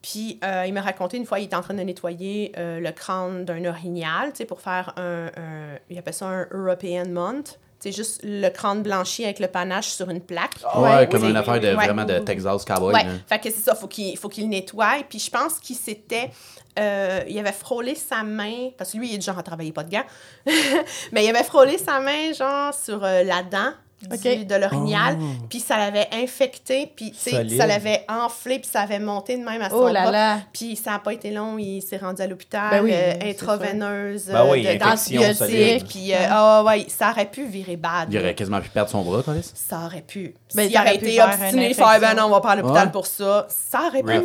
[SPEAKER 5] Puis euh, il m'a raconté une fois, il était en train de nettoyer euh, le crâne d'un orignal, tu sais, pour faire un, un- il appelle ça un European Month. C'est juste le crâne blanchi avec le panache sur une plaque.
[SPEAKER 3] Ouais,
[SPEAKER 4] Ouais,
[SPEAKER 3] comme
[SPEAKER 5] oui,
[SPEAKER 3] une affaire de vraiment de Texas Cowboy.
[SPEAKER 5] Ouais,
[SPEAKER 3] là.
[SPEAKER 5] fait que c'est ça, faut qu'il faut qu'il le nettoie. Puis je pense qu'il s'était. Euh, il avait frôlé sa main, parce que lui, il est genre à travailler pas de gants, mais il avait frôlé sa main, genre, sur euh, la dent du-
[SPEAKER 4] Ok.
[SPEAKER 5] de l'orignal,
[SPEAKER 3] Oh.
[SPEAKER 5] puis ça l'avait infecté, puis tu sais,
[SPEAKER 2] Solide.
[SPEAKER 5] ça l'avait enflé, puis ça avait monté de même à son
[SPEAKER 4] Oh là.
[SPEAKER 5] Puis ça n'a pas été long, il s'est rendu à l'hôpital,
[SPEAKER 4] Ben oui,
[SPEAKER 5] euh, intraveineuse,
[SPEAKER 2] Ben oui,
[SPEAKER 5] euh, de- d'antibiotiques, puis euh, ah ouais, ça aurait pu virer bad.
[SPEAKER 3] Il aurait quasiment pu perdre son bras, Colis.
[SPEAKER 5] Ça aurait pu.
[SPEAKER 4] Ben,
[SPEAKER 5] S'il
[SPEAKER 4] aurait
[SPEAKER 5] été obstiné, faire ben non, on va pas à l'hôpital
[SPEAKER 3] Ouais.
[SPEAKER 5] pour ça, ça aurait pu.
[SPEAKER 3] Ouais,
[SPEAKER 2] ouais.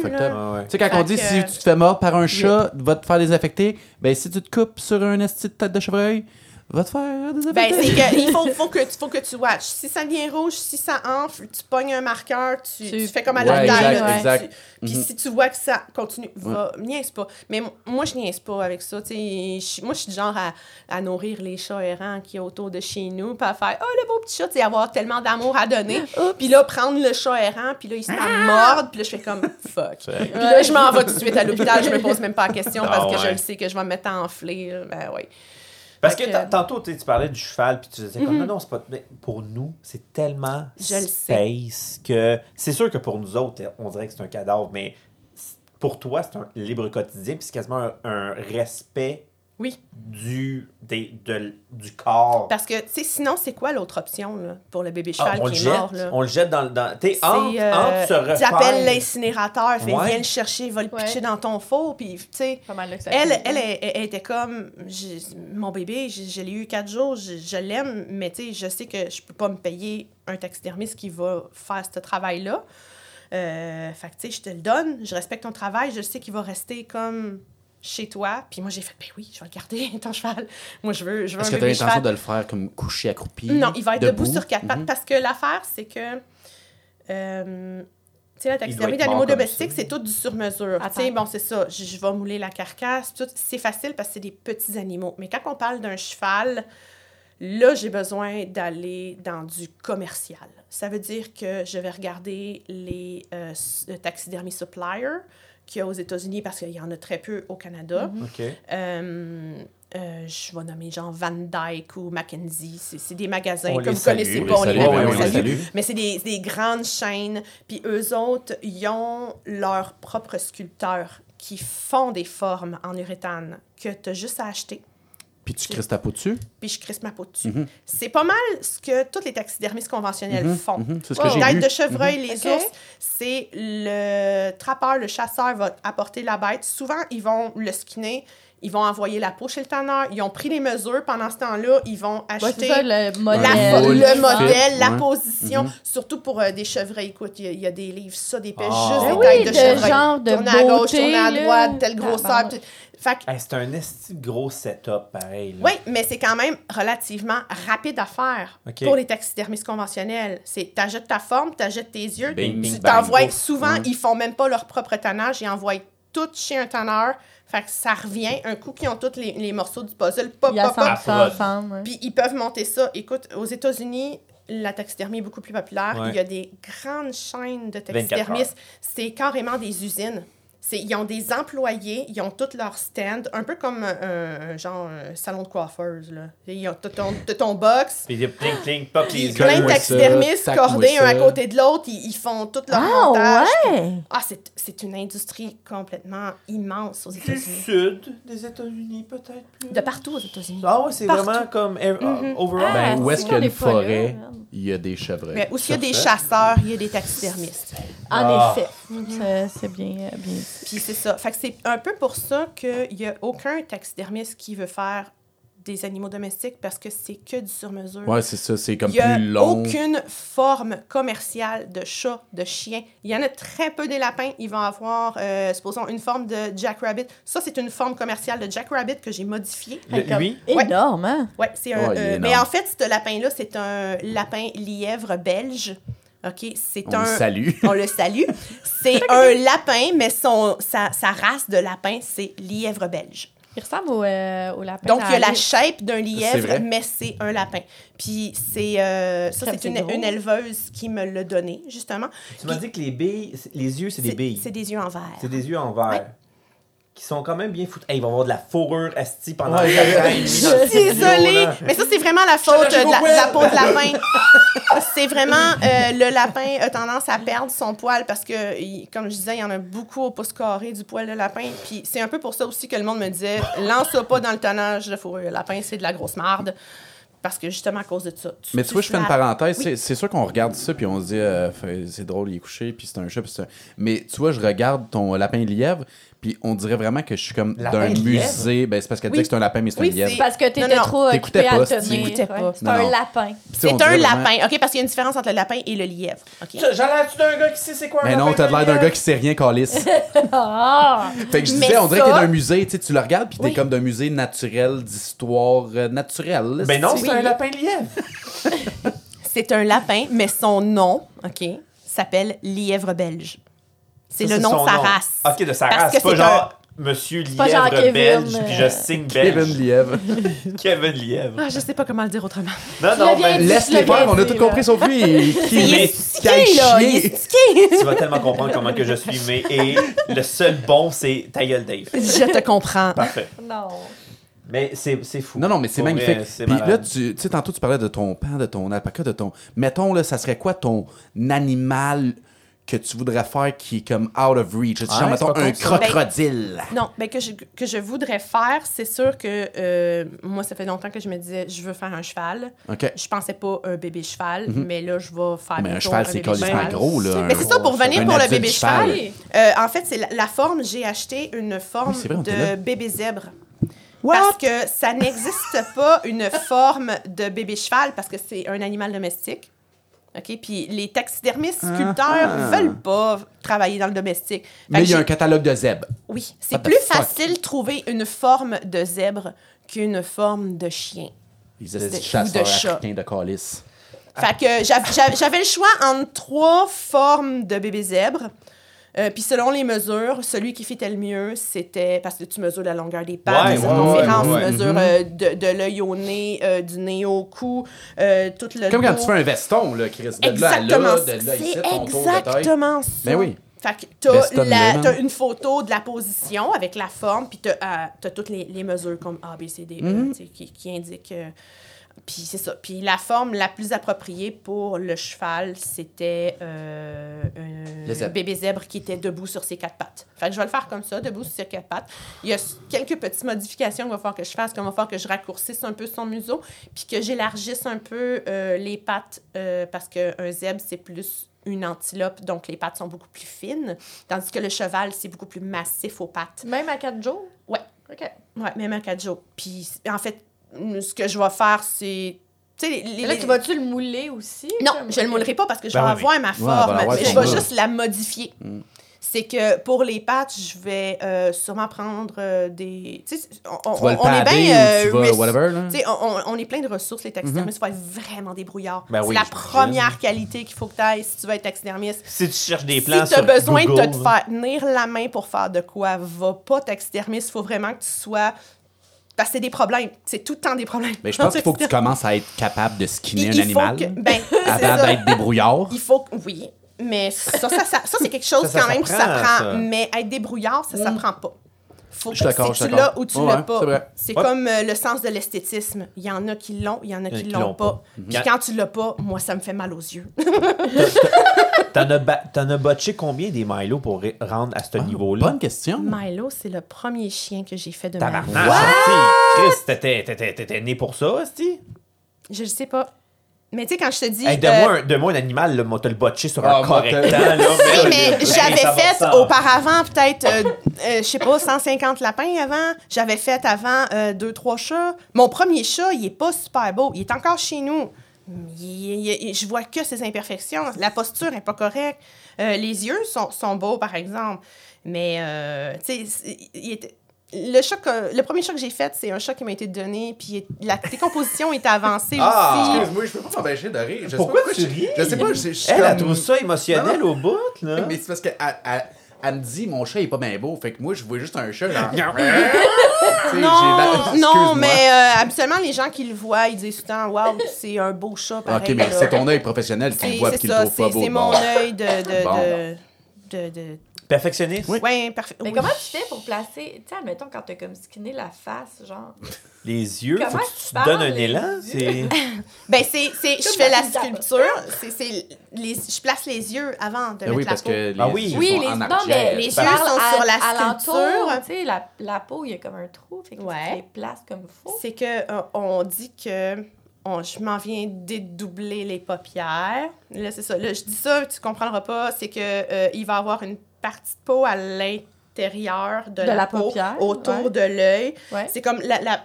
[SPEAKER 3] Tu sais, quand
[SPEAKER 5] Fait
[SPEAKER 3] on dit
[SPEAKER 5] que-
[SPEAKER 3] si tu te fais mordre par un chat, va te faire désinfecter, ben si tu te coupes sur un esti de tête de chevreuil, Va te faire des
[SPEAKER 5] Ben, c'est que, il faut, faut, que, tu- faut que tu watches. Si ça devient rouge, si ça enfle, tu pognes un marqueur, tu,
[SPEAKER 4] Tu-
[SPEAKER 5] tu fais comme à
[SPEAKER 3] Ouais,
[SPEAKER 5] l'hôpital.
[SPEAKER 3] exact,
[SPEAKER 5] là,
[SPEAKER 3] exact.
[SPEAKER 5] tu- Puis
[SPEAKER 3] Mhm.
[SPEAKER 5] si tu vois que ça continue, va, niaise pas. Mais m- moi, je niaise pas avec ça. tu sais. Je- moi, je suis du genre à, à nourrir les chats errants qui est autour de chez nous, puis à faire « Oh, le beau petit chat! » tu avoir tellement d'amour à donner. Puis là, prendre le chat errant, puis là, il se met à mordre, puis là, je fais comme « Fuck! » Puis là, je m'en vais tout de suite à l'hôpital, je me pose même pas la question parce
[SPEAKER 2] Ah
[SPEAKER 5] que je
[SPEAKER 2] ouais.
[SPEAKER 5] le sais que je vais me mettre à enfler. Ben oui.
[SPEAKER 2] Parce que tantôt, tu parlais du cheval, puis tu disais comme non, non, c'est pas. Mais pour nous, c'est tellement
[SPEAKER 5] Je
[SPEAKER 2] space que. C'est sûr que pour nous autres, on dirait que c'est un cadavre, mais pour toi, c'est un libre quotidien, puis c'est quasiment un, un respect
[SPEAKER 5] Oui.
[SPEAKER 2] du, des, de- du corps.
[SPEAKER 5] Parce que, tu sais, sinon, c'est quoi l'autre option là, pour le bébé
[SPEAKER 2] Ah,
[SPEAKER 5] cheval
[SPEAKER 2] on, le
[SPEAKER 5] qui est
[SPEAKER 2] jette,
[SPEAKER 5] mort? Là?
[SPEAKER 2] on le jette dans le. Dans, entre,
[SPEAKER 5] euh,
[SPEAKER 2] entre se refaire.
[SPEAKER 5] Tu appelles l'incinérateur, fait,
[SPEAKER 2] Ouais.
[SPEAKER 5] viens le chercher, va le
[SPEAKER 4] Ouais.
[SPEAKER 5] pitcher dans ton four, puis, tu sais, elle, elle, elle, elle était comme, mon bébé, je, je l'ai eu quatre jours, je, je l'aime, mais tu sais, je sais que je peux pas me payer un taxidermiste qui va faire ce travail-là. Euh, fait que, tu sais, je te le donne, je respecte ton travail, je sais qu'il va rester comme chez toi. Puis moi, j'ai fait, ben oui, je vais le garder, ton cheval. Moi, je veux, je veux
[SPEAKER 3] Est-ce que tu as l'intention de le faire comme couché accroupi?
[SPEAKER 5] Non, il va être debout,
[SPEAKER 3] debout?
[SPEAKER 5] sur quatre pattes
[SPEAKER 3] Mhm.
[SPEAKER 5] parce que l'affaire, c'est que. euh, tu sais, la taxidermie d'animaux domestiques, c'est tout du sur-mesure. Tu sais, bon, c'est ça. Je, je vais mouler la carcasse, tout. C'est facile parce que c'est des petits animaux. Mais quand on parle d'un cheval, là, j'ai besoin d'aller dans du commercial. Ça veut dire que je vais regarder les euh, s- taxidermy suppliers qu'il y a aux États-Unis parce qu'il y en a très peu au Canada.
[SPEAKER 2] OK.
[SPEAKER 5] Euh, euh, je vais nommer genre Van Dyke ou Mackenzie. C'est c'est des magasins
[SPEAKER 2] On
[SPEAKER 5] que vous
[SPEAKER 2] salue,
[SPEAKER 5] connaissez
[SPEAKER 2] on
[SPEAKER 5] pas. On
[SPEAKER 3] les salue,
[SPEAKER 5] on
[SPEAKER 2] oui,
[SPEAKER 5] les
[SPEAKER 2] on les
[SPEAKER 5] salue.
[SPEAKER 3] salue.
[SPEAKER 5] Mais c'est des, des grandes chaînes. Puis eux autres, ils ont leurs propres sculpteurs qui font des formes en uréthane que tu as juste à acheter.
[SPEAKER 3] Puis tu crisses ta peau dessus?
[SPEAKER 5] Puis je crisse ma peau dessus.
[SPEAKER 3] Mhm.
[SPEAKER 5] C'est pas mal ce que tous les taxidermistes conventionnels
[SPEAKER 3] Mhm,
[SPEAKER 5] font.
[SPEAKER 3] mhm, C'est ce
[SPEAKER 4] Oh.
[SPEAKER 3] que j'ai
[SPEAKER 5] Tête
[SPEAKER 3] vu.
[SPEAKER 5] de chevreuil, les
[SPEAKER 4] Ok.
[SPEAKER 5] ours, c'est le trappeur, le chasseur va apporter la bête. Souvent, ils vont le skinner, ils vont envoyer la peau chez le tanneur, ils ont pris les mesures. Pendant ce temps-là, ils vont acheter
[SPEAKER 4] ça, le
[SPEAKER 5] la
[SPEAKER 4] modèle.
[SPEAKER 3] moule
[SPEAKER 5] le modèle,
[SPEAKER 3] fit,
[SPEAKER 5] la
[SPEAKER 3] ouais.
[SPEAKER 5] position,
[SPEAKER 3] Mhm.
[SPEAKER 5] surtout pour euh, des chevreuils. Écoute, il y, a- il y a des livres, ça, des pêches,
[SPEAKER 2] Ah.
[SPEAKER 5] juste
[SPEAKER 2] Ben
[SPEAKER 5] des
[SPEAKER 4] oui,
[SPEAKER 5] têtes de
[SPEAKER 4] de
[SPEAKER 5] chevreuil.
[SPEAKER 4] genre de
[SPEAKER 5] tourner à gauche,
[SPEAKER 4] beauté,
[SPEAKER 5] tourner à droite, telle grosseur. Tout- Fait que
[SPEAKER 2] Hey, c'est un esti gros setup, pareil. là.
[SPEAKER 5] oui, mais c'est quand même relativement rapide à faire pour les taxidermistes conventionnels. C'est t'achètes ta forme, t'achètes tes yeux,
[SPEAKER 3] Bing,
[SPEAKER 5] tu t'envoies
[SPEAKER 3] bang.
[SPEAKER 5] souvent,
[SPEAKER 3] Ouais.
[SPEAKER 5] ils font même pas leur propre tannage, ils envoient tout chez un tanneur. Fait que ça revient, un coup qu'ils ont tous les, les morceaux du puzzle, pop, pop, pop,
[SPEAKER 4] 100
[SPEAKER 2] pop.
[SPEAKER 4] ensemble. ouais.
[SPEAKER 5] puis ils peuvent monter ça. Écoute, aux États-Unis, la taxidermie est beaucoup plus populaire.
[SPEAKER 2] Ouais.
[SPEAKER 5] Il y a des grandes chaînes de
[SPEAKER 2] 24
[SPEAKER 5] taxidermistes. C'est carrément des usines. C'est- Ils ont des employés, ils ont tous leur stand, un peu comme un, un genre un salon de coiffeuse. Là. Ils ont t'as ton, ton box,
[SPEAKER 2] Puis des pling pling pop les
[SPEAKER 5] plein de taxidermistes cordés un à côté de l'autre, ils, ils font tout leur
[SPEAKER 4] Ah,
[SPEAKER 5] montage.
[SPEAKER 4] ouais!
[SPEAKER 5] Ah, c'est c'est une industrie complètement immense aux
[SPEAKER 2] Du
[SPEAKER 5] États-Unis.
[SPEAKER 2] sud des États-Unis, peut-être plus?
[SPEAKER 5] De partout aux États-Unis.
[SPEAKER 2] Ah ouais, c'est
[SPEAKER 5] Partout.
[SPEAKER 2] vraiment comme ev-
[SPEAKER 5] Mhm.
[SPEAKER 2] overall.
[SPEAKER 4] Ah,
[SPEAKER 3] Ben, où est-ce qu'il y a une forêt, il y a des chevreuils.
[SPEAKER 5] Mais où il y a des chasseurs, il y a des taxidermistes.
[SPEAKER 4] En
[SPEAKER 2] Ah.
[SPEAKER 4] effet. C'est- C'est bien, euh, bien dit.
[SPEAKER 5] Puis c'est ça. Fait que c'est un peu pour ça qu'il n'y a aucun taxidermiste qui veut faire des animaux domestiques parce que c'est que du sur-mesure.
[SPEAKER 3] Ouais, c'est ça, c'est comme
[SPEAKER 5] Il n'y a
[SPEAKER 3] plus long.
[SPEAKER 5] aucune forme commerciale de chat, de chien. Il y en a très peu des lapins. Ils vont avoir, euh, supposons, une forme de Jack Rabbit. Ça, c'est une forme commerciale de Jack Rabbit que j'ai modifiée.
[SPEAKER 2] Le- lui,
[SPEAKER 5] Ouais.
[SPEAKER 4] Énorme, hein?
[SPEAKER 5] Ouais, c'est un.
[SPEAKER 3] Ouais, est
[SPEAKER 5] euh, mais en fait, ce lapin-là, c'est un lapin lièvre belge. OK? C'est
[SPEAKER 3] On
[SPEAKER 5] un.
[SPEAKER 3] le salue.
[SPEAKER 5] On le salue. C'est un lapin, mais son, sa, sa race de lapin, c'est lièvre belge.
[SPEAKER 4] Il ressemble au, euh, au lapin.
[SPEAKER 5] Donc, il y a la shape d'un lièvre, mais c'est un lapin. Puis, c'est euh, ça, c'est une, une éleveuse qui me l'a donné, justement.
[SPEAKER 2] tu m'as dit que les billes, les yeux, c'est des billes.
[SPEAKER 5] C'est des yeux en verre.
[SPEAKER 2] C'est des yeux en verre. Qui sont quand même bien foutus. Hey, ils vont avoir de la fourrure asti pendant
[SPEAKER 3] Ouais,
[SPEAKER 5] Je suis désolée, mais ça, c'est vraiment la faute de la, la
[SPEAKER 2] au
[SPEAKER 5] peau de lapin. c'est vraiment, euh, le lapin a tendance à perdre son poil parce que, il- comme je disais, il y en a beaucoup au pouce carré du poil de lapin. Puis c'est un peu pour ça aussi que le monde me disait, lance-toi pas dans le tonnage de fourrure. Le lapin, c'est de la grosse marde. Parce que justement, à cause de ça.
[SPEAKER 3] Mais tu vois, je fais une parenthèse.
[SPEAKER 5] Oui.
[SPEAKER 3] c'est- sûr qu'on regarde ça, puis on se dit, euh, c'est drôle, il est couché, puis c'est un chat, puis un- Mais tu vois, je regarde ton lapin lièvre, Puis on dirait vraiment que je suis comme d'un musée. Ben, c'est parce qu'elle
[SPEAKER 5] Oui.
[SPEAKER 3] disait que c'est un lapin, mais c'est
[SPEAKER 5] Oui,
[SPEAKER 3] un lièvre.
[SPEAKER 5] c'est-
[SPEAKER 4] Parce que t'étais
[SPEAKER 5] Non, non,
[SPEAKER 4] trop
[SPEAKER 3] t'écoutais
[SPEAKER 4] occupé à
[SPEAKER 3] pas,
[SPEAKER 4] le
[SPEAKER 3] c'est-
[SPEAKER 4] tenir.
[SPEAKER 5] pas.
[SPEAKER 4] C'est
[SPEAKER 3] Non,
[SPEAKER 4] un
[SPEAKER 3] non.
[SPEAKER 4] lapin.
[SPEAKER 5] C'est un lapin, OK? Parce qu'il y a une différence entre le lapin et le lièvre, OK?
[SPEAKER 2] J'en ai-tu d'un gars qui sait c'est quoi un
[SPEAKER 3] Mais non,
[SPEAKER 2] lapin
[SPEAKER 3] t'as l'air d'un gars qui sait rien, Calice.
[SPEAKER 4] Ah!
[SPEAKER 3] Fait que je disais, on dirait que t'es d'un musée, tu le regardes, puis t'es comme d'un musée naturel, d'histoire euh, naturelle.
[SPEAKER 2] Ben non,
[SPEAKER 3] c'est-
[SPEAKER 2] c'est un lapin lièvre.
[SPEAKER 5] C'est un lapin, mais son nom, OK, s'appelle lièvre belge. C'est le nom de sa race.
[SPEAKER 2] Ok, de sa
[SPEAKER 5] Parce
[SPEAKER 2] race. C'est pas genre Monsieur
[SPEAKER 4] pas genre
[SPEAKER 2] Lièvre
[SPEAKER 4] Kevin,
[SPEAKER 2] belge,
[SPEAKER 4] euh,
[SPEAKER 2] puis je signe belge.
[SPEAKER 3] Kevin Lièvre.
[SPEAKER 2] Kevin Lièvre.
[SPEAKER 5] Ah, je sais pas comment le dire autrement.
[SPEAKER 2] Non, non, mais
[SPEAKER 4] dit.
[SPEAKER 3] Laisse-les
[SPEAKER 4] l'ai bien
[SPEAKER 3] faire, on a tout compris sauf lui. Qui
[SPEAKER 5] Il est
[SPEAKER 3] qui a
[SPEAKER 5] stické, là! Il
[SPEAKER 3] chié.
[SPEAKER 5] est stické!
[SPEAKER 2] tu vas tellement comprendre comment que je suis, mais et le seul bon, c'est ta gueule, Dave.
[SPEAKER 5] Je te comprends.
[SPEAKER 2] Parfait.
[SPEAKER 4] Non.
[SPEAKER 2] Mais c'est c'est fou.
[SPEAKER 3] Non, non, mais c'est magnifique. Puis là, tu sais, tantôt, tu parlais de ton pan, de ton alpaca, de ton. Mettons, là, ça serait quoi ton animal que tu voudrais faire qui est comme out of reach? Genre,
[SPEAKER 2] c'est
[SPEAKER 3] mettons, un
[SPEAKER 2] ça.
[SPEAKER 3] crocodile.
[SPEAKER 5] Non, mais que je, que je voudrais faire, c'est sûr que euh, moi, ça fait longtemps que je me disais, je veux faire un cheval.
[SPEAKER 3] OK.
[SPEAKER 5] Je pensais pas un bébé cheval, mais là, je vais faire
[SPEAKER 3] Mais un cheval, c'est
[SPEAKER 5] cheval.
[SPEAKER 3] gros, là. un-
[SPEAKER 5] Mais c'est ça, pour venir
[SPEAKER 3] un
[SPEAKER 5] pour le bébé cheval,
[SPEAKER 4] cheval.
[SPEAKER 5] euh, en fait, c'est la, la forme, j'ai acheté une forme
[SPEAKER 3] Oui, vrai,
[SPEAKER 5] de bébé zèbre. Parce que ça n'existe pas une forme de bébé cheval parce que c'est un animal domestique. OK? Puis les taxidermistes sculpteurs
[SPEAKER 3] Ah.
[SPEAKER 5] veulent pas travailler dans le domestique. Fait
[SPEAKER 3] Mais il y a un catalogue de zèbres.
[SPEAKER 5] Oui, c'est plus facile de trouver une forme de zèbre qu'une forme de chien.
[SPEAKER 3] Ils étaient chasseurs
[SPEAKER 5] de
[SPEAKER 3] africains de calice.
[SPEAKER 5] Fait que j'av- j'av- j'avais le choix entre trois formes de bébé zèbre. Euh, Puis selon les mesures, celui qui fitait le mieux, c'était parce que tu mesures la longueur des pattes,
[SPEAKER 2] Ouais,
[SPEAKER 5] les
[SPEAKER 2] ouais,
[SPEAKER 5] circonférences,
[SPEAKER 2] ouais, ouais.
[SPEAKER 5] tu mesures euh, de, de l'œil au nez, euh, du nez au cou, euh, tout le
[SPEAKER 3] Comme quand tu fais un veston, là, Chris. De là à
[SPEAKER 5] Exactement.
[SPEAKER 3] là, de là ici,
[SPEAKER 5] C'est
[SPEAKER 3] ton tour de taille.
[SPEAKER 5] exactement ça.
[SPEAKER 3] Ben oui.
[SPEAKER 5] Fait que t'as, la- t'as une photo de la position avec la forme, puis t'as, euh, t'as toutes les, les mesures comme A, B, C, D, E, tu sais, qui, qui indiquent. Puis c'est ça. Puis la forme la plus appropriée pour le cheval, c'était euh, un
[SPEAKER 3] zèbre.
[SPEAKER 5] bébé zèbre qui était debout sur ses quatre pattes. Fait que je vais le faire comme ça, debout sur ses quatre pattes. Il y a quelques petites modifications qu'il va falloir que je fasse, qu'il va falloir que je raccourcisse un peu son museau, puis que j'élargisse un peu euh, les pattes, euh, parce qu'un zèbre, c'est plus une antilope, donc les pattes sont beaucoup plus fines, tandis que le cheval, c'est beaucoup plus massif aux pattes.
[SPEAKER 4] Même à 4 jours?
[SPEAKER 5] Ouais.
[SPEAKER 4] OK.
[SPEAKER 5] Ouais, même un cadio. Puis en fait, ce que je vais faire, c'est... Tu sais, les-
[SPEAKER 4] là, tu vas-tu le mouler aussi?
[SPEAKER 5] non,
[SPEAKER 4] comme-
[SPEAKER 5] je ne le moulerai pas parce que je
[SPEAKER 2] Ben
[SPEAKER 5] vais
[SPEAKER 2] oui,
[SPEAKER 5] avoir ma forme, mais
[SPEAKER 3] son
[SPEAKER 5] je vais juste la modifier.
[SPEAKER 3] Mm.
[SPEAKER 5] C'est que pour les pattes, je vais euh, sûrement prendre euh, des. Tu sais, on, on-
[SPEAKER 3] Tu
[SPEAKER 5] est bien. euh,
[SPEAKER 3] ou tu vas whatever, là?
[SPEAKER 5] tu sais, on, on- on est plein de ressources, les taxidermistes. Il faut être vraiment débrouillard.
[SPEAKER 2] Ben
[SPEAKER 5] c'est
[SPEAKER 2] oui,
[SPEAKER 5] la première qualité qu'il faut que tu ailles si tu veux être taxidermiste.
[SPEAKER 2] Si tu cherches des plans
[SPEAKER 5] si tu as
[SPEAKER 2] sur
[SPEAKER 5] besoin
[SPEAKER 2] Google,
[SPEAKER 5] de te faire tenir la main pour faire de quoi, va pas taxidermiste. Il faut vraiment que tu sois. Parce que c'est des problèmes. C'est tout le temps des problèmes.
[SPEAKER 3] Mais je pense qu'il faut que tu commences à être capable de skinner
[SPEAKER 5] Il-
[SPEAKER 3] un
[SPEAKER 5] il faut
[SPEAKER 3] animal
[SPEAKER 5] que- ben, c'est
[SPEAKER 3] avant d'être débrouillard.
[SPEAKER 5] Il faut que- oui, mais ça, ça, ça, ça, c'est quelque chose
[SPEAKER 2] Ça, ça
[SPEAKER 5] quand même que ça
[SPEAKER 2] s'apprend,
[SPEAKER 5] prend.
[SPEAKER 2] ça.
[SPEAKER 5] Mais être débrouillard, ça s'apprend pas. Faut
[SPEAKER 3] Je
[SPEAKER 5] que
[SPEAKER 3] suis d'accord,
[SPEAKER 5] tu l'as ou tu
[SPEAKER 3] Ouais,
[SPEAKER 5] l'as pas.
[SPEAKER 3] c'est
[SPEAKER 2] Ouais.
[SPEAKER 5] comme euh, le sens de l'esthétisme. Il y en a qui l'ont, il y en a qui
[SPEAKER 2] qui
[SPEAKER 5] l'ont pas.
[SPEAKER 2] pas.
[SPEAKER 5] Puis quand tu l'as pas, moi, ça me fait mal aux yeux.
[SPEAKER 2] T'en as, as botché combien des Milo pour rendre à ce niveau-là?
[SPEAKER 3] Ah, Bonne question.
[SPEAKER 5] Milo, c'est le premier chien que j'ai fait de ma vie.
[SPEAKER 2] Chris, t'étais- t'étais t'étais né pour ça, Asti?
[SPEAKER 5] Je le sais pas. Mais tu sais, quand je te dis.
[SPEAKER 2] Hey,
[SPEAKER 5] euh,
[SPEAKER 2] Donne-moi un, donne-moi un animal, là, moi, te le botché sur
[SPEAKER 3] Ah,
[SPEAKER 2] un
[SPEAKER 3] moi,
[SPEAKER 2] correctant, là?
[SPEAKER 5] Oui, mais j'avais fait auparavant peut-être, euh, euh, je sais pas, 150 lapins avant. J'avais fait avant euh, deux, trois chats. Mon premier chat, il est pas super beau. Il est encore chez nous. Il- il- il- je vois que ses imperfections. La posture est pas correcte. Euh, les yeux sont, sont beaux, par exemple. Mais, euh, tu sais, il était- Le, que- le premier chat que j'ai fait, c'est un chat qui m'a été donné, puis la décomposition était avancée
[SPEAKER 3] Ah,
[SPEAKER 5] aussi.
[SPEAKER 3] excuse-moi, je peux pas m'empêcher de rire. Je sais
[SPEAKER 2] Pourquoi
[SPEAKER 3] pas
[SPEAKER 2] tu
[SPEAKER 3] je-
[SPEAKER 2] ris?
[SPEAKER 3] Je sais pas, je, je suis
[SPEAKER 2] Elle, elle
[SPEAKER 3] comme-
[SPEAKER 2] trouve ça émotionnel
[SPEAKER 3] Non,
[SPEAKER 2] au bout, là.
[SPEAKER 3] Mais c'est parce qu'elle elle, elle me dit, mon chat est pas bien beau. Fait que moi, je vois juste un chat. Genre...
[SPEAKER 5] Non,
[SPEAKER 3] mal-
[SPEAKER 5] non, mais euh, habituellement, les gens qui le voient, ils disent tout le temps Waouh, c'est un beau chat. Pareil,
[SPEAKER 3] Ok, mais
[SPEAKER 5] là.
[SPEAKER 3] c'est ton œil professionnel qui le voit et
[SPEAKER 5] c'est
[SPEAKER 3] qui le pas
[SPEAKER 5] c'est
[SPEAKER 3] beau.
[SPEAKER 5] c'est mon œil de. de,
[SPEAKER 3] Bon.
[SPEAKER 5] de, de,
[SPEAKER 2] Perfectionniste?
[SPEAKER 5] Ouais, parfait.
[SPEAKER 4] Mais
[SPEAKER 5] oui.
[SPEAKER 4] comment tu fais pour placer, tu sais, admettons, quand t'as comme skinné la face, genre?
[SPEAKER 2] Les yeux, faut
[SPEAKER 4] Comment
[SPEAKER 2] que
[SPEAKER 4] tu
[SPEAKER 2] tu te donnes un élan. C'est...
[SPEAKER 5] Ben, c'est. c'est- Je fais
[SPEAKER 4] la
[SPEAKER 5] sculpture. c'est c'est les, je place les yeux avant de
[SPEAKER 3] Ben
[SPEAKER 5] mettre
[SPEAKER 3] oui,
[SPEAKER 5] la
[SPEAKER 3] parce
[SPEAKER 5] peau.
[SPEAKER 3] que les
[SPEAKER 2] Ah oui.
[SPEAKER 4] Oui,
[SPEAKER 3] sont
[SPEAKER 4] les,
[SPEAKER 3] en
[SPEAKER 4] non,
[SPEAKER 3] argent.
[SPEAKER 4] mais les
[SPEAKER 5] yeux sont
[SPEAKER 4] à-
[SPEAKER 5] sur la sculpture.
[SPEAKER 4] Tu sais, la, la peau, il y a comme un trou, fait que
[SPEAKER 5] Ouais.
[SPEAKER 4] tu les places comme il faut.
[SPEAKER 5] C'est que euh, on dit que on- je m'en viens dédoubler les paupières. Là, c'est ça. Là, je dis ça, tu comprendras pas. C'est que euh, il va y avoir une partie de peau à l'intérieur de,
[SPEAKER 4] De
[SPEAKER 5] la,
[SPEAKER 4] la
[SPEAKER 5] peau,
[SPEAKER 4] paupière,
[SPEAKER 5] autour
[SPEAKER 4] ouais.
[SPEAKER 5] de l'œil.
[SPEAKER 4] Ouais.
[SPEAKER 5] C'est comme la... la...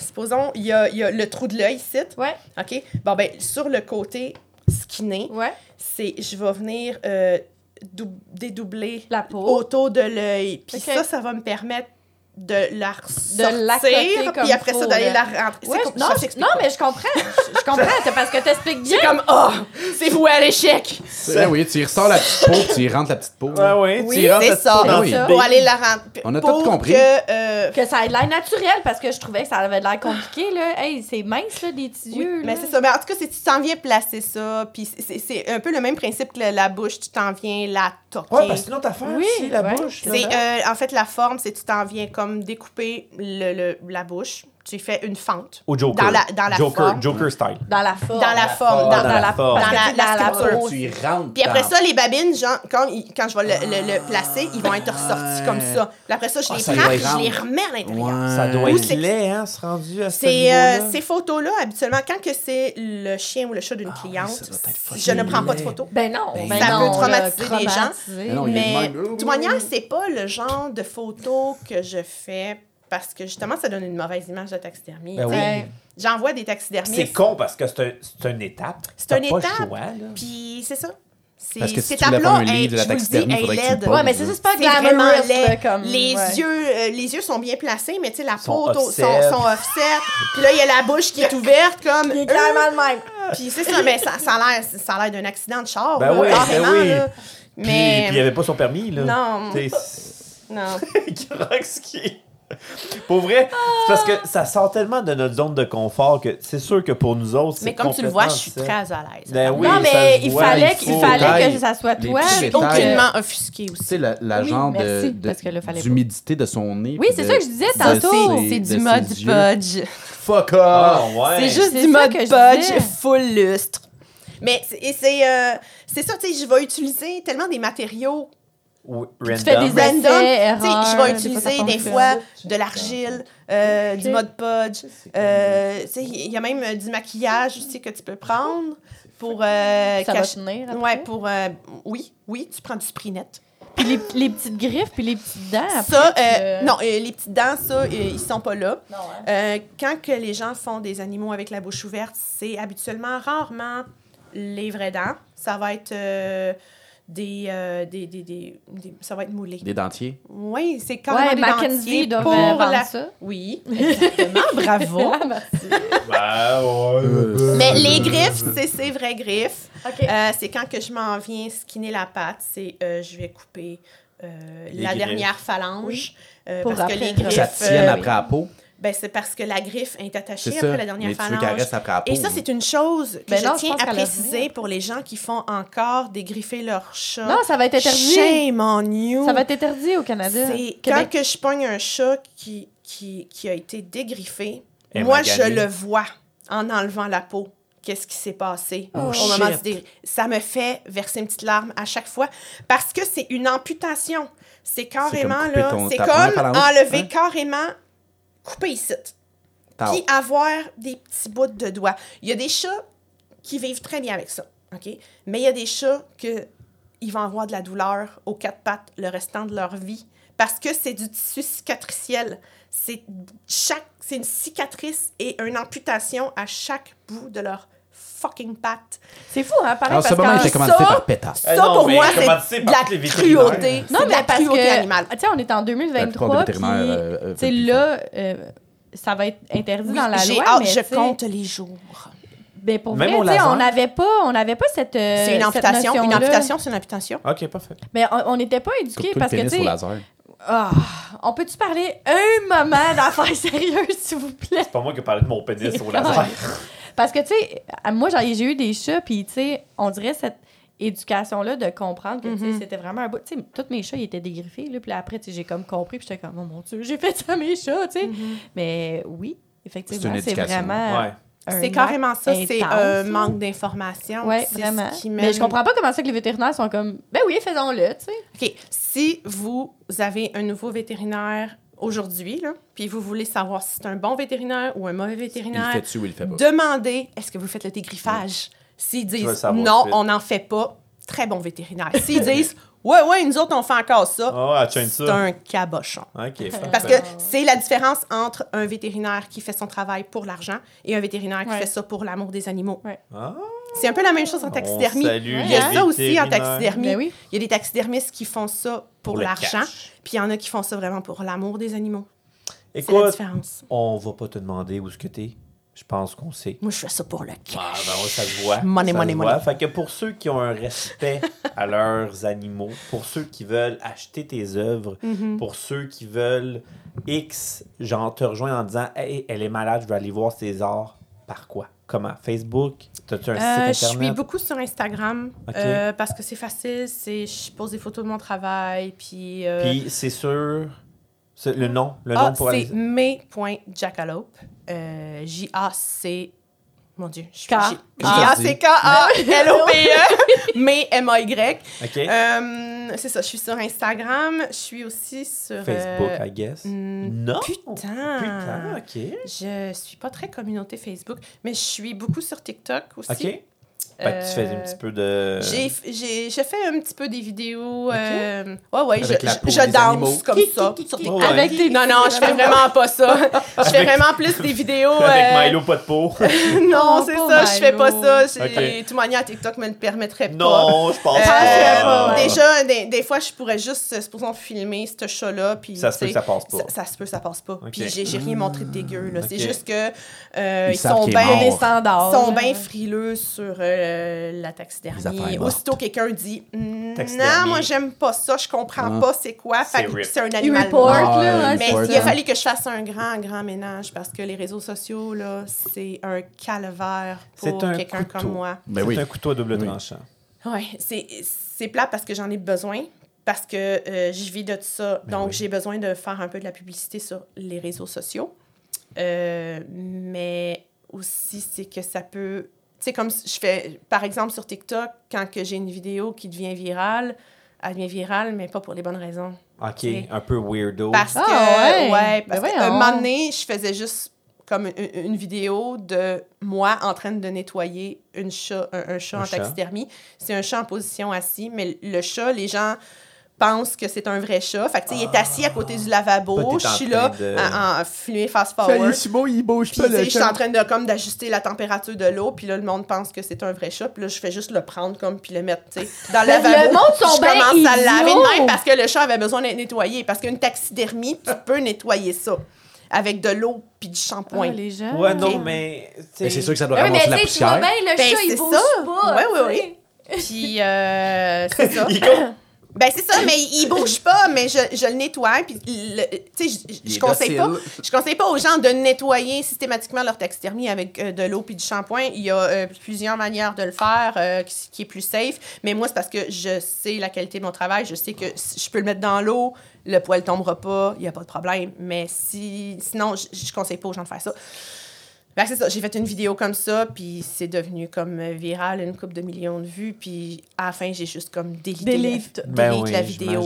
[SPEAKER 5] Supposons, il y a, y a le trou de l'œil ici.
[SPEAKER 4] Ouais,
[SPEAKER 5] OK? Bon, ben, sur le côté skinné,
[SPEAKER 4] ouais.
[SPEAKER 5] c'est je vais venir euh, dou- dédoubler
[SPEAKER 4] La peau.
[SPEAKER 5] autour de l'œil. Puis ça, ça va me permettre de la ressortir, puis après ça, d'aller la rentrer.
[SPEAKER 4] Ouais, non,
[SPEAKER 5] ça
[SPEAKER 4] je- mais je comprends. Je, je comprends. C'est parce que t'expliques bien.
[SPEAKER 5] C'est comme, oh, c'est voué à l'échec.
[SPEAKER 3] Ben oui, tu y ressors la petite peau, puis tu y rentres la petite peau.
[SPEAKER 2] Ouais, ouais,
[SPEAKER 5] Oui, c'est ça.
[SPEAKER 2] peau
[SPEAKER 3] Oui.
[SPEAKER 2] le
[SPEAKER 5] Pour
[SPEAKER 2] bec.
[SPEAKER 5] aller la rentrer.
[SPEAKER 3] On a tout compris.
[SPEAKER 5] Que, euh,
[SPEAKER 4] Que ça ait l'air naturel parce que je trouvais que ça avait l'air compliqué là. Hey, c'est mince là des petits
[SPEAKER 5] Oui,
[SPEAKER 4] yeux.
[SPEAKER 5] mais c'est ça. Mais en tout cas, si tu t'en viens placer ça, puis c'est- un peu le même principe que la, bouche, tu t'en viens la toquer.
[SPEAKER 2] Ouais, parce que c'est une autre affaire
[SPEAKER 4] Oui,
[SPEAKER 2] aussi, la bouche.
[SPEAKER 5] euh, en fait, la forme, c'est tu t'en viens comme découper la bouche. Tu fais une fente.
[SPEAKER 2] Au Joker.
[SPEAKER 5] Dans la, dans la
[SPEAKER 2] Joker,
[SPEAKER 5] forme.
[SPEAKER 2] Joker style.
[SPEAKER 4] Dans la forme.
[SPEAKER 5] Dans la forme. Dans,
[SPEAKER 2] dans la forme.
[SPEAKER 5] Dans la, la
[SPEAKER 4] Dans la
[SPEAKER 5] structure.
[SPEAKER 4] peau.
[SPEAKER 3] Tu y rentres.
[SPEAKER 5] Puis après
[SPEAKER 3] dans-
[SPEAKER 5] ça, les babines, genre, quand, quand je vais le, le- le placer, ils vont être ressortis comme ça. Puis après ça, je
[SPEAKER 3] Ah,
[SPEAKER 5] les
[SPEAKER 3] ça
[SPEAKER 5] prends et je les remets à l'intérieur.
[SPEAKER 3] Ouais.
[SPEAKER 2] Ça doit
[SPEAKER 5] Ou
[SPEAKER 2] être
[SPEAKER 5] c'est-
[SPEAKER 2] laid, hein, ce rendu à ce
[SPEAKER 5] C'est euh, ces photos-là, habituellement, quand que c'est le chien ou le chat d'une cliente,
[SPEAKER 3] doit être
[SPEAKER 5] je ne prends pas de photos.
[SPEAKER 4] Ben non.
[SPEAKER 3] Ben,
[SPEAKER 4] ben
[SPEAKER 5] ça
[SPEAKER 4] non,
[SPEAKER 5] peut traumatiser les gens.
[SPEAKER 4] traumatiser.
[SPEAKER 3] Mais de
[SPEAKER 5] toute manière, c'est pas le genre de photos que je fais parce que justement, ça donne une mauvaise image de taxidermie.
[SPEAKER 2] Ben
[SPEAKER 5] tu
[SPEAKER 2] oui.
[SPEAKER 5] sais. J'en vois des
[SPEAKER 2] C'est
[SPEAKER 5] taxidermistes.
[SPEAKER 2] con parce que c'est un- c'est une étape.
[SPEAKER 5] C'est une
[SPEAKER 2] pas
[SPEAKER 5] étape. Puis c'est ça. C'est-
[SPEAKER 3] Parce que si
[SPEAKER 5] cette
[SPEAKER 3] tu voulais un livre de la
[SPEAKER 5] je vous le dis,
[SPEAKER 3] taxidermie,
[SPEAKER 5] est
[SPEAKER 3] faudrait que tu.
[SPEAKER 4] Ouais, mais c'est ça, c'est pas
[SPEAKER 5] C'est vraiment laid.
[SPEAKER 4] comme
[SPEAKER 5] les
[SPEAKER 4] ouais.
[SPEAKER 5] yeux euh, les yeux sont bien placés mais tu sais la peau sont, sont offset puis là il y a la bouche qui est ouverte comme
[SPEAKER 4] Il est clairement le même.
[SPEAKER 5] puis c'est ça mais ça, ça a l'air ça a l'air d'un accident de char
[SPEAKER 2] Ben
[SPEAKER 5] là,
[SPEAKER 2] oui, ben oui.
[SPEAKER 5] mais
[SPEAKER 2] puis il avait pas son permis, là.
[SPEAKER 5] Non. Non.
[SPEAKER 2] Pour vrai, c'est parce que ça sort tellement de notre zone de confort que c'est sûr que pour nous autres, c'est
[SPEAKER 5] mais comme tu le vois je suis très à l'aise
[SPEAKER 2] Ben oui,
[SPEAKER 4] non, mais il
[SPEAKER 2] voit,
[SPEAKER 4] fallait,
[SPEAKER 2] il
[SPEAKER 4] qu'il fallait que ça soit toi.
[SPEAKER 3] détails.
[SPEAKER 4] que-
[SPEAKER 5] aucunement offusqué
[SPEAKER 3] Tu
[SPEAKER 5] aussi
[SPEAKER 3] sais, la, la
[SPEAKER 4] Oui,
[SPEAKER 3] genre de-
[SPEAKER 4] merci,
[SPEAKER 3] de-
[SPEAKER 4] parce que là, fallait pas.
[SPEAKER 3] d'humidité de son nez.
[SPEAKER 4] Oui, c'est ça que je disais tantôt.
[SPEAKER 5] c'est du mode budge
[SPEAKER 3] Fuck off!
[SPEAKER 2] Ah, ouais.
[SPEAKER 5] C'est juste du mode
[SPEAKER 4] je disais.
[SPEAKER 5] full lustre. Mais c'est et c'est euh, c'est ça, tu sais, je vais utiliser tellement des matériaux
[SPEAKER 2] Ou-
[SPEAKER 4] Tu fais des
[SPEAKER 5] random.
[SPEAKER 4] essais,
[SPEAKER 5] Tu sais, je vais utiliser des fois de l'argile, euh, du mode podge. Euh, tu sais, il y a même euh, du maquillage aussi que tu peux prendre pour euh,
[SPEAKER 4] Ça va
[SPEAKER 5] cacher-
[SPEAKER 4] tenir après?
[SPEAKER 5] Ouais, pour euh, oui, oui, tu prends du Sprinet.
[SPEAKER 4] Puis les, les petites griffes, puis les petites dents. Après,
[SPEAKER 5] Ça, euh, non, euh, les petites dents, ça, euh, ils sont pas là.
[SPEAKER 4] Non, hein?
[SPEAKER 5] Euh, quand que les gens font des animaux avec la bouche ouverte, c'est habituellement rarement les vraies dents. Ça va être euh, des, euh, des, des, des- des- Ça va être moulé.
[SPEAKER 3] Des dentiers?
[SPEAKER 5] Oui, c'est carrément
[SPEAKER 4] Ouais,
[SPEAKER 5] des
[SPEAKER 4] Mackenzie
[SPEAKER 5] dentiers
[SPEAKER 4] doit
[SPEAKER 5] pour la...
[SPEAKER 4] ça.
[SPEAKER 5] Oui, exactement, bravo.
[SPEAKER 4] Ah, merci.
[SPEAKER 2] Ouais.
[SPEAKER 5] Mais les griffes, c'est ces vraies griffes. Euh, c'est quand que je m'en viens skinner la patte, c'est euh, je vais couper euh, la
[SPEAKER 2] griffes.
[SPEAKER 5] dernière phalange. euh,
[SPEAKER 4] Pour
[SPEAKER 5] parce que les griffes...
[SPEAKER 3] Ça tienne après la peau.
[SPEAKER 5] Ben, c'est parce que la griffe est attachée après
[SPEAKER 3] ça.
[SPEAKER 5] la dernière
[SPEAKER 3] Mais tu veux
[SPEAKER 5] phalange.
[SPEAKER 3] qu'elle reste après la peau.
[SPEAKER 5] Et ça, c'est une chose que
[SPEAKER 4] Ben
[SPEAKER 5] je
[SPEAKER 4] non,
[SPEAKER 5] tiens à préciser
[SPEAKER 4] rien.
[SPEAKER 5] pour les gens qui font encore dégriffer leur chat.
[SPEAKER 4] Non, ça va être interdit.
[SPEAKER 5] Shame on you.
[SPEAKER 4] Ça va être interdit au Canada.
[SPEAKER 5] C'est quand que je pogne un chat qui, qui, qui a été dégriffé,
[SPEAKER 2] Et
[SPEAKER 5] moi, je le vois en enlevant la peau. Qu'est-ce qui s'est passé
[SPEAKER 2] Oh,
[SPEAKER 5] au moment du dé- Ça me fait verser une petite larme à chaque fois parce que c'est une amputation. C'est carrément là, c'est comme enlever
[SPEAKER 3] hein?
[SPEAKER 5] carrément, couper ici puis avoir des petits bouts de doigts. Il y a des chats qui vivent très bien avec ça, OK? Mais il y a des chats que ils vont avoir de la douleur aux quatre pattes le restant de leur vie parce que c'est du tissu cicatriciel. C'est chaque c'est une cicatrice et une amputation à chaque bout de leur fucking patte.
[SPEAKER 4] C'est fou, hein, pareil,
[SPEAKER 3] Alors, ce
[SPEAKER 4] parce
[SPEAKER 3] moment
[SPEAKER 4] que...
[SPEAKER 3] était commandité
[SPEAKER 5] ça-
[SPEAKER 3] par PETA.
[SPEAKER 5] Ça,
[SPEAKER 2] non,
[SPEAKER 5] pour
[SPEAKER 2] mais
[SPEAKER 5] moi, c'est de la cruauté.
[SPEAKER 4] Non,
[SPEAKER 5] C'est de
[SPEAKER 4] mais
[SPEAKER 5] la
[SPEAKER 4] parce
[SPEAKER 5] cruauté
[SPEAKER 4] que,
[SPEAKER 5] animale.
[SPEAKER 4] tu sais, on est en
[SPEAKER 3] La plupart
[SPEAKER 4] 2023,
[SPEAKER 3] des
[SPEAKER 4] puis,
[SPEAKER 3] euh, euh,
[SPEAKER 4] tu là, euh, ça va être interdit
[SPEAKER 5] Oui,
[SPEAKER 4] dans la
[SPEAKER 5] j'ai
[SPEAKER 4] loi,
[SPEAKER 5] hâte,
[SPEAKER 4] mais
[SPEAKER 5] je compte les jours.
[SPEAKER 4] Ben pour
[SPEAKER 2] Même
[SPEAKER 4] vrai, on n'avait pas, on n'avait pas cette, euh,
[SPEAKER 5] C'est une
[SPEAKER 4] cette
[SPEAKER 5] amputation. Une
[SPEAKER 4] notion-là.
[SPEAKER 5] amputation, c'est une amputation.
[SPEAKER 2] Ok, parfait.
[SPEAKER 4] Mais on- on n'était pas éduqués parce
[SPEAKER 3] le
[SPEAKER 4] que, tu
[SPEAKER 3] laser.
[SPEAKER 4] ah, on peut-tu parler un moment d'affaires sérieuses, s'il vous plaît?
[SPEAKER 2] C'est pas moi qui ai parlé de mon pénis au laser.
[SPEAKER 4] Parce que, tu sais, moi, j'ai eu des chats, puis, tu sais, on dirait cette éducation-là de comprendre que, tu sais,
[SPEAKER 5] Mhm.
[SPEAKER 4] c'était vraiment un bout. Tu sais, tous mes chats, ils étaient dégriffés, là, puis après, tu sais, j'ai comme compris, puis j'étais comme, oh mon Dieu, j'ai fait ça à mes chats, tu sais. Mais oui, effectivement,
[SPEAKER 3] C'est une
[SPEAKER 4] c'est
[SPEAKER 3] éducation.
[SPEAKER 4] vraiment.
[SPEAKER 2] Ouais.
[SPEAKER 5] C'est carrément ça, c'est un manque d'information. Ce
[SPEAKER 4] vraiment.
[SPEAKER 5] qui
[SPEAKER 4] Mais je comprends pas comment ça que les vétérinaires sont comme, ben oui, faisons-le, tu sais.
[SPEAKER 5] OK. Si vous avez un nouveau vétérinaire aujourd'hui, puis vous voulez savoir si c'est un bon vétérinaire ou un mauvais
[SPEAKER 3] Il
[SPEAKER 5] vétérinaire,
[SPEAKER 3] fait-tu ou il fait pas?
[SPEAKER 5] demandez est-ce que vous faites le dégriffage? S'ils disent non, on n'en fait pas, très bon vétérinaire. S'ils disent Ouais, ouais, nous autres, on fait encore ça.
[SPEAKER 2] Ah,
[SPEAKER 5] c'est un cabochon.
[SPEAKER 2] Ok,
[SPEAKER 5] Parce que c'est la différence entre un vétérinaire qui fait son travail pour l'argent et un vétérinaire qui
[SPEAKER 4] Ouais.
[SPEAKER 5] fait ça pour l'amour des animaux.
[SPEAKER 2] Ah,
[SPEAKER 5] C'est un peu la même chose en taxidermie. Il y a ça aussi en taxidermie.
[SPEAKER 4] Ben oui.
[SPEAKER 5] Il y a des taxidermistes qui font ça pour, l'argent, puis il y en a qui font ça vraiment pour l'amour des animaux. C'est la
[SPEAKER 2] Écoute,
[SPEAKER 5] différence.
[SPEAKER 2] on va pas te demander où est-ce que t'es. Je pense qu'on sait.
[SPEAKER 5] Moi, je fais ça pour le cash.
[SPEAKER 2] Ah, ben ça se voit.
[SPEAKER 5] Money,
[SPEAKER 2] Ça
[SPEAKER 5] money,
[SPEAKER 2] se
[SPEAKER 5] money.
[SPEAKER 2] voit. Fait que pour ceux qui ont un respect à leurs animaux, pour ceux qui veulent acheter tes œuvres,
[SPEAKER 5] Mm-hmm.
[SPEAKER 2] pour ceux qui veulent X, genre te rejoindre en disant Hey, elle est malade, je veux aller voir ses arts. Par quoi? Comment Facebook? T'as-tu un
[SPEAKER 5] Euh,
[SPEAKER 2] site
[SPEAKER 5] je suis beaucoup sur Instagram euh, parce que c'est facile. C'est, je pose des photos de mon travail, puis... euh,
[SPEAKER 2] Puis c'est sûr. c'est le nom, le
[SPEAKER 5] ah,
[SPEAKER 2] nom pour
[SPEAKER 5] c'est
[SPEAKER 2] aller.
[SPEAKER 5] may.jackalope. J-A-C... Mon Dieu, je suis...
[SPEAKER 4] K.
[SPEAKER 5] J- J-A-C-K-A-L-O-P-E. May, M-A-Y.
[SPEAKER 2] Ok.
[SPEAKER 5] Euh, c'est ça, je suis sur Instagram. Je suis aussi sur...
[SPEAKER 2] Facebook,
[SPEAKER 5] euh,
[SPEAKER 2] I guess. non?
[SPEAKER 5] putain.
[SPEAKER 2] Putain, ok.
[SPEAKER 5] Je suis pas très communauté Facebook, mais je suis beaucoup sur TikTok aussi.
[SPEAKER 2] Ok. Fait que tu fais un
[SPEAKER 5] Euh,
[SPEAKER 2] petit peu de.
[SPEAKER 5] J'ai, j'ai, j'ai fait un petit peu des vidéos. euh, ouais, ouais,
[SPEAKER 3] Avec
[SPEAKER 5] je,
[SPEAKER 3] la
[SPEAKER 5] je-
[SPEAKER 3] peau
[SPEAKER 5] je
[SPEAKER 3] des
[SPEAKER 5] danse
[SPEAKER 3] animaux.
[SPEAKER 5] comme ça.
[SPEAKER 2] Oh, ouais.
[SPEAKER 4] Avec tes
[SPEAKER 5] Non, non, je fais vraiment pas ça. Je fais vraiment plus des vidéos.
[SPEAKER 2] Avec
[SPEAKER 5] euh,
[SPEAKER 2] Milo, pas de peau.
[SPEAKER 5] non,
[SPEAKER 4] Oh,
[SPEAKER 5] c'est
[SPEAKER 4] pas
[SPEAKER 5] ça, je fais pas
[SPEAKER 4] Milo.
[SPEAKER 5] ça. J'ai-
[SPEAKER 2] Ok.
[SPEAKER 5] De toute manière, TikTok me le permettrait pas.
[SPEAKER 2] non, je pense
[SPEAKER 5] Euh,
[SPEAKER 2] pas.
[SPEAKER 5] Déjà, des, des fois, je pourrais juste, euh, supposons, filmer ce chat-là. Puis,
[SPEAKER 2] Ça se peut
[SPEAKER 5] tu
[SPEAKER 2] que
[SPEAKER 5] sais,
[SPEAKER 2] ça passe pas.
[SPEAKER 5] Ça, ça se peut, ça passe pas.
[SPEAKER 2] Ok.
[SPEAKER 5] Puis j'ai, j'ai rien montré de dégueu. Là. C'est
[SPEAKER 2] Ok.
[SPEAKER 5] juste que euh,
[SPEAKER 3] Ils
[SPEAKER 5] ils,
[SPEAKER 3] savent
[SPEAKER 5] sont
[SPEAKER 3] qu'il est
[SPEAKER 5] bien
[SPEAKER 3] mort.
[SPEAKER 4] standards.
[SPEAKER 5] sont
[SPEAKER 4] là.
[SPEAKER 5] bien frileux sur euh, la
[SPEAKER 3] Les affaires
[SPEAKER 5] taxidermie. Aussitôt quelqu'un dit Mm,
[SPEAKER 2] Taxidermie.
[SPEAKER 5] Non, moi j'aime pas ça, je comprends
[SPEAKER 3] Ah.
[SPEAKER 5] pas c'est quoi.
[SPEAKER 2] C'est
[SPEAKER 5] un animal
[SPEAKER 4] report.
[SPEAKER 3] Ah,
[SPEAKER 4] là.
[SPEAKER 3] ouais,
[SPEAKER 4] hein,
[SPEAKER 5] Mais il a fallu que je fasse un grand, grand ménage parce que les réseaux sociaux, là, c'est un calvaire pour quelqu'un comme moi.
[SPEAKER 3] Ben
[SPEAKER 2] C'est
[SPEAKER 3] oui.
[SPEAKER 2] un couteau à double
[SPEAKER 3] Oui.
[SPEAKER 2] tranchant.
[SPEAKER 5] Ouais, c'est, c'est plat parce que j'en ai besoin, parce que euh, je vis de ça.
[SPEAKER 2] Ben
[SPEAKER 5] donc,
[SPEAKER 2] oui.
[SPEAKER 5] j'ai besoin de faire un peu de la publicité sur les réseaux sociaux. Euh, mais aussi, c'est que ça peut. Sais, comme je fais, par exemple, sur TikTok, quand que j'ai une vidéo qui devient virale, elle devient virale, mais pas pour les bonnes raisons.
[SPEAKER 2] Ok, un peu weirdo.
[SPEAKER 5] Parce que,
[SPEAKER 4] Ah, ouais.
[SPEAKER 5] ouais, parce
[SPEAKER 4] Ben
[SPEAKER 5] qu'un
[SPEAKER 4] voyons.
[SPEAKER 5] moment donné, je faisais juste comme une, une vidéo de moi en train de nettoyer une chat, un, un chat
[SPEAKER 2] Un
[SPEAKER 5] en
[SPEAKER 2] chat.
[SPEAKER 5] taxidermie. C'est un chat en position assis, mais le chat, les gens pensent que c'est un vrai chat. Fait que, tu sais, il est assis à côté du lavabo. Je
[SPEAKER 2] en
[SPEAKER 5] suis là
[SPEAKER 2] de-
[SPEAKER 5] en, en filmer fast forward.
[SPEAKER 3] beau, il bouge
[SPEAKER 5] tu sais, je suis en train de, comme, d'ajuster la température de l'eau. Puis là, le monde pense que c'est un vrai chat. Puis là, je fais juste le prendre, comme, puis le mettre, tu sais, dans le
[SPEAKER 4] Mais
[SPEAKER 5] lavabo.
[SPEAKER 4] le monde sont
[SPEAKER 5] je
[SPEAKER 4] bien
[SPEAKER 5] commence à le laver de même parce que le chat avait besoin d'être nettoyé. Parce qu'une taxidermie, tu peux nettoyer ça avec de l'eau puis du shampoing.
[SPEAKER 4] Ouais, les gens.
[SPEAKER 2] Ouais, non, mais.
[SPEAKER 3] Mais c'est sûr que ça doit
[SPEAKER 4] Ouais,
[SPEAKER 3] ramasser
[SPEAKER 4] mais
[SPEAKER 3] la poussière.
[SPEAKER 4] bien, le
[SPEAKER 5] Ben,
[SPEAKER 4] chat, il bouge
[SPEAKER 5] ça.
[SPEAKER 4] pas.
[SPEAKER 5] Ouais,
[SPEAKER 4] sais.
[SPEAKER 5] oui. Puis, euh, c'est ça. Ben, c'est ça, mais il bouge pas, mais je, je le nettoie. Puis, tu sais, je- je, conseille pas. Je conseille pas aux gens de nettoyer systématiquement leur taxidermie avec euh, de l'eau puis du shampoing. Il y a euh, plusieurs manières de le faire euh, qui, qui est plus safe. Mais moi, c'est parce que je sais la qualité de mon travail. Je sais que si je peux le mettre dans l'eau, le poil tombera pas, il n'y a pas de problème. Mais si, sinon, je, je conseille pas aux gens de faire ça. Ben, c'est ça, j'ai fait une vidéo comme ça, puis c'est devenu comme euh, viral, une couple de millions de vues, puis à la fin, j'ai juste comme délité,
[SPEAKER 4] Delete.
[SPEAKER 5] la,
[SPEAKER 2] Ben
[SPEAKER 5] delete
[SPEAKER 2] oui,
[SPEAKER 5] la vidéo.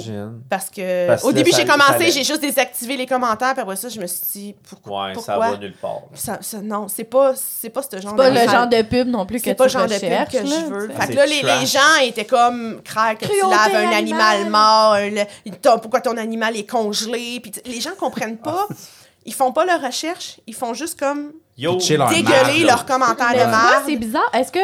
[SPEAKER 5] Parce que
[SPEAKER 2] Parce
[SPEAKER 5] au début, j'ai commencé, j'ai juste désactivé les commentaires, puis après ça, je me suis dit, pourquoi?
[SPEAKER 2] Ouais,
[SPEAKER 5] pourquoi?
[SPEAKER 2] ça va nulle part.
[SPEAKER 5] Ça- ça- non, c'est pas, c'est pas ce genre
[SPEAKER 4] C'est pas
[SPEAKER 5] de
[SPEAKER 4] le genre de pub non plus que
[SPEAKER 5] c'est
[SPEAKER 4] tu
[SPEAKER 5] pas le genre de pub que je
[SPEAKER 4] là,
[SPEAKER 5] veux.
[SPEAKER 4] tu sais.
[SPEAKER 5] Fait que là, les, les gens étaient comme craire que tu laves un animal mort, un- le- ton- pourquoi ton animal est congelé. Puis les gens comprennent pas. Ils font pas leur recherche, ils font juste comme
[SPEAKER 2] Yo,
[SPEAKER 5] dégueuler
[SPEAKER 3] marde,
[SPEAKER 5] leurs commentaires de merde.
[SPEAKER 4] c'est bizarre. Est-ce que.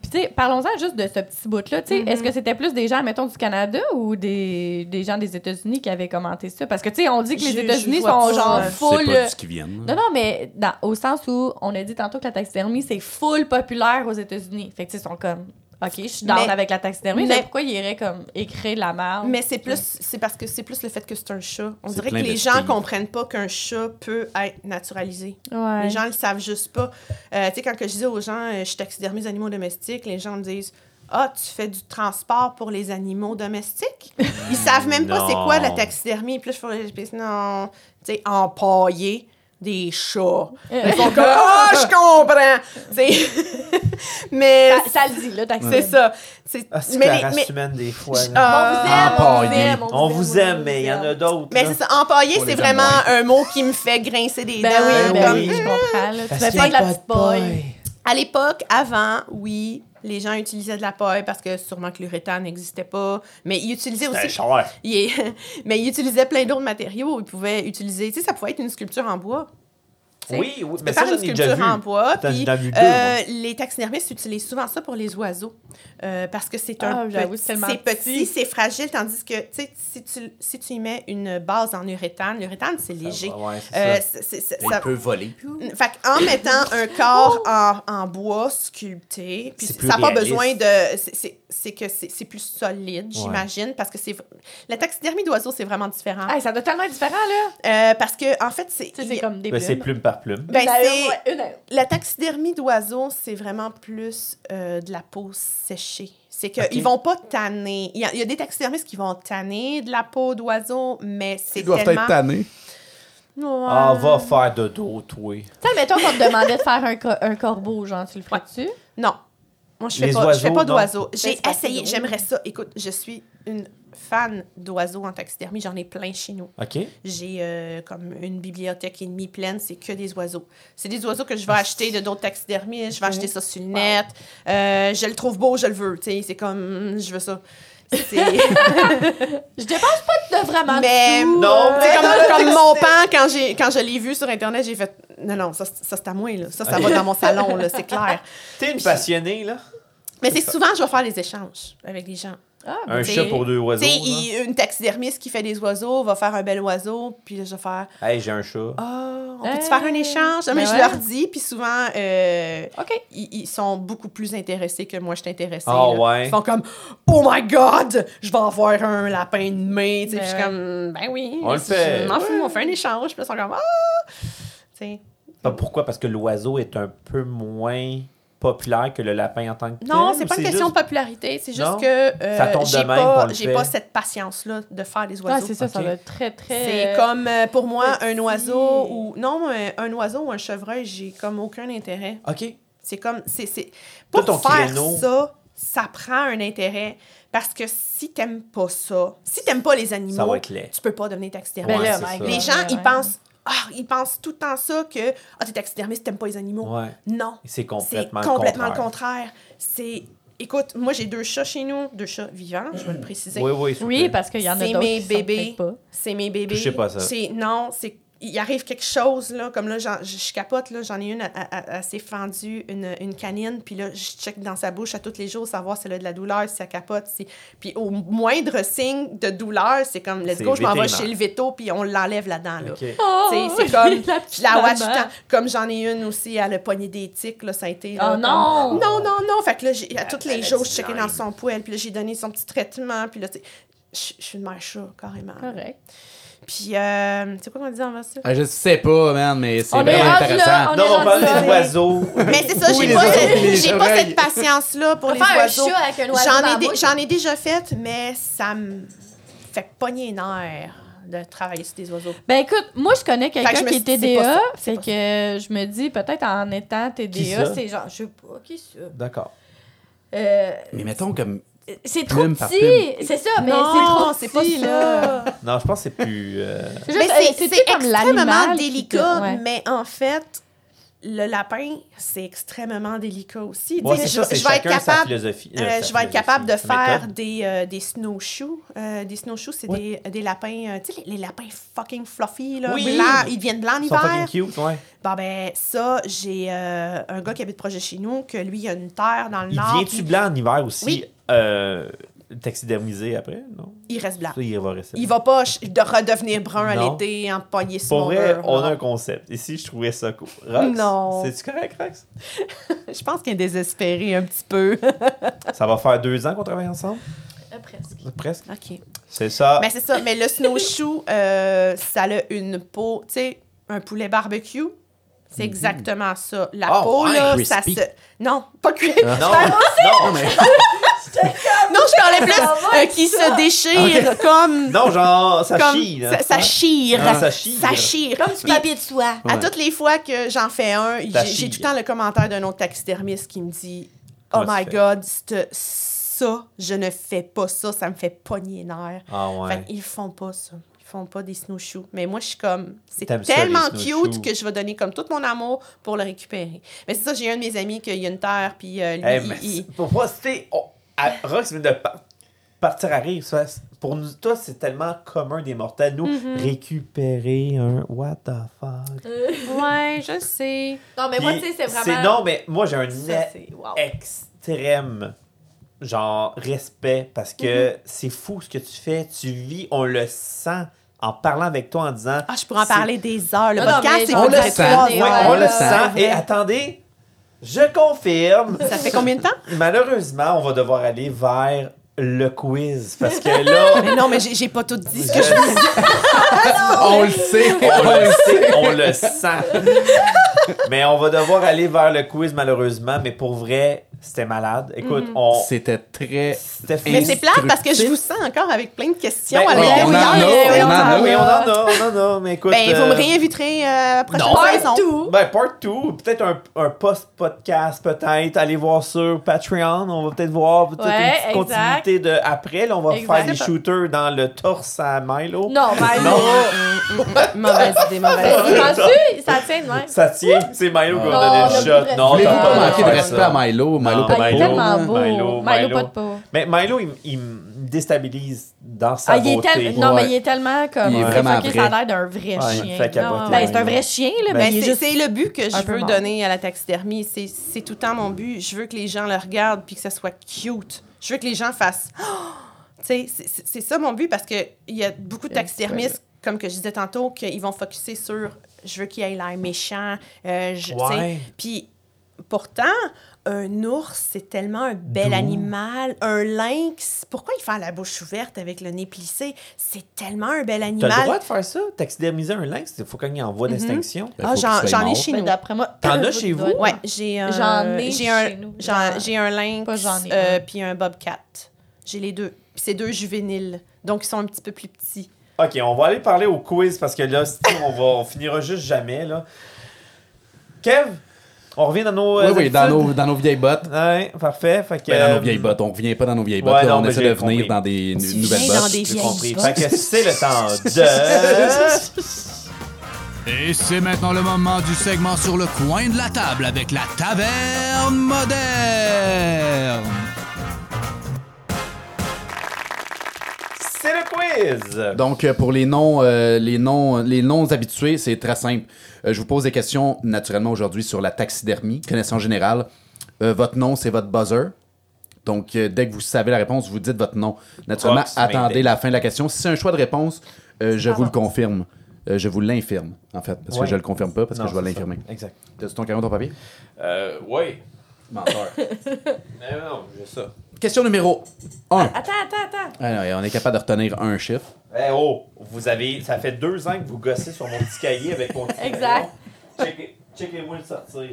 [SPEAKER 4] Puis, tu sais, parlons-en juste de ce petit bout-là. Tu sais,
[SPEAKER 5] Mm-hmm.
[SPEAKER 4] Est-ce que c'était plus des gens, mettons, du Canada ou des, des gens des États-Unis qui avaient commenté ça? Parce que, tu sais, on dit que les
[SPEAKER 5] je
[SPEAKER 4] États-Unis sont genre
[SPEAKER 5] euh,
[SPEAKER 3] C'est
[SPEAKER 4] full.
[SPEAKER 3] pas de ce qui viennent.
[SPEAKER 4] Non, non, mais dans, au sens où on a dit tantôt que la taxidermie, c'est full populaire aux États-Unis. Fait que, tu sais, ils sont comme. OK, je suis down
[SPEAKER 5] Mais-
[SPEAKER 4] avec la taxidermie.
[SPEAKER 5] mais-
[SPEAKER 4] Mais pourquoi ils iraient comme écrire de la merde?
[SPEAKER 5] Mais c'est plus, c'est parce que c'est plus le fait que c'est un chat. On
[SPEAKER 3] C'est
[SPEAKER 5] dirait que les gens comprennent pas qu'un chat peut être naturalisé.
[SPEAKER 4] Ouais.
[SPEAKER 5] Les gens le savent juste pas. Euh, tu sais, quand que je disais aux gens, euh, je suis taxidermie des animaux domestiques, les gens me disent Ah, tu fais du transport pour les animaux domestiques Ils savent même pas c'est quoi la taxidermie. Puis là, je fais non, tu sais, empailler des chats. Ils font comme Ah, je comprends. Mais
[SPEAKER 4] ça, ça le dit, là,
[SPEAKER 5] c'est ça. C'est-
[SPEAKER 2] Ah,
[SPEAKER 5] mais
[SPEAKER 2] que la race
[SPEAKER 5] mais-
[SPEAKER 2] humaine, des fois. là.
[SPEAKER 5] Ah,
[SPEAKER 4] On vous aime, on
[SPEAKER 2] on vous aime, mais il y en a d'autres.
[SPEAKER 5] Mais c'est ça, empailler, c'est
[SPEAKER 3] les
[SPEAKER 5] vraiment un mot qui me fait grincer des
[SPEAKER 4] Ben
[SPEAKER 5] dents.
[SPEAKER 4] oui, ben
[SPEAKER 5] comme,
[SPEAKER 4] oui, je comprends. Là. Tu fais pas de la petite paille.
[SPEAKER 5] À l'époque, avant, oui, les gens utilisaient de la paille parce que sûrement que l'uréthane n'existait pas, mais ils utilisaient aussi...
[SPEAKER 2] cher.
[SPEAKER 5] Il est- mais ils utilisaient plein d'autres matériaux. Ils pouvaient utiliser... Tu sais, ça pouvait être une sculpture en bois. Sais.
[SPEAKER 2] Oui, oui,
[SPEAKER 5] Tu
[SPEAKER 2] mais
[SPEAKER 5] peux
[SPEAKER 2] ça,
[SPEAKER 5] faire une sculpture
[SPEAKER 2] vu.
[SPEAKER 5] en bois. Puis, euh, les taxidermistes utilisent souvent ça pour les oiseaux. euh, parce que c'est un
[SPEAKER 4] Ah, c'est tellement
[SPEAKER 5] c'est petit, c'est fragile, tandis que, tu sais, si tu, si tu y mets une base en uréthane, l'uréthane, c'est léger.
[SPEAKER 2] Ouais, c'est
[SPEAKER 5] Euh,
[SPEAKER 2] ça.
[SPEAKER 3] peut voler.
[SPEAKER 5] fait en mettant un corps en, en bois sculpté, puis ça
[SPEAKER 2] plus
[SPEAKER 5] n'a pas besoin de. c'est- c'est- C'est que c'est c'est plus solide, j'imagine, parce que c'est. La taxidermie d'oiseaux, c'est vraiment différent.
[SPEAKER 4] Hey, ça doit tellement être différent, là.
[SPEAKER 5] Euh, parce que, en fait, c'est.
[SPEAKER 4] Tu sais, c'est comme des
[SPEAKER 2] c'est
[SPEAKER 4] plumes.
[SPEAKER 2] plume plume.
[SPEAKER 5] Ben, c'est-
[SPEAKER 4] une, une.
[SPEAKER 5] La taxidermie d'oiseaux, c'est vraiment plus euh, de la peau séchée. C'est qu'ils
[SPEAKER 2] Ok.
[SPEAKER 5] ne vont pas tanner. Il y, a, il y a des taxidermistes qui vont tanner de la peau d'oiseau, mais c'est
[SPEAKER 3] Ils doivent
[SPEAKER 5] tellement...
[SPEAKER 3] être tannés.
[SPEAKER 5] Ouais.
[SPEAKER 2] Ah, va faire de dos, toi.
[SPEAKER 4] Tu sais, mettons qu'on te demandait de faire un, co- un corbeau, genre, tu le ferais-tu?
[SPEAKER 5] Non. Moi, je fais
[SPEAKER 2] Les
[SPEAKER 5] pas, je fais pas d'oiseaux.
[SPEAKER 4] Ben,
[SPEAKER 5] J'ai essayé, j'aimerais ça. Écoute, je suis une fan d'oiseaux en taxidermie. J'en ai plein chez nous.
[SPEAKER 2] OK?
[SPEAKER 5] J'ai euh, comme une bibliothèque et demie pleine, c'est que des oiseaux. C'est des oiseaux que je vais acheter de d'autres taxidermistes, je vais acheter ça sur le net. Euh, je le trouve beau, je le veux. tu sais, C'est comme, je veux ça.
[SPEAKER 4] Je dépense pas de vraiment
[SPEAKER 5] Mais-
[SPEAKER 2] Non,
[SPEAKER 4] euh,
[SPEAKER 5] c'est comme, comme mon pan, quand, j'ai, quand je l'ai vu sur Internet, j'ai fait non, non, ça, c'est- ça c'est à moi. Là. Ça, ça va dans mon salon, là, c'est clair.
[SPEAKER 2] T'es une passionnée, là?
[SPEAKER 5] Mais c'est souvent, je vais faire des échanges avec les gens.
[SPEAKER 4] Ah,
[SPEAKER 2] Un
[SPEAKER 5] t'sais,
[SPEAKER 2] chat pour deux oiseaux.
[SPEAKER 5] Il- une taxidermiste qui fait des oiseaux va faire un bel oiseau, puis là, je vais faire
[SPEAKER 2] Hey, j'ai un chat.
[SPEAKER 5] Ah, on peut-tu
[SPEAKER 4] Hey.
[SPEAKER 5] faire un échange? Ah, mais
[SPEAKER 4] Ben
[SPEAKER 5] je
[SPEAKER 4] ouais.
[SPEAKER 5] leur dis, puis souvent, euh,
[SPEAKER 4] OK.
[SPEAKER 5] ils, ils sont beaucoup plus intéressés que moi, je suis intéressée.
[SPEAKER 2] Ah,
[SPEAKER 5] là.
[SPEAKER 2] ouais.
[SPEAKER 5] Ils font comme Oh my God, je vais avoir un lapin de mai. Tu sais,
[SPEAKER 4] Ben
[SPEAKER 5] puis je suis
[SPEAKER 4] ouais.
[SPEAKER 5] comme Ben oui.
[SPEAKER 2] On le fait.
[SPEAKER 5] Je m'en fous, on fait un échange. Puis là, ils sont comme Ah! Tu sais.
[SPEAKER 2] Pas pourquoi? Parce que l'oiseau est un peu moins populaire que le lapin en tant que.
[SPEAKER 5] Non, c'est pas une question
[SPEAKER 2] juste-
[SPEAKER 5] de popularité. C'est juste
[SPEAKER 2] Non?
[SPEAKER 5] que euh,
[SPEAKER 2] Ça tombe de
[SPEAKER 5] j'ai
[SPEAKER 2] même,
[SPEAKER 5] pas, cette patience-là de faire des
[SPEAKER 4] Ouais,
[SPEAKER 5] oiseaux.
[SPEAKER 4] c'est ça, ça doit être très, très...
[SPEAKER 5] C'est comme euh, pour moi un oiseau ou non un, un oiseau ou un chevreuil, j'ai comme aucun intérêt.
[SPEAKER 2] OK.
[SPEAKER 5] C'est comme c'est pour
[SPEAKER 2] ton
[SPEAKER 5] faire
[SPEAKER 2] créneau.
[SPEAKER 5] ça, ça prend un intérêt parce que si t'aimes pas ça, si t'aimes pas les animaux,
[SPEAKER 2] va
[SPEAKER 5] tu peux pas devenir taxidermiste.
[SPEAKER 4] Ben
[SPEAKER 2] Ouais.
[SPEAKER 4] God,
[SPEAKER 5] les gens,
[SPEAKER 4] ouais,
[SPEAKER 5] ils
[SPEAKER 4] ouais.
[SPEAKER 5] pensent ah, ils pensent tout le temps ça que ah t'es taxidermiste, t'aimes pas les animaux.
[SPEAKER 2] Ouais.
[SPEAKER 5] Non,
[SPEAKER 2] C'est
[SPEAKER 5] c'est
[SPEAKER 2] complètement,
[SPEAKER 5] complètement,
[SPEAKER 2] le
[SPEAKER 5] contraire. C'est écoute, moi j'ai deux chats chez nous, deux chats vivants, je vais le préciser.
[SPEAKER 2] Oui, oui.
[SPEAKER 4] Oui, parce qu'il y en a
[SPEAKER 5] C'est
[SPEAKER 4] d'autres
[SPEAKER 5] mes
[SPEAKER 4] qui sont
[SPEAKER 5] bébés. C'est mes bébés.
[SPEAKER 2] Je sais pas ça.
[SPEAKER 5] C'est non, c'est il arrive quelque chose là, comme là, j'en- je, je capote là, j'en ai une, s'est fendue une, une canine, puis là je check dans sa bouche à tous les jours savoir si elle a de la douleur, si elle capote, si puis au moindre signe de douleur, c'est comme let's go, je m'en vais chez le veto puis on l'enlève là-dedans là.
[SPEAKER 4] Oh,
[SPEAKER 5] c'est comme
[SPEAKER 4] la
[SPEAKER 5] la watch temps. Comme j'en ai une aussi, elle a pogné des tics, là, ça a été. là,
[SPEAKER 4] Oh
[SPEAKER 5] comme-
[SPEAKER 4] non!
[SPEAKER 5] Non, non, non. Fait que là, j'ai- à tous les jours, je checkais dans son poêle, puis là, j'ai donné son petit traitement, puis là, tu sais, je je suis une mère chat, carrément.
[SPEAKER 4] Correct.
[SPEAKER 5] Puis, euh, c'est quoi qu'on dit avant ça?
[SPEAKER 3] Ah, je sais pas, man, mais c'est vraiment intéressant.
[SPEAKER 4] là, on
[SPEAKER 2] Non,
[SPEAKER 4] est
[SPEAKER 2] on parle des oiseaux.
[SPEAKER 5] Mais c'est ça,
[SPEAKER 3] Oui,
[SPEAKER 5] j'ai pas, j'ai pas cette patience-là pour les
[SPEAKER 4] Faire un
[SPEAKER 5] oiseaux.
[SPEAKER 4] chat avec un oiseau
[SPEAKER 5] J'en ai, déjà fait, mais ça me fait pogner les nerfs de travailler sur des oiseaux.
[SPEAKER 4] Ben écoute, moi je connais
[SPEAKER 5] Fait que
[SPEAKER 4] quelqu'un qui est TDA,
[SPEAKER 5] pas
[SPEAKER 4] que je me dis peut-être en étant TDA, c'est genre, je sais pas, qui ça?
[SPEAKER 2] D'accord.
[SPEAKER 4] Euh,
[SPEAKER 3] Mais mettons comme.
[SPEAKER 4] C'est trop
[SPEAKER 3] par
[SPEAKER 4] petit, c'est ça, mais
[SPEAKER 5] Non,
[SPEAKER 4] c'est trop
[SPEAKER 5] c'est pas
[SPEAKER 4] petit,
[SPEAKER 5] ça.
[SPEAKER 4] là.
[SPEAKER 2] Non, je pense que c'est plus. euh,
[SPEAKER 4] C'est
[SPEAKER 5] Mais
[SPEAKER 4] juste,
[SPEAKER 5] c'est, c'est
[SPEAKER 4] c'est-tu comme
[SPEAKER 5] extrêmement
[SPEAKER 4] l'animal qui
[SPEAKER 5] délicat,
[SPEAKER 4] ouais.
[SPEAKER 5] mais en fait, le lapin, c'est extrêmement délicat aussi.
[SPEAKER 2] Ouais,
[SPEAKER 5] Tu sais,
[SPEAKER 2] c'est
[SPEAKER 5] je,
[SPEAKER 2] ça, c'est
[SPEAKER 5] je vais être
[SPEAKER 2] chacun sa
[SPEAKER 5] capable,
[SPEAKER 2] philosophie.
[SPEAKER 5] euh,
[SPEAKER 2] euh, sa
[SPEAKER 5] je vais être capable de
[SPEAKER 2] sa
[SPEAKER 5] faire
[SPEAKER 2] méthode.
[SPEAKER 5] des, euh, des snowshoes. Euh, des snowshoes, c'est des, des lapins, euh, tu sais, les, les lapins fucking fluffy, là,
[SPEAKER 2] Oui.
[SPEAKER 5] blancs, ils deviennent blancs en
[SPEAKER 2] Ils sont fucking
[SPEAKER 5] hiver.
[SPEAKER 2] cute, ouais.
[SPEAKER 5] Bon, ben, ça, j'ai euh, un gars qui habite proche de chez nous, que lui, il a une terre dans le
[SPEAKER 2] Il
[SPEAKER 5] nord.
[SPEAKER 2] vient-tu blanc en hiver aussi?
[SPEAKER 5] Oui.
[SPEAKER 2] Euh, taxidermisé après, non?
[SPEAKER 5] Il reste blanc.
[SPEAKER 2] Ça, il va rester.
[SPEAKER 5] Il va pas de redevenir brun à l'été en poignet sur
[SPEAKER 2] Pour vrai, on
[SPEAKER 5] non.
[SPEAKER 2] a un concept. Ici, je trouvais ça cool? Rox,
[SPEAKER 5] Non.
[SPEAKER 2] C'est-tu correct, Rox?
[SPEAKER 5] Je pense qu'il est désespéré un petit peu.
[SPEAKER 2] Ça va faire deux ans qu'on travaille ensemble?
[SPEAKER 4] Euh, presque.
[SPEAKER 2] Presque.
[SPEAKER 5] OK.
[SPEAKER 2] C'est ça.
[SPEAKER 5] Mais c'est ça. Mais le snowshoe, euh, ça a une peau, tu sais, un poulet barbecue. C'est exactement ça. La
[SPEAKER 2] Ah,
[SPEAKER 5] peau,
[SPEAKER 2] ouais,
[SPEAKER 5] là,
[SPEAKER 3] crispy.
[SPEAKER 5] ça se. Non, pas cuit.
[SPEAKER 2] non, non, mais...
[SPEAKER 5] Non, je parlais plus euh, qui se déchire comme.
[SPEAKER 2] non, genre, ça
[SPEAKER 5] comme
[SPEAKER 2] chie, là.
[SPEAKER 5] ça, ça chire.
[SPEAKER 2] Ah, ça chire.
[SPEAKER 5] Ça chire.
[SPEAKER 4] Comme du papier de soie.
[SPEAKER 5] À toutes les fois que j'en fais un, j'ai tout le temps le commentaire d'un autre taxidermiste qui me dit Oh
[SPEAKER 2] Comment
[SPEAKER 5] my? God, c'te- ça, je ne fais pas ça, ça me fait pogner les nerfs.
[SPEAKER 2] Ah
[SPEAKER 5] Fait qu'ils font pas ça. Ils font pas des snowshoes. Mais moi, je suis comme, c'est tellement cute que je vais donner comme tout mon amour pour le récupérer. Mais c'est ça, j'ai un de mes amis qui a une terre, puis euh, lui,
[SPEAKER 2] Eh,
[SPEAKER 5] il- il-
[SPEAKER 2] pour moi, à- Rox vient de par- partir à rire. Pour nous, toi, c'est tellement commun des mortels. Nous,
[SPEAKER 5] Mm-hmm.
[SPEAKER 2] récupérer un what the fuck.
[SPEAKER 5] Ouais, je sais.
[SPEAKER 4] Non, mais moi, tu sais, c'est vraiment.
[SPEAKER 2] Non, mais moi, j'ai un
[SPEAKER 5] Ça, wow.
[SPEAKER 2] extrême genre respect parce que c'est fou ce que tu fais. Tu vis, on le sent en parlant avec toi en disant.
[SPEAKER 5] Ah, je pourrais en parler des heures. Le
[SPEAKER 4] Non, non,
[SPEAKER 5] podcast,
[SPEAKER 4] genre,
[SPEAKER 3] On le sent.
[SPEAKER 2] Ouais,
[SPEAKER 5] heures,
[SPEAKER 2] on le sent. Et attendez, je confirme.
[SPEAKER 5] Ça fait combien de temps?
[SPEAKER 2] Malheureusement, on va devoir aller vers le quiz parce que là,
[SPEAKER 5] Mais non, mais j'ai pas tout dit ce que je voulais dire.
[SPEAKER 3] On le sait.
[SPEAKER 2] on le sait, on le sent. Mais on va devoir aller vers le quiz malheureusement. Mais pour vrai, c'était malade. Écoute, on.
[SPEAKER 3] C'était très.
[SPEAKER 5] Mais c'est plate parce que je vous sens encore avec plein de questions
[SPEAKER 2] Ben,
[SPEAKER 5] à
[SPEAKER 2] oui,
[SPEAKER 3] on en a,
[SPEAKER 5] Oui,
[SPEAKER 3] on en a.
[SPEAKER 2] Oui, on en a, on en a. Mais écoute.
[SPEAKER 5] Ben, vous
[SPEAKER 2] euh,
[SPEAKER 5] me réinviterez euh, prochaine
[SPEAKER 2] non.
[SPEAKER 5] saison.
[SPEAKER 4] Tout.
[SPEAKER 2] Ben, part 2, peut-être un, un post-podcast, peut-être. Allez voir sur Patreon. On va peut-être voir peut-être
[SPEAKER 4] Ouais,
[SPEAKER 2] une petite
[SPEAKER 4] exact.
[SPEAKER 2] continuité de après. Là, on va
[SPEAKER 4] Exact.
[SPEAKER 2] faire des shooters dans le torse à Milo.
[SPEAKER 4] Non, mais
[SPEAKER 2] Non.
[SPEAKER 5] Mauvaise idée, mauvaise idée.
[SPEAKER 4] pense-tu? Ça tient de même.
[SPEAKER 2] Ça tient. C'est Milo qui
[SPEAKER 4] Non,
[SPEAKER 2] va donner
[SPEAKER 4] on
[SPEAKER 2] le
[SPEAKER 4] a
[SPEAKER 2] shot. Non,
[SPEAKER 3] Voulez-vous
[SPEAKER 2] t'as
[SPEAKER 3] pas
[SPEAKER 2] pas
[SPEAKER 3] manquer de respect à Milo? Milo,
[SPEAKER 2] Non,
[SPEAKER 3] pas
[SPEAKER 4] il est
[SPEAKER 3] de.
[SPEAKER 2] Milo,
[SPEAKER 4] Milo,
[SPEAKER 2] Milo.
[SPEAKER 4] pas de peau.
[SPEAKER 2] Mais Milo, il, il me déstabilise dans sa
[SPEAKER 4] Ah, il est
[SPEAKER 2] beauté.
[SPEAKER 4] tel- Non,
[SPEAKER 3] Ouais.
[SPEAKER 4] mais il est tellement comme.
[SPEAKER 3] Il est vraiment vrai.
[SPEAKER 4] Ça a l'air d'un vrai
[SPEAKER 2] Ouais,
[SPEAKER 4] chien. Ben, c'est un vrai chien, là,
[SPEAKER 2] Ben,
[SPEAKER 4] mais
[SPEAKER 5] Ben,
[SPEAKER 4] il est
[SPEAKER 5] c'est
[SPEAKER 4] juste.
[SPEAKER 5] le but que je veux donner à la taxidermie. C'est c'est tout le temps mon but. Je veux que les gens le regardent puis que ça soit cute. Je veux que les gens fassent. Tu sais, c'est- ça mon but parce qu'il y a beaucoup de taxidermistes, comme que je disais tantôt, qu'ils vont focuser sur je veux qu'il ait l'air méchant. euh, je- tu sais.
[SPEAKER 2] Ouais.
[SPEAKER 5] Puis pourtant, un ours, c'est tellement un bel
[SPEAKER 2] Doux.
[SPEAKER 5] animal. Un lynx, pourquoi il fait la bouche ouverte avec le nez plissé? C'est tellement un bel
[SPEAKER 2] T'as
[SPEAKER 5] animal.
[SPEAKER 2] le droit de faire ça? Taxidermiser un lynx? Il faut qu'il y ait en voie d'extinction.
[SPEAKER 3] Ben,
[SPEAKER 5] Ah,
[SPEAKER 3] qu'il
[SPEAKER 5] j'en ai chez nous.
[SPEAKER 4] d'après moi.
[SPEAKER 2] T'en as chez vous?
[SPEAKER 5] Ouais, j'ai un.
[SPEAKER 4] J'en ai
[SPEAKER 5] j'ai un,
[SPEAKER 4] chez nous.
[SPEAKER 5] j'en-
[SPEAKER 4] J'en-
[SPEAKER 5] J'ai un lynx,
[SPEAKER 4] Pas j'en ai
[SPEAKER 5] euh,
[SPEAKER 4] un.
[SPEAKER 5] puis un bobcat. J'ai les deux. Puis c'est deux juvéniles, donc ils sont un petit peu plus petits.
[SPEAKER 2] Ok, on va aller parler au quiz parce que là, on, va, on finira juste jamais. Là. Kev, on revient dans nos.
[SPEAKER 3] Oui,
[SPEAKER 2] euh,
[SPEAKER 3] oui, dans nos, dans nos vieilles bottes.
[SPEAKER 2] Ouais, parfait. Fait que,
[SPEAKER 3] Ben, dans
[SPEAKER 2] euh,
[SPEAKER 3] nos vieilles bottes. On revient pas dans nos vieilles bottes.
[SPEAKER 2] Ouais,
[SPEAKER 3] là,
[SPEAKER 2] non,
[SPEAKER 3] on essaie de venir
[SPEAKER 2] compris.
[SPEAKER 3] dans des nouvelles bottes.
[SPEAKER 2] j'ai compris.
[SPEAKER 5] bottes.
[SPEAKER 2] Fait que c'est le temps de.
[SPEAKER 7] Et c'est maintenant le moment du segment sur le coin de la table avec la taverne moderne.
[SPEAKER 2] C'est le quiz!
[SPEAKER 3] Donc, euh, pour les noms, euh, les noms, les noms habitués, c'est très simple. Euh, je vous pose des questions naturellement aujourd'hui sur la taxidermie, connaissance générale. Euh, votre nom, c'est votre buzzer. Donc, euh, dès que vous savez la réponse, vous dites votre nom. Naturellement, attendez la fin de la question. Si c'est un choix de réponse, euh, je vous le confirme. Euh, je vous l'infirme, en fait, parce
[SPEAKER 2] Ouais.
[SPEAKER 3] que je le confirme pas, parce
[SPEAKER 2] Non,
[SPEAKER 3] que je vais l'infirmer.
[SPEAKER 2] Exact.
[SPEAKER 3] T'as-tu ton crayon, ton papier?
[SPEAKER 2] Euh, oui.
[SPEAKER 3] Menteur.
[SPEAKER 2] Mais non, j'ai ça.
[SPEAKER 3] Question numéro 1.
[SPEAKER 4] Attends, attends, attends.
[SPEAKER 3] on est capable de retenir un chiffre.
[SPEAKER 2] Eh oh, vous avez. Ça fait deux ans que vous gossez sur mon petit cahier avec mon petit
[SPEAKER 4] Exact.
[SPEAKER 2] crayon. Checkez- Checkez-moi le sortir.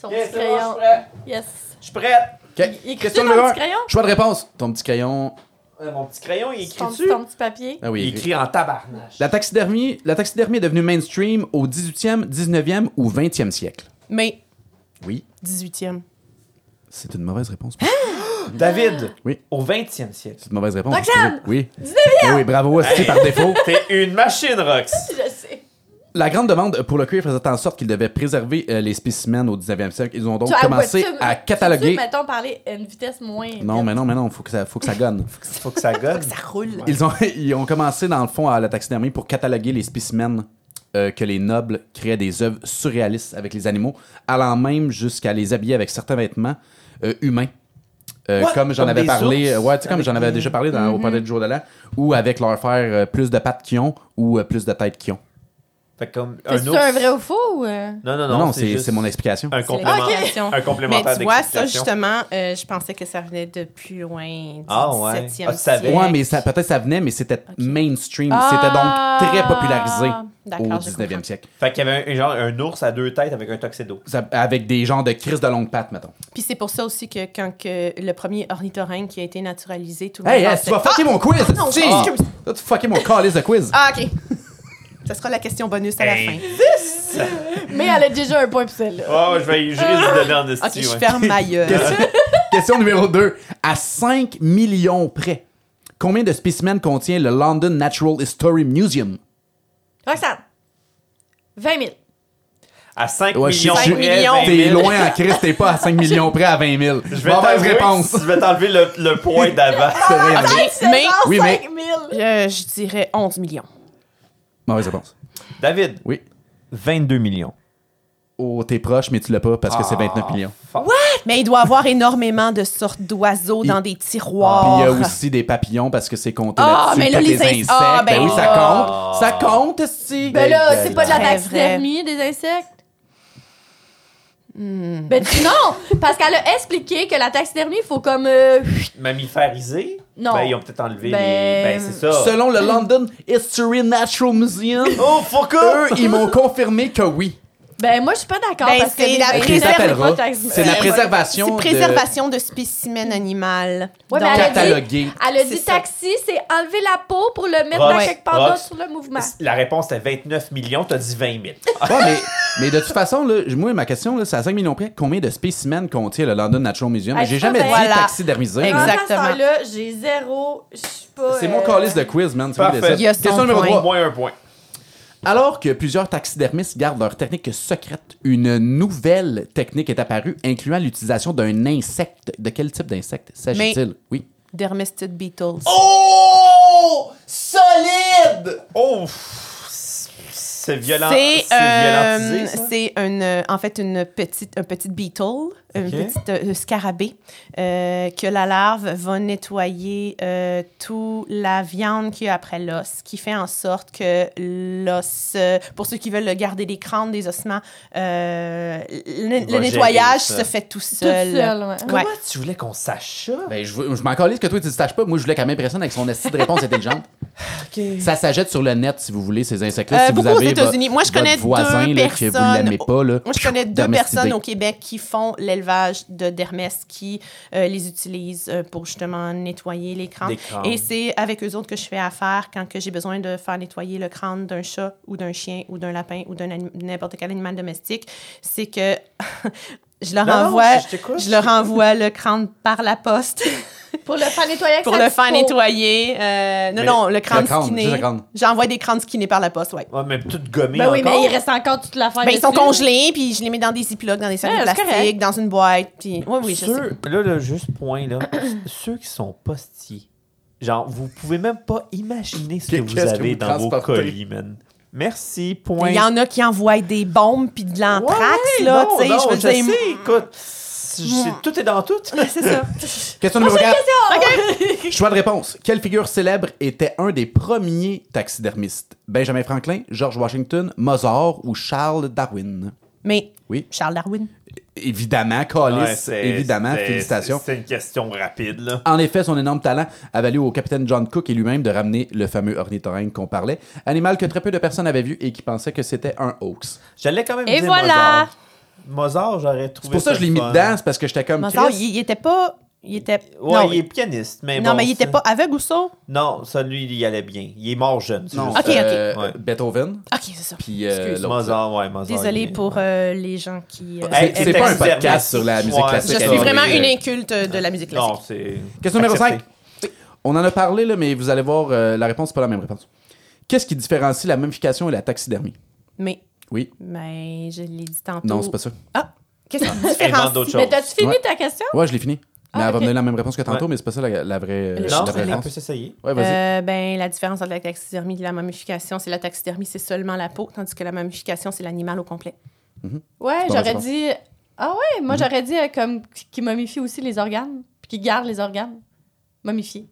[SPEAKER 4] Son petit
[SPEAKER 2] c'est bon, je suis
[SPEAKER 4] crayon.
[SPEAKER 2] prêt.
[SPEAKER 4] Yes.
[SPEAKER 2] Je suis prête.
[SPEAKER 4] Il
[SPEAKER 3] Question numéro
[SPEAKER 4] le
[SPEAKER 3] 1.
[SPEAKER 4] petit crayon?
[SPEAKER 3] Choix de réponse. Ton petit crayon.
[SPEAKER 2] Euh, Mon petit crayon, il
[SPEAKER 4] Ton,
[SPEAKER 2] écrit dessus.
[SPEAKER 4] ton petit papier?
[SPEAKER 3] Ah oui,
[SPEAKER 2] Il écrit en tabarnache.
[SPEAKER 3] La taxidermie, la taxidermie est devenue mainstream au 18e, 19e ou 20e siècle.
[SPEAKER 5] Mais
[SPEAKER 3] Oui,
[SPEAKER 5] 18e.
[SPEAKER 3] c'est une mauvaise réponse.
[SPEAKER 2] David,
[SPEAKER 3] Oui.
[SPEAKER 2] au 20e siècle.
[SPEAKER 3] C'est une mauvaise réponse.
[SPEAKER 4] Roxane!
[SPEAKER 3] Oui. 19e! Oui, bravo, c'est
[SPEAKER 2] Hey.
[SPEAKER 3] par défaut.
[SPEAKER 2] T'es une machine, Rox.
[SPEAKER 4] Je sais.
[SPEAKER 3] La grande demande pour le cuir faisait en sorte qu'ils devaient préserver euh, les spécimens au 19e siècle. Ils ont donc
[SPEAKER 4] Tu- ah,
[SPEAKER 3] commencé
[SPEAKER 4] ouais, tu-
[SPEAKER 3] à cataloguer.
[SPEAKER 4] tu- mettons, parler à une vitesse moins.
[SPEAKER 3] Non, mais non, mais non, faut que ça, faut que ça gonne.
[SPEAKER 2] Faut que ça gonne.
[SPEAKER 5] Ça roule.
[SPEAKER 3] Ils ont, ils ont commencé, dans le fond, à la taxidermie pour cataloguer les spécimens euh, que les nobles créaient des œuvres surréalistes avec les animaux, allant même jusqu'à les habiller avec certains vêtements euh, humains. Euh, comme j'en avais parlé, ouais, tu sais, comme j'en avais déjà parlé dans, au parler du jour de l'an, ou avec leur faire plus de pattes qu'ils ont ou plus de têtes qu'ils ont.
[SPEAKER 2] Fait comme
[SPEAKER 4] C'est
[SPEAKER 2] un
[SPEAKER 4] un vrai ou faux? ou, euh?
[SPEAKER 2] Non, non,
[SPEAKER 3] Non,
[SPEAKER 2] non,
[SPEAKER 3] non, c'est mon explication.
[SPEAKER 2] un complément.
[SPEAKER 5] l'explication.
[SPEAKER 2] Un
[SPEAKER 5] Mais
[SPEAKER 2] complémentaire
[SPEAKER 5] tu vois, ça, justement, euh, je pensais que ça venait de plus loin du
[SPEAKER 2] Ah, ouais.
[SPEAKER 5] 17e
[SPEAKER 2] Ah,
[SPEAKER 5] siècle.
[SPEAKER 3] Ouais, mais ça- peut-être ça venait, mais c'était mainstream. C'était donc très popularisé
[SPEAKER 5] Ah,
[SPEAKER 3] au
[SPEAKER 5] je
[SPEAKER 3] 19e
[SPEAKER 5] comprends.
[SPEAKER 3] siècle.
[SPEAKER 2] Fait qu'il y avait un, genre un ours à deux têtes avec un tuxedo.
[SPEAKER 3] Ça- avec des genres de crises de longue pattes, mettons.
[SPEAKER 5] Puis c'est pour ça aussi que quand que le premier ornithorynque qui a été naturalisé, tout le
[SPEAKER 3] Hey,
[SPEAKER 5] monde
[SPEAKER 3] hey, tu vas fucker mon quiz!
[SPEAKER 5] non, ah!
[SPEAKER 3] Là, tu fucker mon calice de quiz.
[SPEAKER 5] Ah, OK. Ça sera la question bonus à la fin.
[SPEAKER 4] Mais elle a déjà un point pour celle-là.
[SPEAKER 2] Oh, je vais je risque de donner en esti,
[SPEAKER 5] OK, je
[SPEAKER 2] ouais.
[SPEAKER 5] ferme ma gueule.
[SPEAKER 3] Question, question numéro 2. À 5 millions près, Combien de spécimens contient le London Natural History Museum?
[SPEAKER 4] Roxane. 20 000.
[SPEAKER 2] À 5
[SPEAKER 3] Ouais, je
[SPEAKER 2] millions
[SPEAKER 3] je
[SPEAKER 2] près,
[SPEAKER 5] millions.
[SPEAKER 2] 20
[SPEAKER 3] T'es
[SPEAKER 2] 000.
[SPEAKER 3] loin en Christ, t'es pas à 5 millions près à 20 000.
[SPEAKER 2] Je vais
[SPEAKER 3] Mauvaise
[SPEAKER 2] t'avouer,
[SPEAKER 3] réponse.
[SPEAKER 2] Je vais t'enlever le, le point d'avant.
[SPEAKER 3] C'est vrai, André.
[SPEAKER 5] Mais
[SPEAKER 3] Oui, mais-
[SPEAKER 4] 5 000.
[SPEAKER 5] euh, je dirais 11 millions.
[SPEAKER 3] Mauvaise réponse.
[SPEAKER 2] David,
[SPEAKER 3] Oui.
[SPEAKER 2] 22 millions.
[SPEAKER 3] Oh, t'es proche, mais tu l'as pas parce que c'est 29 millions.
[SPEAKER 5] Mais il doit y avoir énormément de sortes d'oiseaux dans des
[SPEAKER 3] Puis
[SPEAKER 5] tiroirs.
[SPEAKER 3] il y a aussi des papillons parce que c'est compté
[SPEAKER 5] Ah,
[SPEAKER 3] là-dessus.
[SPEAKER 5] mais là, les
[SPEAKER 3] des
[SPEAKER 5] ins-
[SPEAKER 3] insectes.
[SPEAKER 5] ah,
[SPEAKER 3] ben,
[SPEAKER 5] ben
[SPEAKER 3] oui, ça
[SPEAKER 5] là.
[SPEAKER 3] compte. Ça compte, si.
[SPEAKER 4] Ben là, c'est pas de la
[SPEAKER 5] Très
[SPEAKER 4] taxidermie des insectes?
[SPEAKER 5] Hmm.
[SPEAKER 4] Ben tu- non, parce qu'elle a expliqué que la taxidermie, il faut comme... euh,
[SPEAKER 2] Mammiférisé?
[SPEAKER 4] Non.
[SPEAKER 2] Ben, ils ont peut-être enlevé
[SPEAKER 4] Ben-
[SPEAKER 2] les. Ben, c'est ça.
[SPEAKER 3] Selon le London History Natural Museum,
[SPEAKER 2] Oh, fuck
[SPEAKER 3] eux, ils m'ont confirmé que oui.
[SPEAKER 4] Ben moi, je suis pas d'accord
[SPEAKER 5] Ben,
[SPEAKER 4] parce que
[SPEAKER 5] c'est
[SPEAKER 4] les
[SPEAKER 5] la
[SPEAKER 3] les
[SPEAKER 5] préserve-
[SPEAKER 4] c'est
[SPEAKER 3] la préservation.
[SPEAKER 5] C'est
[SPEAKER 3] de-
[SPEAKER 5] préservation de, spécimens animal.
[SPEAKER 4] Ouais, mais
[SPEAKER 5] Donc,
[SPEAKER 4] elle a dit-
[SPEAKER 3] catalogué.
[SPEAKER 4] Elle a
[SPEAKER 5] C'est
[SPEAKER 4] dit
[SPEAKER 5] ça.
[SPEAKER 4] taxi, c'est enlever la peau pour le mettre
[SPEAKER 2] Rox,
[SPEAKER 4] dans quelque part
[SPEAKER 2] Rox.
[SPEAKER 4] d'autre sur le mouvement.
[SPEAKER 2] La réponse était 29 millions, t'as dit 20 000.
[SPEAKER 3] Ouais, mais, mais de toute façon, là, moi, ma question, là, c'est à 5 millions près. Combien de spécimens contient le London Natural Museum?
[SPEAKER 4] Hey,
[SPEAKER 3] J'ai
[SPEAKER 4] ça,
[SPEAKER 3] jamais
[SPEAKER 4] ben-
[SPEAKER 3] dit
[SPEAKER 5] Voilà.
[SPEAKER 3] taxidermisé.
[SPEAKER 5] Exact. Exactement.
[SPEAKER 4] là j'ai zéro. Je suis pas.
[SPEAKER 3] C'est mon
[SPEAKER 4] euh,
[SPEAKER 3] calice de quiz, man. C'est moi qui
[SPEAKER 2] Parfait.
[SPEAKER 3] décide.
[SPEAKER 5] Il y a son
[SPEAKER 3] Question numéro
[SPEAKER 5] point.
[SPEAKER 3] 3.
[SPEAKER 2] Moins un point.
[SPEAKER 3] Alors que plusieurs taxidermistes gardent leur technique secrète, une nouvelle technique est apparue, incluant l'utilisation d'un insecte. De quel type d'insecte s'agit-il? Oui.
[SPEAKER 5] Dermestid beetles.
[SPEAKER 3] Oh! Solide!
[SPEAKER 2] Oh! C'est violent.
[SPEAKER 5] C'est
[SPEAKER 2] C'est
[SPEAKER 5] euh,
[SPEAKER 2] violentisé, ça?
[SPEAKER 5] c'est une, en fait une petite, un petit beetle, une
[SPEAKER 2] Ok.
[SPEAKER 5] petite euh, scarabée, euh, que la larve va nettoyer euh, toute la viande qu'il y a après l'os, qui fait en sorte que l'os, euh, pour ceux qui veulent le garder des crânes, des ossements, euh, le, nettoyage se fait tout seul.
[SPEAKER 4] Ouais.
[SPEAKER 2] Comment tu voulais qu'on sache ça?
[SPEAKER 3] Ben, je, je m'en calisse que toi, tu ne saches pas. Moi, je voulais qu'elle m'impressionne avec son de réponse intelligente. Ça s'ajette sur le net, si vous voulez, ces insectes-là.
[SPEAKER 5] Euh,
[SPEAKER 3] si vous
[SPEAKER 5] beaucoup aux
[SPEAKER 3] avez
[SPEAKER 5] États-Unis. Moi, je connais
[SPEAKER 3] voisin,
[SPEAKER 5] deux
[SPEAKER 3] là, que vous
[SPEAKER 5] personnes.
[SPEAKER 3] l'aimez pas, là.
[SPEAKER 5] Moi, je connais deux personnes au Québec qui font l'élevage de dermes, qui euh, les utilisent euh, pour justement nettoyer les crânes. Et c'est avec eux autres que je fais affaire quand que j'ai besoin de faire nettoyer le crâne d'un chat ou d'un chien ou d'un lapin ou d'un n'importe quel animal domestique. C'est que je leur
[SPEAKER 2] Non,
[SPEAKER 5] envoie,
[SPEAKER 2] je- je
[SPEAKER 5] leur envoie le crâne par la poste
[SPEAKER 4] Pour le faire nettoyer avec
[SPEAKER 5] pour le faire nettoyer. Euh, non,
[SPEAKER 2] Mais
[SPEAKER 5] non, le crâne skinné. J'envoie des crânes skinnés par la poste, ouais.
[SPEAKER 2] Ouais, mais tout gommé
[SPEAKER 4] Ben oui,
[SPEAKER 2] encore.
[SPEAKER 4] mais il reste encore toute l'affaire.
[SPEAKER 5] Ben, ils sont congelés, puis je les mets dans des ziplocs, dans des sacs
[SPEAKER 4] Ouais,
[SPEAKER 5] de plastique, dans une boîte. Puis... Oui, oui, je sais.
[SPEAKER 2] Là, là, juste point, là. ceux qui sont postiers, genre, vous pouvez même pas imaginer ce que vous
[SPEAKER 3] que
[SPEAKER 2] avez
[SPEAKER 3] vous
[SPEAKER 2] dans vos colis, man. Merci, point.
[SPEAKER 5] Il y en a qui envoient des bombes puis de l'anthrax,
[SPEAKER 2] Ouais,
[SPEAKER 5] là,
[SPEAKER 2] non,
[SPEAKER 5] tu sais.
[SPEAKER 2] non,
[SPEAKER 5] Je veux
[SPEAKER 2] je
[SPEAKER 5] dire...
[SPEAKER 2] sais, écoute, tout est dans tout.
[SPEAKER 5] C'est ça.
[SPEAKER 3] Question numéro 4. Choix de réponse. Quelle figure célèbre était un des premiers taxidermistes? Benjamin Franklin, George Washington, Mozart ou Charles Darwin?
[SPEAKER 5] Mais
[SPEAKER 3] Oui.
[SPEAKER 5] Charles Darwin.
[SPEAKER 3] Évidemment,
[SPEAKER 2] Ouais, c'est-
[SPEAKER 3] évidemment, félicitations.
[SPEAKER 2] C'est une question rapide, là.
[SPEAKER 3] En effet, son énorme talent a valu au capitaine John Cook et lui-même de ramener le fameux ornithorynque qu'on parlait, animal que très peu de personnes avaient vu et qui pensaient que c'était un hoax.
[SPEAKER 2] J'allais quand même
[SPEAKER 4] Et
[SPEAKER 2] dire
[SPEAKER 4] voilà!
[SPEAKER 2] Mozart. Mozart, j'aurais trouvé
[SPEAKER 3] C'est pour ça que je l'ai mis dedans, c'est parce que j'étais comme
[SPEAKER 5] Mozart,
[SPEAKER 3] Chris.
[SPEAKER 5] il, il était pas... Il était...
[SPEAKER 2] Ouais,
[SPEAKER 5] non,
[SPEAKER 2] il est pianiste, mais
[SPEAKER 5] non
[SPEAKER 2] bon,
[SPEAKER 5] mais il était pas aveugle ou ça?
[SPEAKER 2] Non, ça, lui, il y allait bien. Il est mort jeune.
[SPEAKER 3] Non,
[SPEAKER 2] juste
[SPEAKER 5] Ok, ok.
[SPEAKER 3] euh,
[SPEAKER 2] Ouais.
[SPEAKER 3] Beethoven,
[SPEAKER 5] OK, c'est ça.
[SPEAKER 3] puis euh.
[SPEAKER 2] Mozart, ouais, Mozart. Est-
[SPEAKER 5] pour euh, les gens qui... euh,
[SPEAKER 2] Hey,
[SPEAKER 3] C'est pas un podcast sur la musique
[SPEAKER 2] Ouais,
[SPEAKER 3] classique.
[SPEAKER 5] je suis vraiment une inculte de la musique
[SPEAKER 2] Non,
[SPEAKER 5] classique.
[SPEAKER 2] c'est.
[SPEAKER 3] Question numéro
[SPEAKER 2] accepté.
[SPEAKER 3] 5. On en a parlé, là, mais vous allez voir, euh, la réponse, c'est pas la même réponse. Qu'est-ce qui différencie la momification et la taxidermie?
[SPEAKER 5] Mais,
[SPEAKER 3] Oui.
[SPEAKER 5] mais je l'ai dit tantôt.
[SPEAKER 3] Non, c'est pas ça.
[SPEAKER 5] Ah, qu'est-ce différencie?
[SPEAKER 2] d'autres
[SPEAKER 4] Mais t'as-tu fini
[SPEAKER 3] Ouais.
[SPEAKER 4] ta question?
[SPEAKER 3] Ouais, je l'ai fini. Mais
[SPEAKER 4] Ah,
[SPEAKER 3] elle va me donner la même réponse que tantôt,
[SPEAKER 2] Ouais.
[SPEAKER 3] mais c'est pas ça la, la vraie, euh,
[SPEAKER 5] Le
[SPEAKER 3] la
[SPEAKER 2] Non,
[SPEAKER 3] vraie
[SPEAKER 5] là.
[SPEAKER 2] on
[SPEAKER 3] réponse.
[SPEAKER 2] peut s'essayer.
[SPEAKER 3] Ouais, vas-y.
[SPEAKER 5] Euh, ben, la différence entre la taxidermie et la momification, c'est la taxidermie, c'est seulement la peau, tandis que la momification, c'est l'animal au complet.
[SPEAKER 4] Ouais,
[SPEAKER 3] Bon,
[SPEAKER 4] j'aurais
[SPEAKER 3] c'est bon.
[SPEAKER 4] dit. Ah ouais, moi j'aurais dit euh, comme qui momifie aussi les organes, puis qui garde les organes. Momifiés.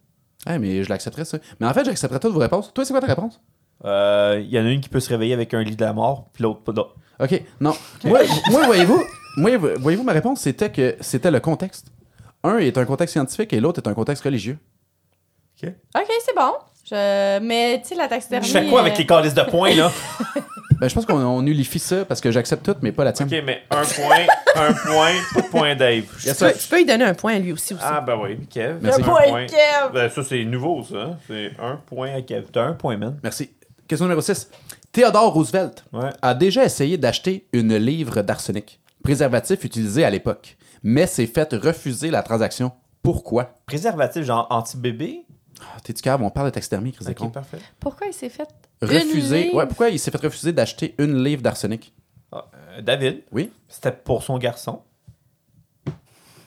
[SPEAKER 3] Ouais, mais je l'accepterais, ça. Mais en fait, j'accepterais toutes vos réponses. Toi, c'est quoi ta réponse?
[SPEAKER 2] Euh, Il y en a une qui peut se réveiller avec un lit de la mort, puis l'autre pas. d'autre.
[SPEAKER 3] OK, non. moi, moi, voyez-vous, moi, voyez-vous, ma réponse, c'était que c'était le contexte. Un est un contexte scientifique et l'autre est un contexte religieux.
[SPEAKER 4] Ok, c'est bon. Je... Mais tu sais, la taxidermie.
[SPEAKER 2] Je fais quoi avec
[SPEAKER 4] euh,
[SPEAKER 2] les calices de points, là?
[SPEAKER 3] Ben, je pense qu'on on unifie ça parce que j'accepte tout, mais pas la tienne.
[SPEAKER 2] ok, mais un point, un point, pas de point Dave.
[SPEAKER 5] Tu peux, tu peux lui donner un point à lui aussi. aussi.
[SPEAKER 2] Ah, ben oui, Kev.
[SPEAKER 3] Merci.
[SPEAKER 2] Un
[SPEAKER 4] Un point. Kev.
[SPEAKER 2] Ben, ça, c'est nouveau, ça. C'est un point à Kev. T'as un point, man.
[SPEAKER 3] Merci. Question numéro 6. Theodore Roosevelt
[SPEAKER 2] Ouais.
[SPEAKER 3] a déjà essayé d'acheter une livre d'arsenic, préservatif utilisé à l'époque, mais s'est fait refuser la transaction. Pourquoi?
[SPEAKER 2] Préservatif, genre anti-bébé?
[SPEAKER 3] Ah, T'es-tu cave? On parle de taxidermie, Chris
[SPEAKER 2] Ok,
[SPEAKER 3] Descombe.
[SPEAKER 2] parfait.
[SPEAKER 4] Pourquoi il s'est fait
[SPEAKER 3] Refuser.
[SPEAKER 4] livre?
[SPEAKER 3] Ouais, pourquoi il s'est fait refuser d'acheter une livre d'arsenic?
[SPEAKER 2] Ah, euh, David,
[SPEAKER 3] Oui.
[SPEAKER 2] c'était pour son garçon.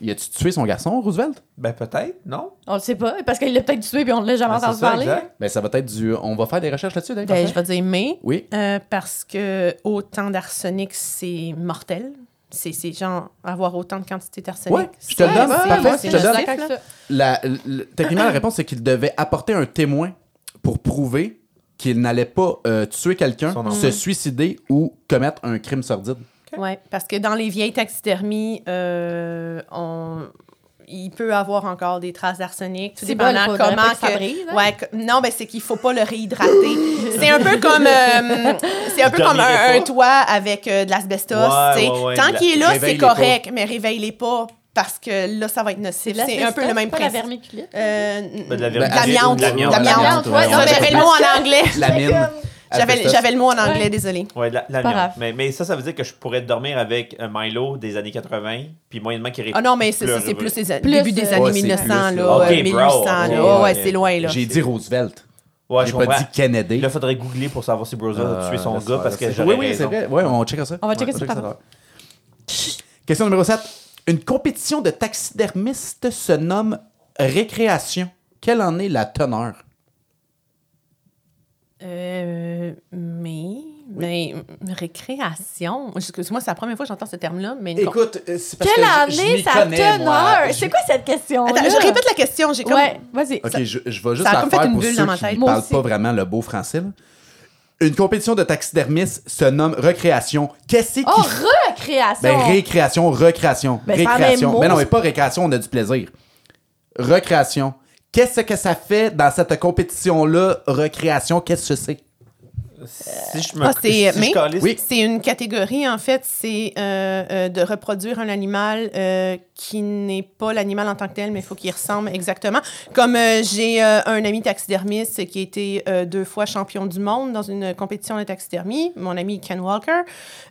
[SPEAKER 3] Y a-tu tué son garçon, Roosevelt?
[SPEAKER 2] Ben peut-être, non?
[SPEAKER 4] On le sait pas, parce qu'il l'a peut-être tué puis on l'a jamais
[SPEAKER 2] Ben,
[SPEAKER 4] entendu
[SPEAKER 2] ça,
[SPEAKER 4] parler.
[SPEAKER 2] exact.
[SPEAKER 3] Ben, ça va être du. On va faire des recherches là-dessus, Dave.
[SPEAKER 5] Ben, je vais dire mais,
[SPEAKER 3] Oui.
[SPEAKER 5] euh, parce que autant d'arsenic, c'est mortel. C'est c'est genre avoir autant de quantité d'arsenic.
[SPEAKER 3] Ouais, je te le donne, parfait,
[SPEAKER 5] c'est
[SPEAKER 3] je te donne. La, le- techniquement, la réponse, c'est qu'il devait apporter un témoin pour prouver qu'il n'allait pas euh, tuer quelqu'un, se suicider ou commettre un crime sordide.
[SPEAKER 5] Ouais, parce que dans les vieilles taxidermies, euh, on... il peut avoir encore des traces d'arsenic. Tout
[SPEAKER 4] C'est bon,
[SPEAKER 5] dépendant
[SPEAKER 4] il faudrait
[SPEAKER 5] comment
[SPEAKER 4] pas que brise, hein?
[SPEAKER 5] Ouais, que- non, ben c'est qu'il faut pas le réhydrater. c'est un peu comme euh, c'est un peu comme un, toit avec euh, de l'asbestos.
[SPEAKER 2] Ouais,
[SPEAKER 5] Tant
[SPEAKER 2] la-
[SPEAKER 5] qu'il est là, c'est correct, mais réveille-les pas parce que là, ça va être nocif. C'est un peu le même
[SPEAKER 4] pas la
[SPEAKER 5] principe.
[SPEAKER 4] vermiculite.
[SPEAKER 5] Euh,
[SPEAKER 2] Ben, de la
[SPEAKER 5] l'amiante.
[SPEAKER 2] De l'amiante.
[SPEAKER 5] De l'amiante.
[SPEAKER 3] l'amiante,
[SPEAKER 5] Ouais,
[SPEAKER 3] ouais,
[SPEAKER 5] non,
[SPEAKER 3] ouais.
[SPEAKER 5] j'avais le mot en anglais.
[SPEAKER 3] La mine.
[SPEAKER 5] J'avais le mot en anglais,
[SPEAKER 4] Ouais.
[SPEAKER 5] désolé.
[SPEAKER 2] Ouais, de la, la
[SPEAKER 4] Pas
[SPEAKER 2] viande.
[SPEAKER 4] grave.
[SPEAKER 2] Mais, mais ça, ça veut dire que je pourrais dormir avec un Milo des années 80, puis moyennement qui
[SPEAKER 5] Ah non, mais c'est ça,
[SPEAKER 2] Plus
[SPEAKER 5] c'est plus les
[SPEAKER 4] Plus,
[SPEAKER 5] début des
[SPEAKER 4] euh,
[SPEAKER 5] années
[SPEAKER 3] Ouais, c'est
[SPEAKER 5] 1900,
[SPEAKER 3] plus,
[SPEAKER 5] là,
[SPEAKER 3] là.
[SPEAKER 5] euh,
[SPEAKER 2] Ok,
[SPEAKER 5] 1800,
[SPEAKER 2] bro,
[SPEAKER 5] là. ouais. c'est loin, là.
[SPEAKER 3] J'ai dit Roosevelt.
[SPEAKER 2] Ouais,
[SPEAKER 3] J'ai
[SPEAKER 2] je
[SPEAKER 3] pas
[SPEAKER 2] comprends.
[SPEAKER 3] dit Kennedy.
[SPEAKER 2] Là, faudrait googler pour savoir si Bruce a tué son
[SPEAKER 3] Euh,
[SPEAKER 2] gars parce que
[SPEAKER 3] Oui, oui, c'est vrai. Ouais, on checkera ça.
[SPEAKER 4] On va checker ça.
[SPEAKER 3] Question numéro 7. Une compétition de taxidermistes se nomme récréation. Quelle en est la teneur?
[SPEAKER 5] Euh, mais, mais, récréation. Excuse-moi, c'est la première fois que j'entends ce terme-là, mais.
[SPEAKER 3] Écoute, euh, c'est parce
[SPEAKER 4] Quelle
[SPEAKER 3] que je- je
[SPEAKER 4] année
[SPEAKER 3] m'y
[SPEAKER 4] sa
[SPEAKER 3] connais, moi.
[SPEAKER 4] teneur?
[SPEAKER 3] Je-
[SPEAKER 4] C'est quoi cette question?
[SPEAKER 5] Attends, je répète la question. J'ai comme.
[SPEAKER 4] Ouais, vas-y.
[SPEAKER 3] Ok, je, je vais juste
[SPEAKER 5] Ça a
[SPEAKER 3] la
[SPEAKER 5] comme fait
[SPEAKER 3] faire
[SPEAKER 5] une
[SPEAKER 3] pour
[SPEAKER 5] bulle
[SPEAKER 3] ceux
[SPEAKER 5] dans ma
[SPEAKER 3] qui
[SPEAKER 5] tête.
[SPEAKER 3] ne
[SPEAKER 4] Moi
[SPEAKER 3] parlent
[SPEAKER 4] aussi.
[SPEAKER 3] pas vraiment le beau français. là. Une compétition de taxidermistes se nomme recréation. Qu'est-ce qui
[SPEAKER 4] Oh, recréation!
[SPEAKER 3] Ben, récréation, recréation.
[SPEAKER 4] Ben, c'est pas le
[SPEAKER 3] récréation.
[SPEAKER 4] mot.
[SPEAKER 3] Mais non, mais pas récréation, on a du plaisir. Recréation. Qu'est-ce que ça fait dans cette compétition-là, recréation? Qu'est-ce que c'est?
[SPEAKER 2] Si je me
[SPEAKER 5] Ah, c'est-
[SPEAKER 2] si je
[SPEAKER 5] mais-
[SPEAKER 2] calisse-
[SPEAKER 3] Oui.
[SPEAKER 5] C'est une catégorie, en fait, c'est euh, euh, de reproduire un animal euh, qui n'est pas l'animal en tant que tel, mais il faut qu'il ressemble exactement. Comme euh, j'ai euh, un ami taxidermiste qui a été euh, deux fois champion du monde dans une compétition de taxidermie, mon ami Ken Walker.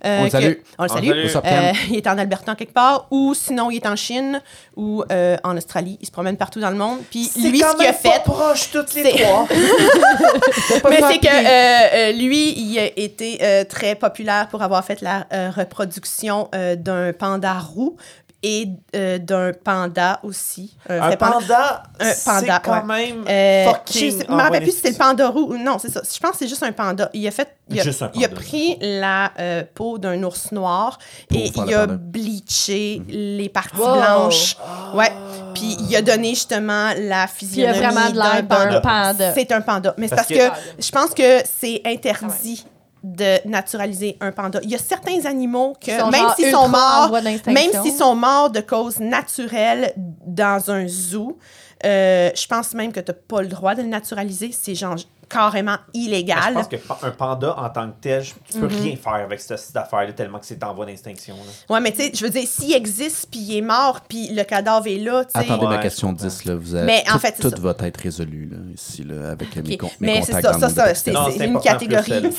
[SPEAKER 5] euh,
[SPEAKER 3] On le salue.
[SPEAKER 5] On le
[SPEAKER 2] On le
[SPEAKER 5] salue. Euh, il est en Alberta quelque part, ou sinon il est en Chine ou euh, en Australie. Il se promène partout dans le monde. Puis lui, ce qu'il a fait,
[SPEAKER 2] proche toutes
[SPEAKER 5] les trois. Mais c'est que lui, il a été euh, très populaire pour avoir fait la euh, reproduction euh, d'un panda roux et euh, d'un panda aussi. Euh,
[SPEAKER 2] Un
[SPEAKER 5] panda-
[SPEAKER 2] panda,
[SPEAKER 5] Un
[SPEAKER 2] c'est
[SPEAKER 5] panda,
[SPEAKER 2] quand
[SPEAKER 5] ouais.
[SPEAKER 2] même
[SPEAKER 5] Euh, je
[SPEAKER 2] fucking...
[SPEAKER 5] je me rappelle plus si c'était le panda roux ou non, c'est ça. Je pense que c'est juste un panda. Il a fait, il a, il
[SPEAKER 2] panda.
[SPEAKER 5] pris la euh, peau d'un ours noir et il a
[SPEAKER 3] panda.
[SPEAKER 5] bleaché les parties
[SPEAKER 4] Wow.
[SPEAKER 5] blanches. Ouais. Puis il a donné justement la physionomie
[SPEAKER 4] vraiment de l'air d'un panda.
[SPEAKER 5] C'est un panda. Mais c'est parce
[SPEAKER 2] Parce
[SPEAKER 5] que,
[SPEAKER 2] que-
[SPEAKER 5] je pense que c'est interdit de naturaliser un panda. Il y a certains animaux que, même s'ils sont morts, même s'ils sont morts de cause naturelle dans un zoo, euh, je pense même que tu n'as pas le droit de le naturaliser. C'est genre carrément
[SPEAKER 2] Je
[SPEAKER 5] illégal.
[SPEAKER 2] pense qu'un panda, en tant que tel, je- tu peux
[SPEAKER 5] Mhm.
[SPEAKER 2] rien faire avec cette, cette affaire-là tellement que c'est en voie d'extinction.
[SPEAKER 5] Ouais, mais tu sais, je veux dire, s'il existe, puis il est mort, puis le cadavre est là, tu sais.
[SPEAKER 3] Attendez ma
[SPEAKER 2] Ouais,
[SPEAKER 3] question
[SPEAKER 2] je comprends.
[SPEAKER 3] 10, là. Vous avez,
[SPEAKER 5] Mais en
[SPEAKER 3] tout,
[SPEAKER 5] fait, c'est
[SPEAKER 3] tout va être résolu, là, ici, là, avec mes,
[SPEAKER 5] Ok.
[SPEAKER 3] con- mes
[SPEAKER 5] Mais c'est
[SPEAKER 3] contacts
[SPEAKER 5] ça,
[SPEAKER 3] dans
[SPEAKER 5] ça, c'est
[SPEAKER 3] taxidermie.
[SPEAKER 2] Non,
[SPEAKER 5] c'est
[SPEAKER 2] c'est
[SPEAKER 5] une catégorie.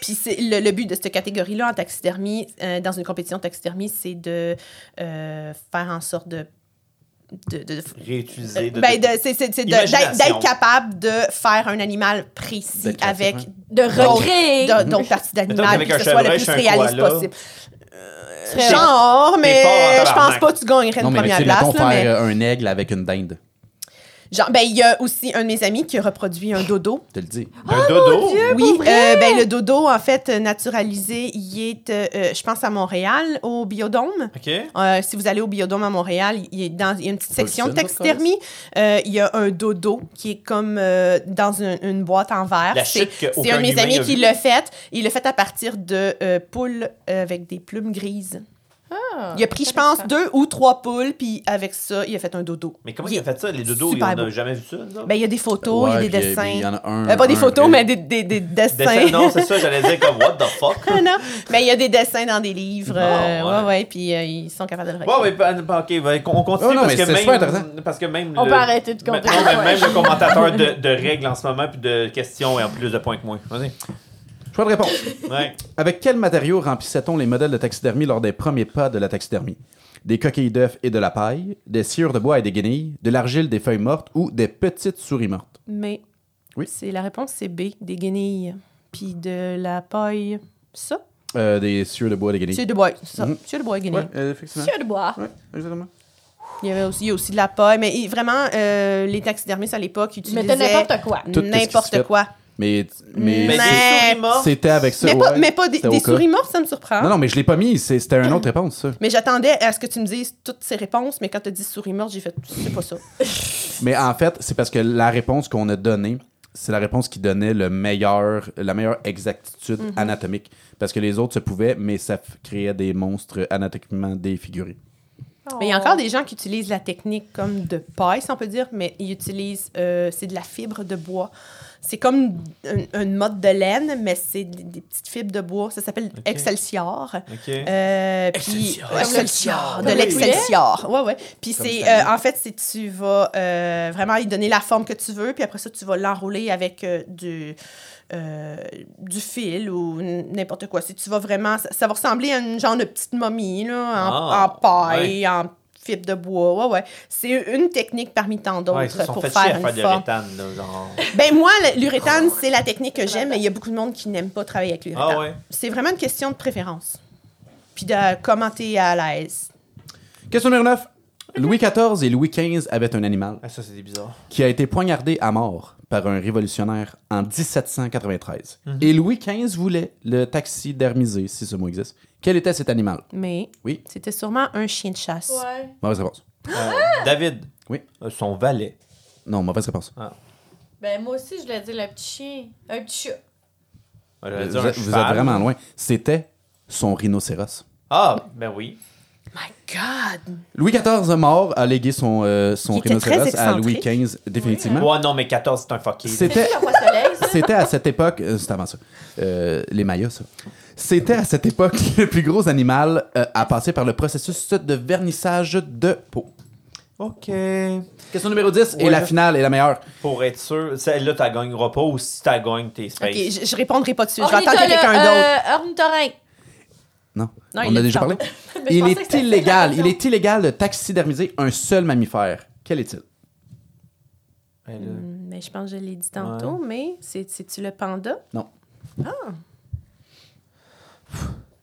[SPEAKER 5] Puis c'est le, le but de cette catégorie-là en taxidermie, euh, dans une compétition de taxidermie, c'est de euh, faire en sorte de. De, de-
[SPEAKER 2] Réutiliser. de-
[SPEAKER 5] ben,
[SPEAKER 2] de-
[SPEAKER 5] c'est d'être capable de faire un animal précis avec.
[SPEAKER 4] De recréer.
[SPEAKER 5] parties
[SPEAKER 2] Mettons
[SPEAKER 5] d'animal, que ce soit le plus réaliste possible. Genre, mais je pense pas que tu gagnerais une première place.
[SPEAKER 3] faire
[SPEAKER 5] mais-
[SPEAKER 3] euh, un aigle avec une dinde.
[SPEAKER 5] Genre, ben, il y a aussi un de mes amis qui a reproduit un dodo.
[SPEAKER 3] Je te le dis.
[SPEAKER 2] Un dodo?
[SPEAKER 5] Oui, euh, ben, le dodo, en fait, naturalisé, il est, euh, euh, je pense, à Montréal, au Biodôme.
[SPEAKER 2] OK.
[SPEAKER 5] Euh, si vous allez au Biodôme à Montréal, il, est dans, il y a une petite section de taxidermie. Euh, il y a un dodo qui est comme euh, dans une, une boîte en verre.
[SPEAKER 2] La
[SPEAKER 5] C'est un de mes amis qui l'a fait. Il l'a fait à partir de euh, poules avec des plumes grises.
[SPEAKER 4] Ah,
[SPEAKER 5] Il a pris, je pense, deux ou trois poules, puis avec ça, il a fait un dodo.
[SPEAKER 2] Mais comment
[SPEAKER 5] Il
[SPEAKER 2] il a fait ça, les dodos?
[SPEAKER 5] super
[SPEAKER 2] On n'a
[SPEAKER 5] beau.
[SPEAKER 2] jamais vu ça?
[SPEAKER 5] Ben, il y a des photos, il y a des dessins.
[SPEAKER 3] Il y en a un.
[SPEAKER 5] Euh, pas des photos,
[SPEAKER 3] un-
[SPEAKER 5] mais des, des, des dessins.
[SPEAKER 2] Dessin- Non, c'est ça, j'allais dire comme what the fuck?
[SPEAKER 5] Ah non, mais il y a des dessins dans des livres. euh,
[SPEAKER 2] Ah, ouais.
[SPEAKER 5] ouais, ouais, puis euh, ils sont capables de le
[SPEAKER 2] Ouais,
[SPEAKER 5] reconnaître.
[SPEAKER 2] ouais, ben, ben, ok, ben, on continue
[SPEAKER 3] Oh, non,
[SPEAKER 2] parce, que même, parce que même.
[SPEAKER 4] On
[SPEAKER 2] le-
[SPEAKER 4] peut arrêter de compter.
[SPEAKER 2] Non, mais même le commentateur de, de règles en ce moment, puis de questions et en plus de points que moi. Vas-y.
[SPEAKER 3] Choix de réponse.
[SPEAKER 2] Ouais.
[SPEAKER 3] Avec quel matériau remplissait-on les modèles de taxidermie lors des premiers pas de la taxidermie? des coquilles d'œufs et de la paille, des sciures de bois et des guenilles, de l'argile, des feuilles mortes ou des petites souris mortes?
[SPEAKER 5] Mais
[SPEAKER 3] Oui.
[SPEAKER 5] c'est la réponse, c'est B, des guenilles. Puis de la paille, ça.
[SPEAKER 3] Euh, des sciures de bois et des guenilles.
[SPEAKER 5] C'est de bois, ça. C'est de bois et guenilles.
[SPEAKER 3] Ouais, euh, effectivement.
[SPEAKER 4] De bois.
[SPEAKER 3] Ouais, exactement.
[SPEAKER 5] Il y avait aussi, il y a aussi de la paille, mais il- vraiment, euh, les taxidermistes à l'époque utilisaient
[SPEAKER 4] Mettez n'importe quoi.
[SPEAKER 5] N'importe
[SPEAKER 3] fait.
[SPEAKER 5] quoi.
[SPEAKER 3] Mais, mais,
[SPEAKER 2] Mais
[SPEAKER 5] Mais-
[SPEAKER 2] des souris mortes.
[SPEAKER 3] c'était avec ça.
[SPEAKER 5] mais, pas,
[SPEAKER 3] ouais.
[SPEAKER 5] mais pas des, des souris mortes, ça me surprend.
[SPEAKER 3] Non, non, mais je l'ai pas mis. C'était une autre réponse, ça.
[SPEAKER 5] Mais j'attendais à ce que tu me dises toutes ces réponses, mais quand tu as dit souris morte, j'ai fait c'est pas ça.
[SPEAKER 3] Mais en fait, c'est parce que la réponse qu'on a donnée, c'est la réponse qui donnait le meilleur, la meilleure exactitude
[SPEAKER 5] Mhm.
[SPEAKER 3] anatomique. Parce que les autres se pouvaient, mais ça créait des monstres anatomiquement défigurés.
[SPEAKER 5] Mais il y a encore des gens qui utilisent la technique comme de paille, si on peut dire, mais ils utilisent, euh, c'est de la fibre de bois. C'est comme un- une mode de laine, mais c'est des, des petites fibres de bois. Ça s'appelle. Excelsior.
[SPEAKER 2] OK.
[SPEAKER 5] Euh, puis
[SPEAKER 2] Excelsior.
[SPEAKER 5] Excelsior, de
[SPEAKER 4] le
[SPEAKER 5] l'Excelsior. Ouais, ouais. Puis c'est, euh, en fait, c'est tu vas euh, vraiment y donner la forme que tu veux, puis après ça, tu vas l'enrouler avec euh, du, euh, du fil ou n'importe quoi. Si tu vas vraiment, ça, ça va ressembler à une genre de petite momie là, en,
[SPEAKER 2] Ah,
[SPEAKER 5] en paille, en fibre de bois. Ouais, ouais. C'est une technique parmi tant d'autres
[SPEAKER 2] Ouais,
[SPEAKER 5] pour
[SPEAKER 2] fait
[SPEAKER 5] faire
[SPEAKER 2] chier à
[SPEAKER 5] une
[SPEAKER 2] faire de
[SPEAKER 5] forme.
[SPEAKER 2] l'uréthane, là, genre.
[SPEAKER 5] Ben moi, l'uréthane, c'est la technique que j'aime, mais il y a beaucoup de monde qui n'aime pas travailler avec l'uréthane.
[SPEAKER 2] Ah ouais?
[SPEAKER 5] C'est vraiment une question de préférence. Puis de comment t'es à l'aise.
[SPEAKER 3] Question numéro 9. Louis XIV et Louis XV avaient un animal
[SPEAKER 2] Ah, ça, c'est bizarre.
[SPEAKER 3] qui a été poignardé à mort par un révolutionnaire en 1793.
[SPEAKER 2] Mhm.
[SPEAKER 3] Et Louis XV voulait le taxidermiser, si ce mot existe. Quel était cet animal?
[SPEAKER 5] Mais
[SPEAKER 3] Oui.
[SPEAKER 5] c'était sûrement un chien de chasse.
[SPEAKER 4] Ouais.
[SPEAKER 3] Mauvaise réponse.
[SPEAKER 2] Euh, David.
[SPEAKER 3] Oui.
[SPEAKER 2] Euh, son valet.
[SPEAKER 3] Non, mauvaise réponse.
[SPEAKER 4] Ben, moi aussi, je l'ai dit, le petit chien. Un petit chat.
[SPEAKER 2] Ouais, j'allais
[SPEAKER 3] Vous,
[SPEAKER 2] dire un
[SPEAKER 3] êtes- vous
[SPEAKER 2] cheval.
[SPEAKER 3] êtes vraiment loin. C'était son rhinocéros.
[SPEAKER 2] Ah, ben oui.
[SPEAKER 5] My God!
[SPEAKER 3] Louis XIV mort a légué son, euh, son
[SPEAKER 5] Il était très
[SPEAKER 3] rhinocéros à Louis
[SPEAKER 5] excentrique.
[SPEAKER 3] XV, définitivement.
[SPEAKER 2] Ouais, non, mais 14, c'est un fucké.
[SPEAKER 3] C'était
[SPEAKER 4] C'est le roi soleil, ça?
[SPEAKER 3] C'était à cette époque, euh, c'était avant ça, euh, les Mayas, ça. C'était à cette époque le plus gros animal euh, à passer par le processus de vernissage de peau.
[SPEAKER 2] OK.
[SPEAKER 3] Question numéro 10 et
[SPEAKER 2] Ouais,
[SPEAKER 3] la finale est la meilleure.
[SPEAKER 2] Pour être sûr, celle-là, tu gagneras pas ou si tu gagnes, t'es space.
[SPEAKER 5] Ok, je, je répondrai pas dessus. Je vais attendre que quelqu'un d'autre.
[SPEAKER 4] euh, ornithorynque.
[SPEAKER 3] Non,
[SPEAKER 5] Non,
[SPEAKER 3] on
[SPEAKER 5] il l'a
[SPEAKER 3] a
[SPEAKER 5] dit
[SPEAKER 3] déjà parlé?
[SPEAKER 5] tantôt.
[SPEAKER 4] Mais je
[SPEAKER 3] Il
[SPEAKER 4] pensais
[SPEAKER 3] est
[SPEAKER 4] c'était
[SPEAKER 3] illégal, il est illégal de taxidermiser un seul mammifère. Quel est-il?
[SPEAKER 2] Ben là,
[SPEAKER 5] Hmm, Mais je pense que je l'ai dit tantôt, mais c'est- c'est-tu le panda?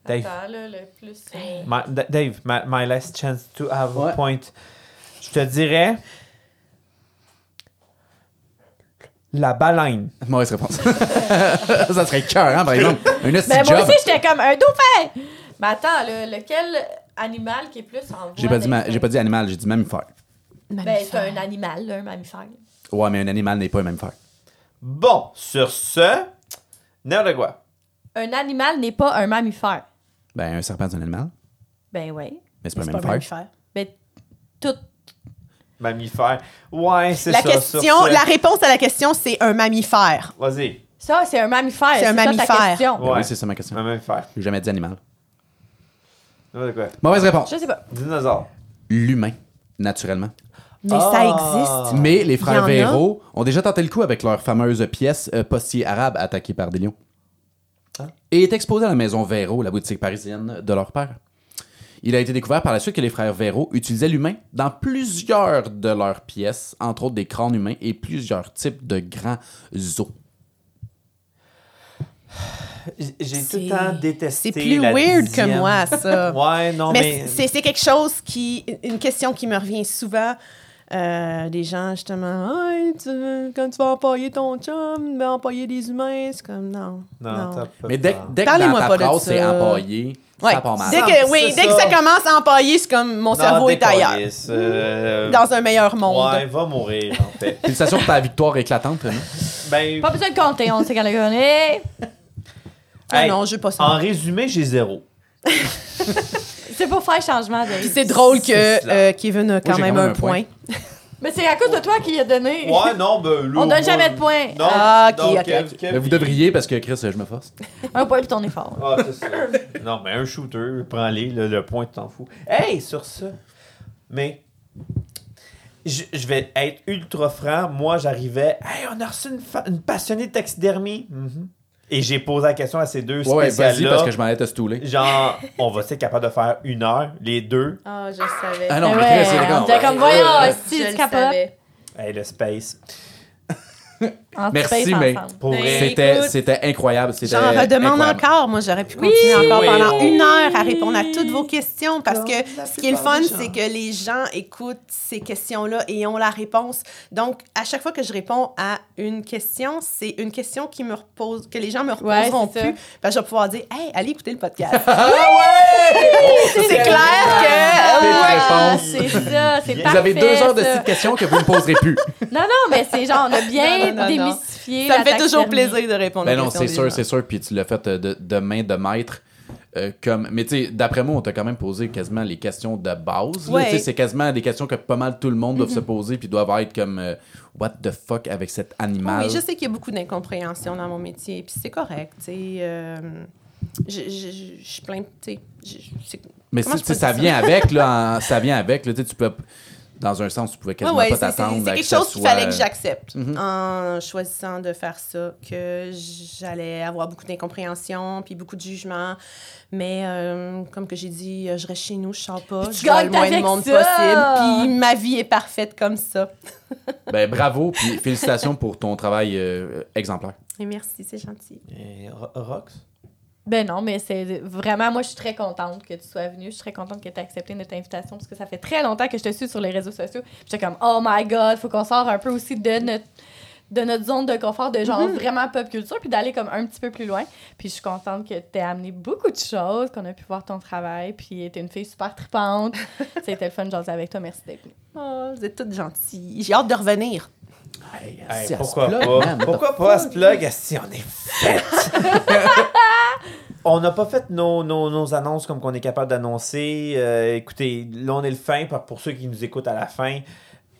[SPEAKER 2] Dave.
[SPEAKER 4] Attends, là, le plus... euh,
[SPEAKER 2] My- Dave, my, my last chance to have
[SPEAKER 3] Ouais.
[SPEAKER 2] a point. Je te dirais. La baleine.
[SPEAKER 3] Mauvaise réponse. ça serait cœur, hein, par exemple. Un petit
[SPEAKER 4] Ben, moi
[SPEAKER 3] job.
[SPEAKER 4] aussi, j'étais comme un dauphin! Mais attends, là, lequel animal qui est plus en voie
[SPEAKER 3] J'ai pas, dit ma- j'ai pas dit animal, j'ai dit mammifère.
[SPEAKER 4] Ben, c'est un animal, là, un mammifère.
[SPEAKER 3] Ouais, mais un animal n'est pas un mammifère.
[SPEAKER 2] Bon, sur ce, de quoi?
[SPEAKER 4] Un animal n'est pas un mammifère.
[SPEAKER 3] Ben, un serpent, c'est un animal,
[SPEAKER 4] Ben oui.
[SPEAKER 3] mais c'est pas un
[SPEAKER 5] C'est pas un
[SPEAKER 3] mammifère.
[SPEAKER 5] mammifère.
[SPEAKER 4] Ben, tout...
[SPEAKER 2] Mammifère. Ouais, c'est
[SPEAKER 5] La
[SPEAKER 2] ça.
[SPEAKER 5] question,
[SPEAKER 2] sur ce.
[SPEAKER 5] la réponse à la question, c'est un mammifère.
[SPEAKER 2] Vas-y,
[SPEAKER 4] Ça, c'est un mammifère.
[SPEAKER 5] C'est un
[SPEAKER 4] ça ta
[SPEAKER 5] mammifère.
[SPEAKER 4] question.
[SPEAKER 3] Ben
[SPEAKER 2] Ouais.
[SPEAKER 3] Oui, c'est ça ma question.
[SPEAKER 2] un mammifère.
[SPEAKER 3] J'ai jamais dit animal.
[SPEAKER 2] Quoi?
[SPEAKER 3] Mauvaise réponse.
[SPEAKER 4] Je sais pas.
[SPEAKER 2] Dinosaure.
[SPEAKER 3] L'humain, naturellement.
[SPEAKER 5] Mais
[SPEAKER 2] Ah.
[SPEAKER 5] ça existe.
[SPEAKER 3] Mais les
[SPEAKER 5] Il y
[SPEAKER 3] frères
[SPEAKER 5] a.
[SPEAKER 3] Véro ont déjà tenté le coup avec leur fameuse pièce euh, Postier arabe attaquée par des lions. Et est exposé à la maison Véro, la boutique parisienne de leur père. Il a été découvert par la suite que les frères Véro utilisaient l'humain dans plusieurs de leurs pièces, entre autres des crânes humains et plusieurs types de grands os.
[SPEAKER 2] J'ai tout
[SPEAKER 5] C'est-
[SPEAKER 2] le temps détesté.
[SPEAKER 5] C'est plus
[SPEAKER 2] la
[SPEAKER 5] weird
[SPEAKER 2] dixième.
[SPEAKER 5] que moi, ça.
[SPEAKER 2] Ouais, non, mais.
[SPEAKER 5] mais c'est c'est quelque chose qui. Une question qui me revient souvent. Euh, des gens, justement, Hey, tu- quand tu vas empailler ton chum, tu vas empailler des humains. C'est comme, non.
[SPEAKER 2] Non,
[SPEAKER 5] non.
[SPEAKER 2] pas
[SPEAKER 3] Mais dès, dès que dans
[SPEAKER 5] Parlez-moi
[SPEAKER 3] ta
[SPEAKER 5] pas de
[SPEAKER 3] phrase c'est
[SPEAKER 5] ça.
[SPEAKER 3] empaillé,
[SPEAKER 5] Ouais.
[SPEAKER 3] ça.
[SPEAKER 5] Dès
[SPEAKER 2] Ça,
[SPEAKER 5] que, oui, dès que
[SPEAKER 2] ça.
[SPEAKER 5] ça commence à empailler, c'est comme mon
[SPEAKER 2] Non,
[SPEAKER 5] cerveau est ailleurs.
[SPEAKER 2] euh,
[SPEAKER 5] Dans un meilleur monde.
[SPEAKER 2] Ouais, va mourir, en fait.
[SPEAKER 3] Félicitations pour ta victoire éclatante. Rémi.
[SPEAKER 2] ben,
[SPEAKER 4] Pas besoin de compter, on sait qu'elle a gagné.
[SPEAKER 5] Ah
[SPEAKER 2] hey,
[SPEAKER 5] non, je pas ça.
[SPEAKER 2] en résumé, j'ai zéro.
[SPEAKER 4] C'est pour faire changement de.
[SPEAKER 5] Puis c'est drôle que euh, Kevin a quand même
[SPEAKER 3] quand même
[SPEAKER 5] un
[SPEAKER 3] un point.
[SPEAKER 5] point.
[SPEAKER 4] Mais c'est à cause de toi qui a donné.
[SPEAKER 2] Ouais, non, ben, là,
[SPEAKER 4] On donne
[SPEAKER 2] moi,
[SPEAKER 4] jamais de points.
[SPEAKER 2] Non,
[SPEAKER 5] Ah, ok,
[SPEAKER 2] Kev-. Kev,
[SPEAKER 3] Mais vous devriez parce que Chris, je me force.
[SPEAKER 4] Un point puis ton effort.
[SPEAKER 2] Ah, c'est ça. non, mais un shooter, prends-les, le, le point, tu t'en fous. Hey, sur ça. Mais, je, je vais être ultra franc. Moi, j'arrivais. Hey, on a reçu une, fa- une passionnée de taxidermie. Mhm. Et j'ai posé la question à ces deux
[SPEAKER 3] Ouais, ouais, vas-y,
[SPEAKER 2] spéciales-là.
[SPEAKER 3] parce que je m'en allais te stouler.
[SPEAKER 2] Genre, on va être capable de faire une heure, les deux?
[SPEAKER 5] Ah, je savais.
[SPEAKER 3] Ah non,
[SPEAKER 4] Mais
[SPEAKER 3] mais
[SPEAKER 4] ouais,
[SPEAKER 3] c'est
[SPEAKER 4] comme, voyons, si
[SPEAKER 5] je
[SPEAKER 4] tu
[SPEAKER 5] le
[SPEAKER 4] capotes.
[SPEAKER 5] savais.
[SPEAKER 2] Hey, le space.
[SPEAKER 3] Merci, mais. C'était, incroyable. C'était
[SPEAKER 5] J'en redemande
[SPEAKER 3] incroyable.
[SPEAKER 5] encore. Moi, j'aurais pu continuer encore
[SPEAKER 2] Oui.
[SPEAKER 5] pendant
[SPEAKER 2] Oui.
[SPEAKER 5] une heure à répondre à toutes vos questions parce que ce qui est le fun, c'est que les gens écoutent ces questions-là et ont la réponse. Donc, à chaque fois que je réponds à une question, c'est une question qui me repose, que les gens me reposeront plus. Parce que je vais pouvoir dire, hey, allez écouter le podcast.
[SPEAKER 3] Ah
[SPEAKER 5] c'est clair que.
[SPEAKER 4] Ah,
[SPEAKER 3] réponses.
[SPEAKER 4] c'est ça, c'est
[SPEAKER 3] Vous avez deux heures de questions que vous ne me poserez plus.
[SPEAKER 4] Non, non, mais c'est genre, on a bien
[SPEAKER 5] Non,
[SPEAKER 4] démystifié.
[SPEAKER 5] Ça
[SPEAKER 4] la
[SPEAKER 5] me fait toujours plaisir de répondre
[SPEAKER 3] Ben
[SPEAKER 5] aux
[SPEAKER 3] non, c'est sûr, c'est sûr. Puis tu l'as fait euh, de, de main de maître. euh, comme... Mais tu sais, d'après moi, on t'a quand même posé quasiment les questions de base.
[SPEAKER 5] Ouais.
[SPEAKER 3] Tu sais, C'est quasiment des questions que pas mal tout le monde doit se poser puis doivent être comme euh, What the fuck avec cet animal?
[SPEAKER 5] Oui, je sais qu'il y a beaucoup d'incompréhension dans mon métier, puis c'est correct, tu sais. euh, je, je, je, je suis plein, tu sais.
[SPEAKER 3] Mais si, ça? vient avec, là, en- ça vient avec. Là, tu sais, tu peux, dans un sens, tu pouvais
[SPEAKER 5] Ouais,
[SPEAKER 3] quasiment
[SPEAKER 5] ouais,
[SPEAKER 3] pas
[SPEAKER 5] c'est- c'est
[SPEAKER 3] t'attendre.
[SPEAKER 5] c'est quelque
[SPEAKER 3] que
[SPEAKER 5] chose qu'il
[SPEAKER 3] soit-
[SPEAKER 5] fallait que j'accepte
[SPEAKER 3] Mhm.
[SPEAKER 5] en choisissant de faire ça, que j'allais avoir beaucoup d'incompréhension, puis beaucoup de jugement. Mais euh, comme que j'ai dit, euh, je reste chez nous, je sors pas,
[SPEAKER 4] Puis
[SPEAKER 5] je vois le moins de monde
[SPEAKER 4] ça!
[SPEAKER 5] possible, puis ma vie est parfaite comme ça.
[SPEAKER 3] Ben, bravo, puis félicitations pour ton travail euh, exemplaire.
[SPEAKER 5] Et merci, c'est gentil.
[SPEAKER 2] Et Ro- Rox?
[SPEAKER 4] Ben non, mais c'est vraiment, moi, je suis très contente que tu sois venue. Je suis très contente que tu aies accepté notre invitation parce que ça fait très longtemps que je te suis sur les réseaux sociaux. J'étais comme, oh my god, faut qu'on sorte un peu aussi de notre de notre zone de confort de genre vraiment pop culture puis d'aller comme un petit peu plus loin puis je suis contente que tu aies amené beaucoup de choses qu'on a pu voir ton travail puis t'es une fille super tripante c'était le fun de jaser avec toi merci d'être venue
[SPEAKER 5] Oh, vous êtes toutes gentilles. J'ai hâte de revenir.
[SPEAKER 3] Hey,
[SPEAKER 2] Hey, pourquoi
[SPEAKER 3] plug,
[SPEAKER 2] pas?
[SPEAKER 3] man,
[SPEAKER 2] pourquoi pas
[SPEAKER 3] fuck?
[SPEAKER 2] ce plug si on est fait? on n'a pas fait nos, nos, nos annonces comme qu'on est capable d'annoncer. Euh, écoutez, là, on est le fin. Pour pour ceux qui nous écoutent à la fin,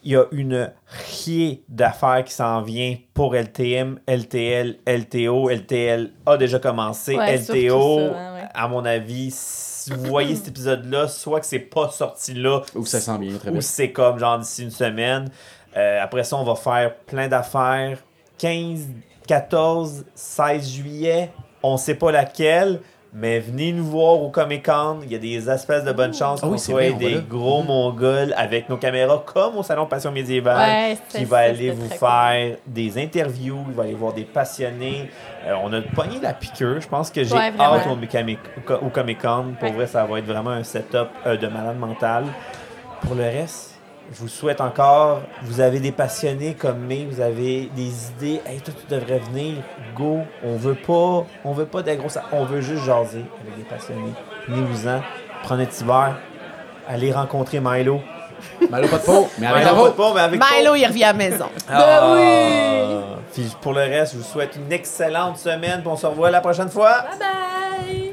[SPEAKER 2] il y a une riée d'affaires qui s'en vient pour LTM, LTL, LTO. LTL a déjà commencé.
[SPEAKER 4] Ouais,
[SPEAKER 2] LTO,
[SPEAKER 4] ça, ouais.
[SPEAKER 2] à mon avis, si vous voyez cet épisode-là, soit que c'est pas sorti là,
[SPEAKER 3] Ou ça sent bien, très
[SPEAKER 2] ou c'est comme genre d'ici une semaine. Euh, après ça, on va faire plein d'affaires. 15, 14, 16 juillet, on sait pas laquelle, mais venez nous voir au Comic Con. Il y a des espèces de bonnes chances
[SPEAKER 3] Ah
[SPEAKER 2] qu'on
[SPEAKER 3] oui,
[SPEAKER 2] soit des
[SPEAKER 3] là.
[SPEAKER 2] gros mongols avec nos caméras comme au Salon Passion Médiévale
[SPEAKER 4] Ouais,
[SPEAKER 2] qui va aller vous faire des interviews, il va aller voir des passionnés. Euh, on a pogné la piqûre. Je pense que j'ai
[SPEAKER 4] Ouais,
[SPEAKER 2] hâte au, Comic- au Comic Con. Pour
[SPEAKER 4] Ouais.
[SPEAKER 2] vrai, ça va être vraiment un setup euh, de malade mental. Pour le reste, je vous souhaite encore, vous avez des passionnés comme moi, vous avez des idées, hey, toi tu devrais venir, go, on veut pas, on veut pas des grosses, on veut juste jaser avec des passionnés. Venez-vous-en, prenez un petit verre, allez rencontrer Milo.
[SPEAKER 3] Malo, pas de peau, mais avec
[SPEAKER 2] Milo,
[SPEAKER 3] la
[SPEAKER 2] pas de
[SPEAKER 3] peau.
[SPEAKER 2] peau, mais avec
[SPEAKER 5] Milo,
[SPEAKER 2] peau.
[SPEAKER 5] il revient à la maison.
[SPEAKER 2] Ah.
[SPEAKER 4] oui!
[SPEAKER 2] Puis pour le reste, je vous souhaite une excellente semaine, puis on se revoit la prochaine fois.
[SPEAKER 4] bye bye